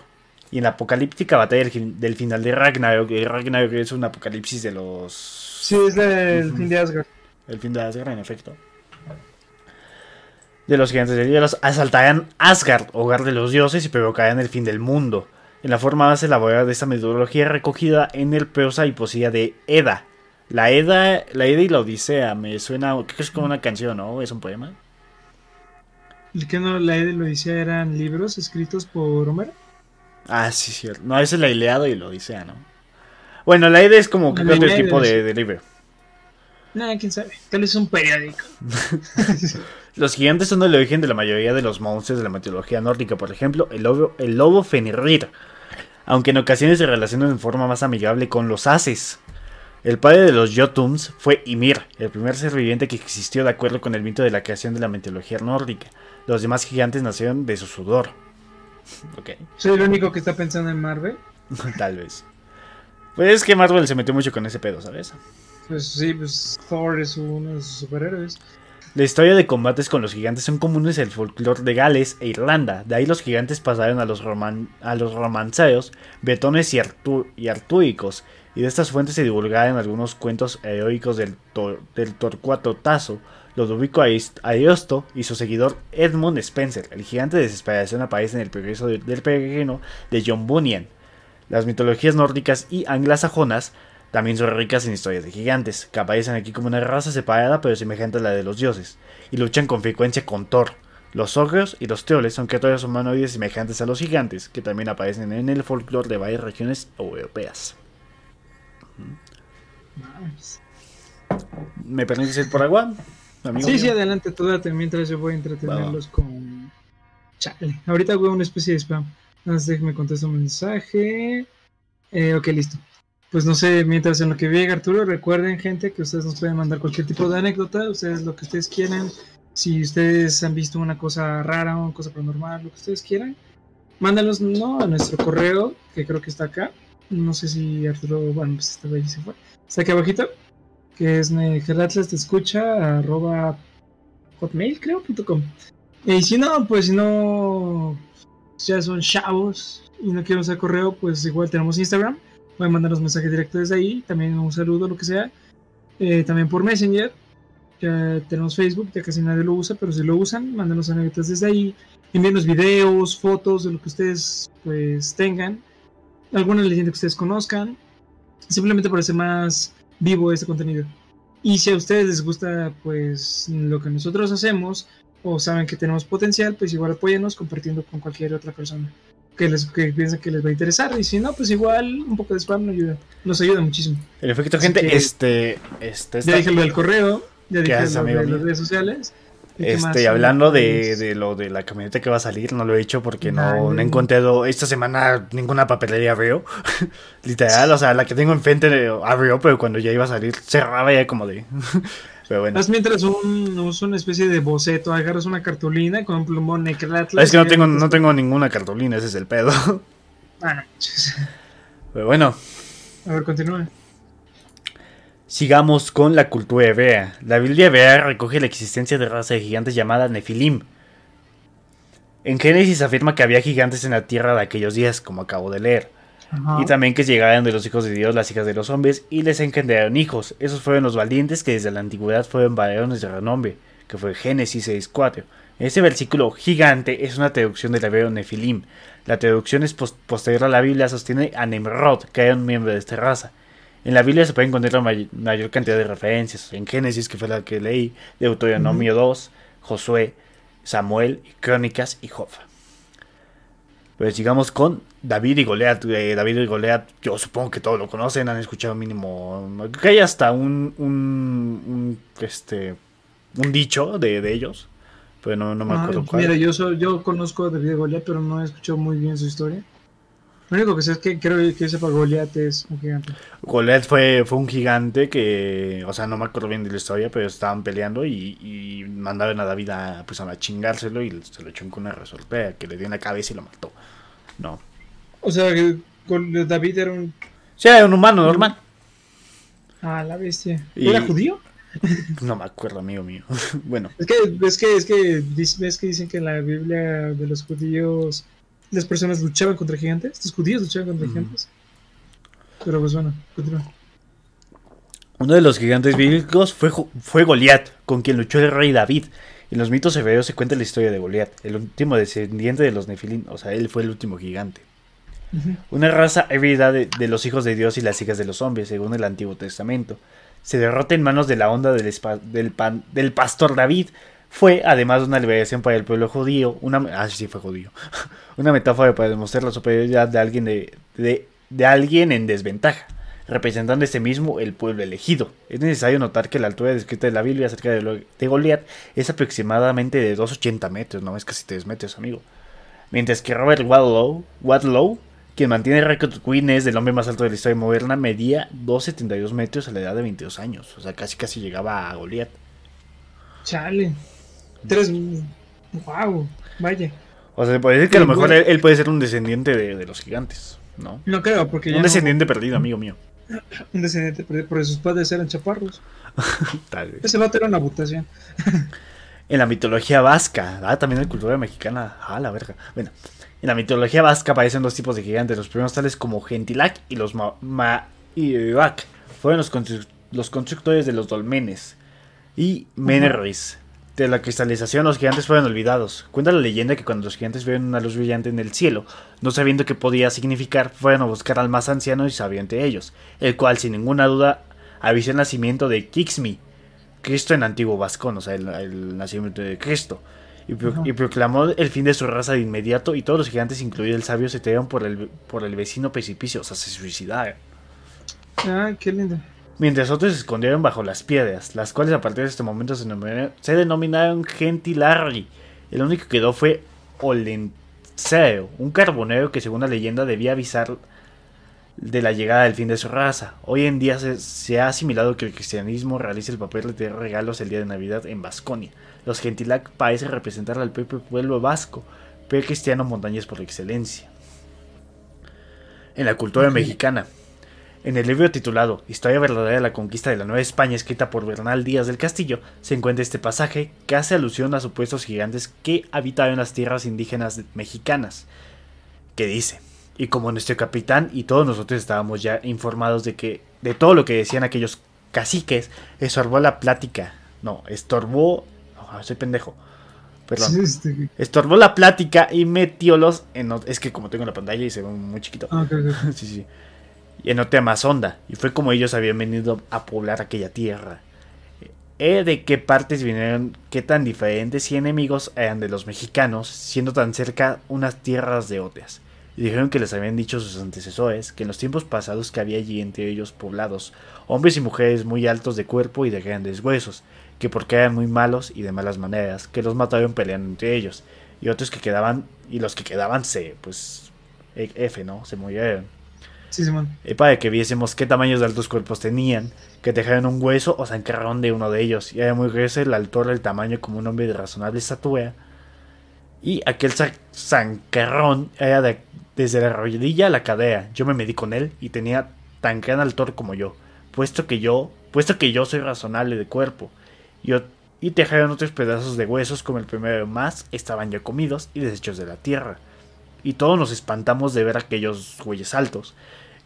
S2: Y en la apocalíptica batalla del, final de Ragnarok, Ragnarok es un apocalipsis de los...
S1: Sí, es el fin de Asgard.
S2: El fin de Asgard, en efecto. De los gigantes de hielo asaltarán Asgard, hogar de los dioses, y provocarán el fin del mundo en la forma más elaborada de esta metodología recogida en el prosa y poesía de Eda. La Eda, la Eda y la Odisea, me suena, creo que es como una canción, ¿no? ¿Es un poema?
S1: ¿El que no, la Eda y la Odisea eran libros escritos por Homero?
S2: Ah, sí, cierto. No, ese es la Ileada y la Odisea, ¿no? Bueno, la Eda es como que otro tipo de, de libro.
S1: Nada, quién sabe. Tal vez es un periódico.
S2: los gigantes son el origen de la mayoría de los monstruos de la mitología nórdica. Por ejemplo, el lobo, el lobo Fenrir. Aunque en ocasiones se relacionan en forma más amigable con los haces. El padre de los Jotuns fue Ymir, el primer ser viviente que existió de acuerdo con el mito de la creación de la mitología nórdica. Los demás gigantes nacieron de su sudor.
S1: okay. ¿Soy el único que está pensando en Marvel?
S2: Tal vez. Pues es que Marvel se metió mucho con ese pedo, ¿sabes?
S1: Pues sí, pues Thor es uno de sus superhéroes.
S2: La historia de combates con los gigantes son comunes en el folclore de Gales e Irlanda. De ahí los gigantes pasaron a los, a los romanceos, bretones y, artúicos. Y de estas fuentes se divulgaron algunos cuentos heroicos del, del Torcuato Tazo, Ludovico Ariosto y su seguidor Edmund Spencer. El gigante de desesperación aparece en el progreso del peregrino de John Bunyan. Las mitologías nórdicas y anglosajonas también son ricas en historias de gigantes, que aparecen aquí como una raza separada pero semejante a la de los dioses, y luchan con frecuencia con Thor. Los ogros y los teoles son criaturas humanoides semejantes a los gigantes, que también aparecen en el folclore de varias regiones europeas. ¿Me permites ir por agua?
S1: Sí, sí, adelante, tú date mientras yo voy a entretenerlos con... Chale, ahorita hago una especie de spam. Nada más déjame contestar un mensaje. Eh, ok, listo. Pues no sé, mientras en lo que llega Arturo, recuerden gente que ustedes nos pueden mandar cualquier tipo de anécdota, ustedes lo que ustedes quieran, si ustedes han visto una cosa rara, una cosa paranormal, lo que ustedes quieran, mándalos no a nuestro correo, que creo que está acá, no sé si Arturo, bueno, pues está ahí se fue, está aquí abajito, que es Geratlas te escucha, arroba hotmail creo, punto com. Y si no, pues si no, ya son chavos y no quieren usar correo, pues igual tenemos Instagram pueden mandarnos mensajes directos desde ahí, también un saludo, lo que sea. Eh, también por Messenger, ya tenemos Facebook, ya casi nadie lo usa, pero si lo usan, mándanos anécdotas desde ahí, envíenos videos, fotos de lo que ustedes pues tengan, alguna leyenda que ustedes conozcan, simplemente para hacer más vivo este contenido. Y si a ustedes les gusta pues lo que nosotros hacemos o saben que tenemos potencial, pues igual apóyanos compartiendo con cualquier otra persona que les que piensen que les va a interesar. Y si no pues igual un poco de spam nos ayuda nos ayuda muchísimo.
S2: En efecto gente este este
S1: ya dije lo del correo ya dije lo de las redes sociales
S2: este hablando de, de, lo de la camioneta que va a salir no lo he hecho porque no, no he encontrado esta semana ninguna papelería veo literal o sea la que tengo enfrente abrió pero cuando ya iba a salir cerraba ya como de
S1: Pero bueno. Mientras un, una especie de boceto, agarras una cartulina con un plumón necratlas.
S2: Es que no tengo, no tengo ninguna cartulina, ese es el pedo.
S1: Ah,
S2: Pero bueno.
S1: A ver, continúa.
S2: Sigamos con la cultura hebrea. La Biblia hebrea recoge la existencia de raza de gigantes llamada Nefilim. En Génesis afirma que había gigantes en la tierra de aquellos días, como acabo de leer. Y también que llegaran de los hijos de Dios las hijas de los hombres y les engendraron hijos. Esos fueron los valientes que desde la antigüedad fueron varones de renombre, que fue Génesis 6.4. Este versículo gigante es una traducción del hebreo Nefilim. La traducción es posterior a la Biblia, sostiene a Nemrod, que era un miembro de esta raza. En la Biblia se puede encontrar la mayor cantidad de referencias. En Génesis, que fue la que leí, Deuteronomio 2, Josué, Samuel, Crónicas y Job. Pues sigamos con David y Goliat. Eh, David y Goliat, yo supongo que todos lo conocen, han escuchado mínimo. Que hay hasta un, un, un, este, un dicho de, de ellos, pero no, no me
S1: Ah,
S2: acuerdo cuál.
S1: mira, yo, yo conozco a David Goliat, pero no he escuchado muy bien su historia. Lo único que sé es que creo que sepa Goliat es un gigante.
S2: Goliat fue, fue un gigante que, o sea, no me acuerdo bien de la historia, pero estaban peleando y, y mandaron a David a, pues, a chingárselo y se lo echó con una resortera que le dio en la cabeza y lo mató. No.
S1: O sea, que David era un.
S2: Sí, era un humano normal.
S1: Ah, la bestia.
S2: Y-
S1: ¿Era judío?
S2: No me acuerdo, amigo mío. bueno,
S1: Es que, es que, es que, ves que dicen que en la Biblia de los judíos las personas luchaban contra gigantes. Los judíos luchaban contra gigantes. Pero pues bueno, continúa.
S2: uno de los gigantes bíblicos fue, fue Goliat, con quien luchó el rey David. En los mitos hebreos se cuenta la historia de Goliat, el último descendiente de los Nefilim, o sea, él fue el último gigante. Una raza híbrida de, de los hijos de Dios y las hijas de los hombres, según el Antiguo Testamento. Se derrota en manos de la onda del, del, pan- del pastor David. Fue, además, una liberación para el pueblo judío. Una, ah, sí, fue judío. una metáfora para demostrar la superioridad de alguien, de, de, alguien en desventaja, representando este mismo el pueblo elegido. Es necesario notar que la altura descrita de la Biblia acerca de, de Goliat es aproximadamente de 2,80 metros, no es casi 3 metros, amigo. Mientras que Robert Wadlow, Wadlow quien mantiene el récord Guinness del hombre más alto de la historia moderna, medía 2,72 metros a la edad de 22 años. O sea, casi casi llegaba a Goliat.
S1: Chale. Tres. Wow. Vaya.
S2: O sea, se puede decir que a lo mejor él, él puede ser un descendiente de, de los gigantes, ¿no?
S1: No creo, porque
S2: Un
S1: no-
S2: descendiente perdido, amigo mío.
S1: un descendiente, porque porque sus padres eran chaparros.
S2: Tal vez.
S1: Ese vato era una mutación.
S2: En la mitología vasca, ah, también en cultura mexicana, ah, la verga. Bueno, en la mitología vasca aparecen dos tipos de gigantes, los primeros tales como Gentilac y los Ma- Mairak. Fueron los, constru- los constructores de los dolmenes. Y Menelris. De la cristalización los gigantes fueron olvidados. Cuenta la leyenda que cuando los gigantes vieron una luz brillante en el cielo, no sabiendo qué podía significar, fueron a buscar al más anciano y sabio entre ellos, el cual sin ninguna duda avisó el nacimiento de Kixmi, Cristo en antiguo vascón, o sea, el, el nacimiento de Cristo. Y, pro- y proclamó el fin de su raza de inmediato y todos los gigantes, incluido el sabio, se tiraron por el, por el vecino precipicio, o sea, se suicidaron.
S1: Ah, qué lindo.
S2: Mientras otros se escondieron bajo las piedras, las cuales a partir de este momento se denominaron, se denominaron Gentilarri. El único que quedó fue Olenceo, un carbonero que según la leyenda debía avisar de la llegada del fin de su raza. Hoy en día se, se ha asimilado que el cristianismo realiza el papel de tener regalos el día de Navidad en Vasconia. Los Gentilac parecen representar al propio pueblo vasco, pero cristiano montañas por excelencia. En la cultura mexicana, en el libro titulado Historia verdadera de la conquista de la Nueva España, escrita por Bernal Díaz del Castillo, se encuentra este pasaje que hace alusión a supuestos gigantes que habitaban las tierras indígenas mexicanas, que dice, y como nuestro capitán y todos nosotros estábamos ya informados de que de todo lo que decían aquellos caciques, estorbó la plática, no, estorbó, no, soy pendejo, perdón,
S1: Sí, este-
S2: estorbó la plática y metiólos en, es que como tengo la pantalla y se ve muy chiquito,
S1: ah,
S2: sí, sí. Y en otra más honda. Y fue como ellos habían venido a poblar aquella tierra. Eh, de qué partes vinieron, qué tan diferentes y enemigos eran de los mexicanos, siendo tan cerca unas tierras de otras. Y dijeron que les habían dicho sus antecesores que en los tiempos pasados que había allí entre ellos poblados, hombres y mujeres muy altos de cuerpo y de grandes huesos, que porque eran muy malos y de malas maneras, que los mataron peleando entre ellos, y otros que quedaban, y los que quedaban se, pues, e- F, ¿no? Se murieron.
S1: Sí, Simón.
S2: Eh, para que viésemos qué tamaños de altos cuerpos tenían, que dejaron un hueso o se encargaron de uno de ellos, y era muy grueso el altura el tamaño como un hombre de razonable estatura, y aquel zancarrón era de- desde la rodilla a la cadera, yo me medí con él y tenía tan gran altor como yo, puesto que yo, puesto que yo soy razonable de cuerpo, y, ot- y dejaron otros pedazos de huesos como el primero más, estaban ya comidos y desechos de la tierra, y todos nos espantamos de ver aquellos güeyes altos,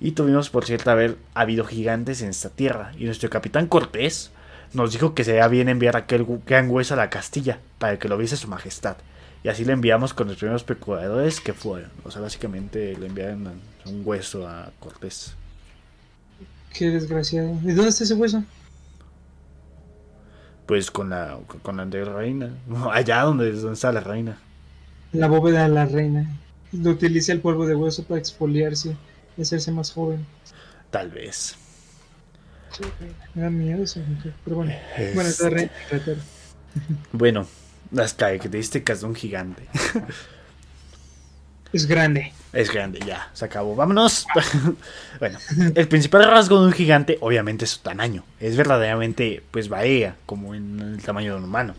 S2: y tuvimos por cierto haber habido gigantes en esta tierra, y nuestro capitán Cortés nos dijo que sería bien enviar aquel gran hueso a la Castilla, para que lo viese su majestad. Y así le enviamos con los primeros procuradores que fueron. O sea, básicamente le enviaron un hueso a Cortés.
S1: Qué desgraciado. ¿Y dónde está ese hueso?
S2: Pues con la, con la anterior reina. Allá donde, donde está la reina.
S1: La bóveda de la reina. utilice el polvo de hueso para exfoliarse hacerse más joven.
S2: Tal vez.
S1: Sí, me da miedo mujer, pero bueno.
S2: Es-
S1: Bueno, está re.
S2: Bueno, las características de un gigante.
S1: Es grande.
S2: Es grande, ya, se acabó. Vámonos. bueno, el principal rasgo de un gigante obviamente es su tamaño. Es verdaderamente, pues varía, como en el tamaño de un humano.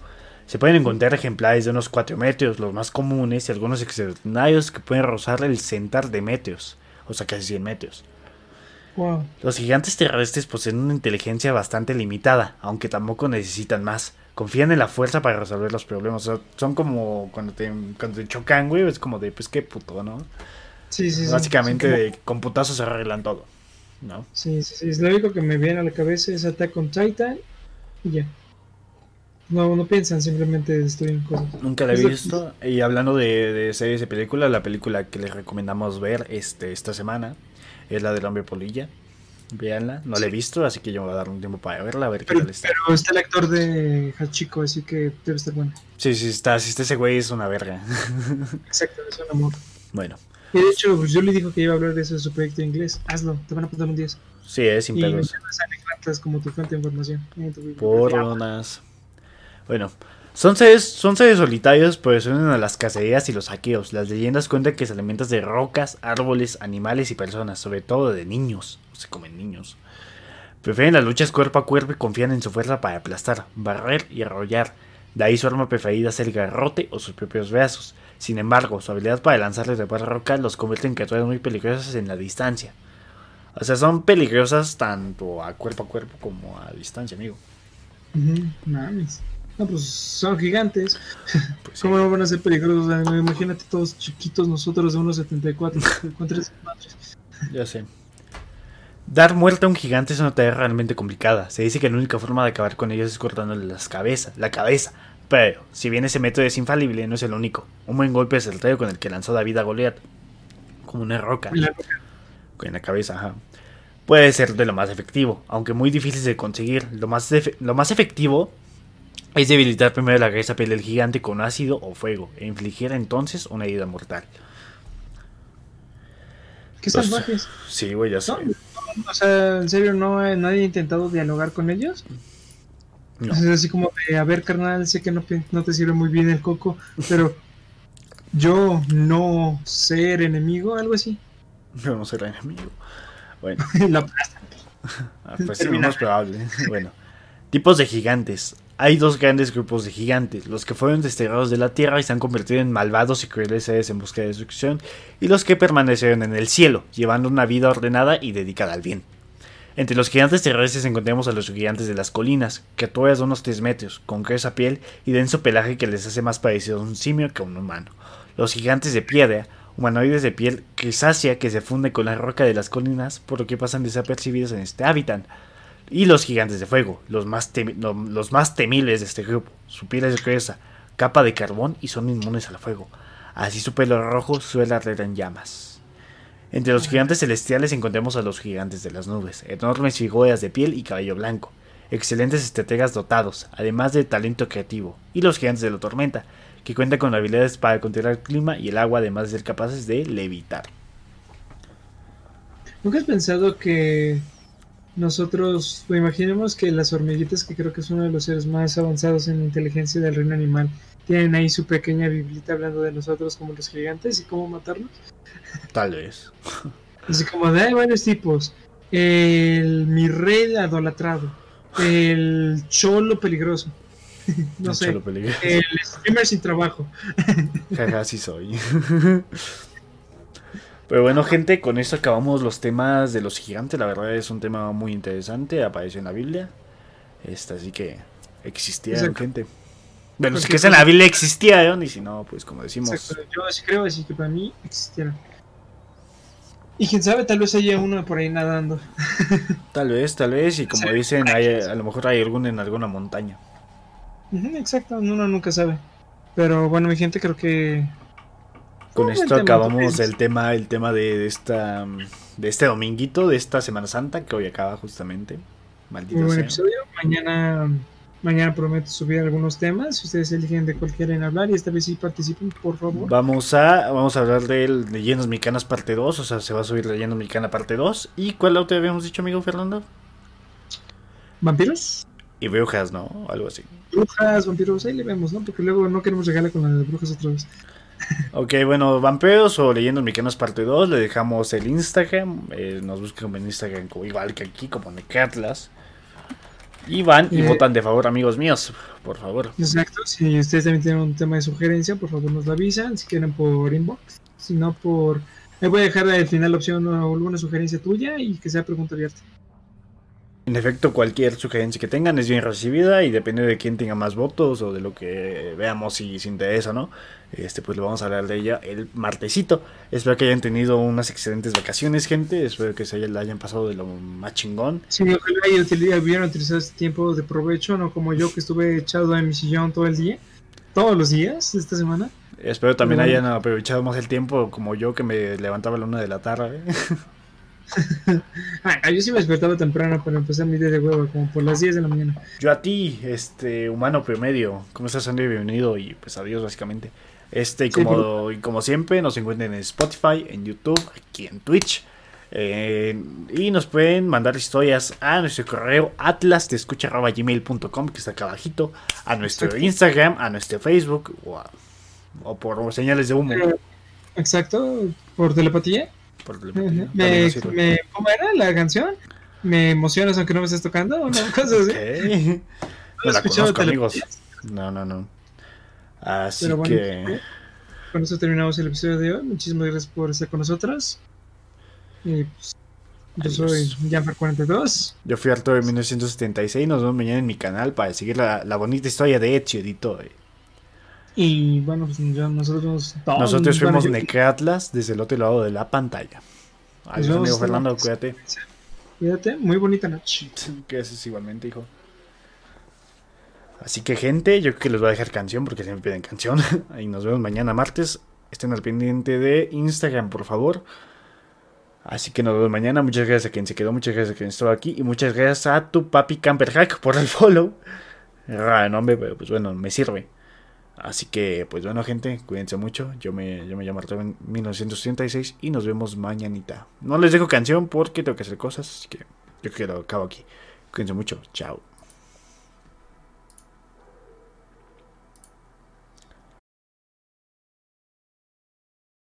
S2: Se pueden encontrar ejemplares de unos 4 metros, los más comunes, y algunos extraordinarios que pueden rozar el centar de metros, o sea, casi 100 metros.
S1: Wow.
S2: Los gigantes terrestres poseen una inteligencia bastante limitada, aunque tampoco necesitan más. Confían en la fuerza para resolver los problemas. O sea, son como cuando te, cuando te chocan, güey, es como de, pues qué puto, ¿no?
S1: Sí, sí, sí.
S2: Básicamente
S1: Sí, como-
S2: con putazos se arreglan todo, ¿no?
S1: Sí, sí, sí. Es lo único que me viene a la cabeza es Attack on Titan y ya. No, no piensan, simplemente destruyen cosas.
S2: Nunca la he visto. Y hablando de, de series de películas, la película que les recomendamos ver este, esta semana es la del hombre polilla. Véanla, no la he visto, así que yo me voy a dar un tiempo para verla, a ver qué tal está.
S1: pero está el actor de Hachiko, así que debe estar bueno.
S2: Sí, sí, está, si está ese güey es una verga.
S1: Exacto, es un amor.
S2: bueno,
S1: Y de hecho, pues, yo le dijo que iba a hablar de eso de su proyecto de inglés. Hazlo, te van a poner un 10.
S2: sí, es sin
S1: Y
S2: pedos.
S1: como tu fuente de información. en tu
S2: Por
S1: bibliografía.
S2: unas. Bueno, son seres, son seres solitarios, pero se unen a las cacerías y los saqueos. Las leyendas cuentan que se alimentan de rocas, árboles, animales y personas, sobre todo de niños. Se comen niños. Prefieren las luchas cuerpo a cuerpo y confían en su fuerza para aplastar, barrer y arrollar. De ahí su arma preferida es el garrote o sus propios brazos. Sin embargo, su habilidad para lanzarles de par rocas los convierte en criaturas muy peligrosas en la distancia. O sea, son peligrosas tanto a cuerpo a cuerpo como a distancia, amigo.
S1: Mames. No, pues son gigantes.
S2: Pues sí.
S1: ¿Cómo no van a ser peligrosos? O sea, Imagínate todos chiquitos nosotros de unos 74 con tres madres.
S2: Ya sé. Dar muerte a un gigante es una tarea realmente complicada. Se dice que la única forma de acabar con ellos es cortándole las cabezas, la cabeza. Pero, si bien ese método es infalible, no es el único. Un buen golpe es el rayo con el que lanzó David a Goliat. Como una roca.
S1: La-
S2: En la cabeza, ajá. Puede ser de lo más efectivo, aunque muy difícil de conseguir. Lo más, lo más efectivo es debilitar primero la gruesa piel del gigante con ácido o fuego, e infligir entonces una herida mortal.
S1: ¿Qué
S2: Pues,
S1: salvajes?
S2: Sí, güey, ya sé.
S1: No, no, o sea, en serio, ¿no hay- nadie ha intentado dialogar con ellos?
S2: No.
S1: Sea, así como de, a ver, carnal, sé que no, te sirve muy bien el coco, pero yo no ser enemigo, algo así.
S2: Yo no será enemigo. Bueno,
S1: La-
S2: ah, pues sí,
S1: Termina.
S2: más probable. Bueno, tipos de gigantes. Hay dos grandes grupos de gigantes, los que fueron desterrados de la tierra y se han convertido en malvados y crueles seres en busca de destrucción, y los que permanecieron en el cielo, llevando una vida ordenada y dedicada al bien. Entre los gigantes terrestres encontramos a los gigantes de las colinas, criaturas de unos 3 metros, con gruesa piel y denso pelaje que les hace más parecido a un simio que a un humano. Los gigantes de piedra, humanoides de piel grisácea que se funde con la roca de las colinas, por lo que pasan desapercibidos en este hábitat. Y los gigantes de fuego, los más, los más temibles de este grupo. Su piel es gruesa, capa de carbón y son inmunes al fuego. Así su pelo rojo suele arder en llamas. Entre los gigantes celestiales encontramos a los gigantes de las nubes, enormes figuras de piel y cabello blanco, excelentes estrategas dotados, además de talento creativo, y los gigantes de la tormenta, que cuentan con habilidades para controlar el clima y el agua, además de ser capaces de levitar.
S1: ¿Nunca has pensado que nosotros, pues, imaginemos que las hormiguitas, que creo que es uno de los seres más avanzados en inteligencia del reino animal, tienen ahí su pequeña biblita hablando de nosotros como los gigantes y cómo matarlos?
S2: Tal vez.
S1: Así como de hay varios tipos. El mi rey idolatrado. El cholo peligroso. no
S2: Un
S1: sé.
S2: cholo peligroso.
S1: El streamer sin trabajo.
S2: Jaja, sí soy. Pero bueno, gente, con esto acabamos los temas de los gigantes. La verdad es un tema muy interesante. Apareció en la Biblia. Este, así que existieron, gente. Bueno, si que es en la Biblia existieron, y si no, pues como decimos.
S1: Exacto. Yo sí creo así que para mí existieron. Y quién sabe, tal vez haya uno por ahí nadando.
S2: Tal vez, tal vez, y como
S1: Sí.
S2: dicen, hay, a lo mejor hay algún en alguna montaña.
S1: Exacto, uno nunca sabe. Pero bueno, mi gente, creo que.
S2: Con esto
S1: el
S2: acabamos el tema, el tema de, de esta de este dominguito, de esta Semana Santa, que hoy acaba justamente.
S1: Muy
S2: Maldito
S1: buen
S2: sea.
S1: episodio. Mañana Mañana prometo subir algunos temas. Si ustedes eligen de cuál quieren hablar y esta vez sí participen, por favor.
S2: Vamos a, vamos a hablar de Leyendas Mexicanas parte 2. O sea, se va a subir Leyendas Mexicana parte 2. ¿Y cuál otro habíamos dicho, amigo Fernando?
S1: ¿Vampiros?
S2: Y brujas, ¿no? Algo así.
S1: Brujas, vampiros, ahí le vemos, ¿no? Porque luego no queremos regalar con las brujas otra vez.
S2: Ok, bueno, vampiros o leyendas mexicanas parte 2, le dejamos el Instagram, eh, nos buscan en Instagram igual que aquí, como Necatlas. Y van y
S1: Eh.
S2: votan de favor, amigos míos, por favor.
S1: Exacto. Si ustedes también tienen un tema de sugerencia, por favor nos lo avisan. Si quieren por inbox. Si no, por. Me voy a dejar al final la opción o alguna sugerencia tuya y que sea pregunta abierta.
S2: En efecto, cualquier sugerencia que tengan es bien recibida y depende de quién tenga más votos o de lo que veamos si se interesa, ¿no? Este, pues le vamos a hablar de ella el martesito. Espero que hayan tenido unas excelentes vacaciones, gente. Espero que se haya- la hayan pasado de lo más chingón.
S1: Sí, ojalá y hubieran utilizado este tiempo de provecho, no como yo que estuve echado en mi sillón todo el día. Todos los días de esta semana.
S2: Espero también hayan aprovechado más el tiempo como yo que me levantaba a la una de la tarde. ¿eh?
S1: Ah, yo sí me despertaba temprano para empezar mi día de huevo, como por las 10 de la mañana.
S2: Yo a ti, este, humano promedio, ¿cómo estás, Andy? Bienvenido y pues adiós, básicamente. Este, y
S1: Sí,
S2: como, y como siempre, nos encuentran en Spotify, en YouTube, aquí en Twitch. eh, y nos pueden mandar historias a nuestro correo atlasdescucha.gmail.com, que está acá abajito, a nuestro. Instagram, a nuestro Facebook, o, a- o por señales de humo.
S1: Pero- Exacto, por telepatía.
S2: Por también
S1: Me, me- ¿Cómo era la canción? ¿Me emocionas aunque no me estés tocando? ¿O no? Cosas así.
S2: Ok. No la conozco, amigos. No, no, no. Así
S1: bueno,
S2: que...
S1: con eso terminamos el episodio de hoy. Muchísimas gracias por estar con nosotros. Y pues, yo soy Janfar42.
S2: Yo fui Arturo de 1976. Nos vemos mañana en mi canal para seguir la, la bonita historia de Ezio Edito.
S1: Y bueno, pues ya nosotros.
S2: Nosotros
S1: bueno,
S2: fuimos
S1: yo-
S2: Necatlas desde el otro lado de la pantalla. Adiós, amigo Fernando, cuídate.
S1: Cuídate, muy bonita noche.
S2: Es igualmente, hijo. Así que, gente, yo creo que les voy a dejar canción porque siempre piden canción. y nos vemos mañana martes. Estén al pendiente de Instagram, por favor. Así que nos vemos mañana. Muchas gracias a quien se quedó, muchas gracias a quien estuvo aquí. Y muchas gracias a tu papi Camperhack por el follow. Raro nombre, pero pues bueno, me sirve. Así que, pues bueno, gente, cuídense mucho. Yo me, yo me llamo Arturo en 1936 y nos vemos mañanita. No les dejo canción porque tengo que hacer cosas, así que yo creo acabo aquí. Cuídense mucho, chao.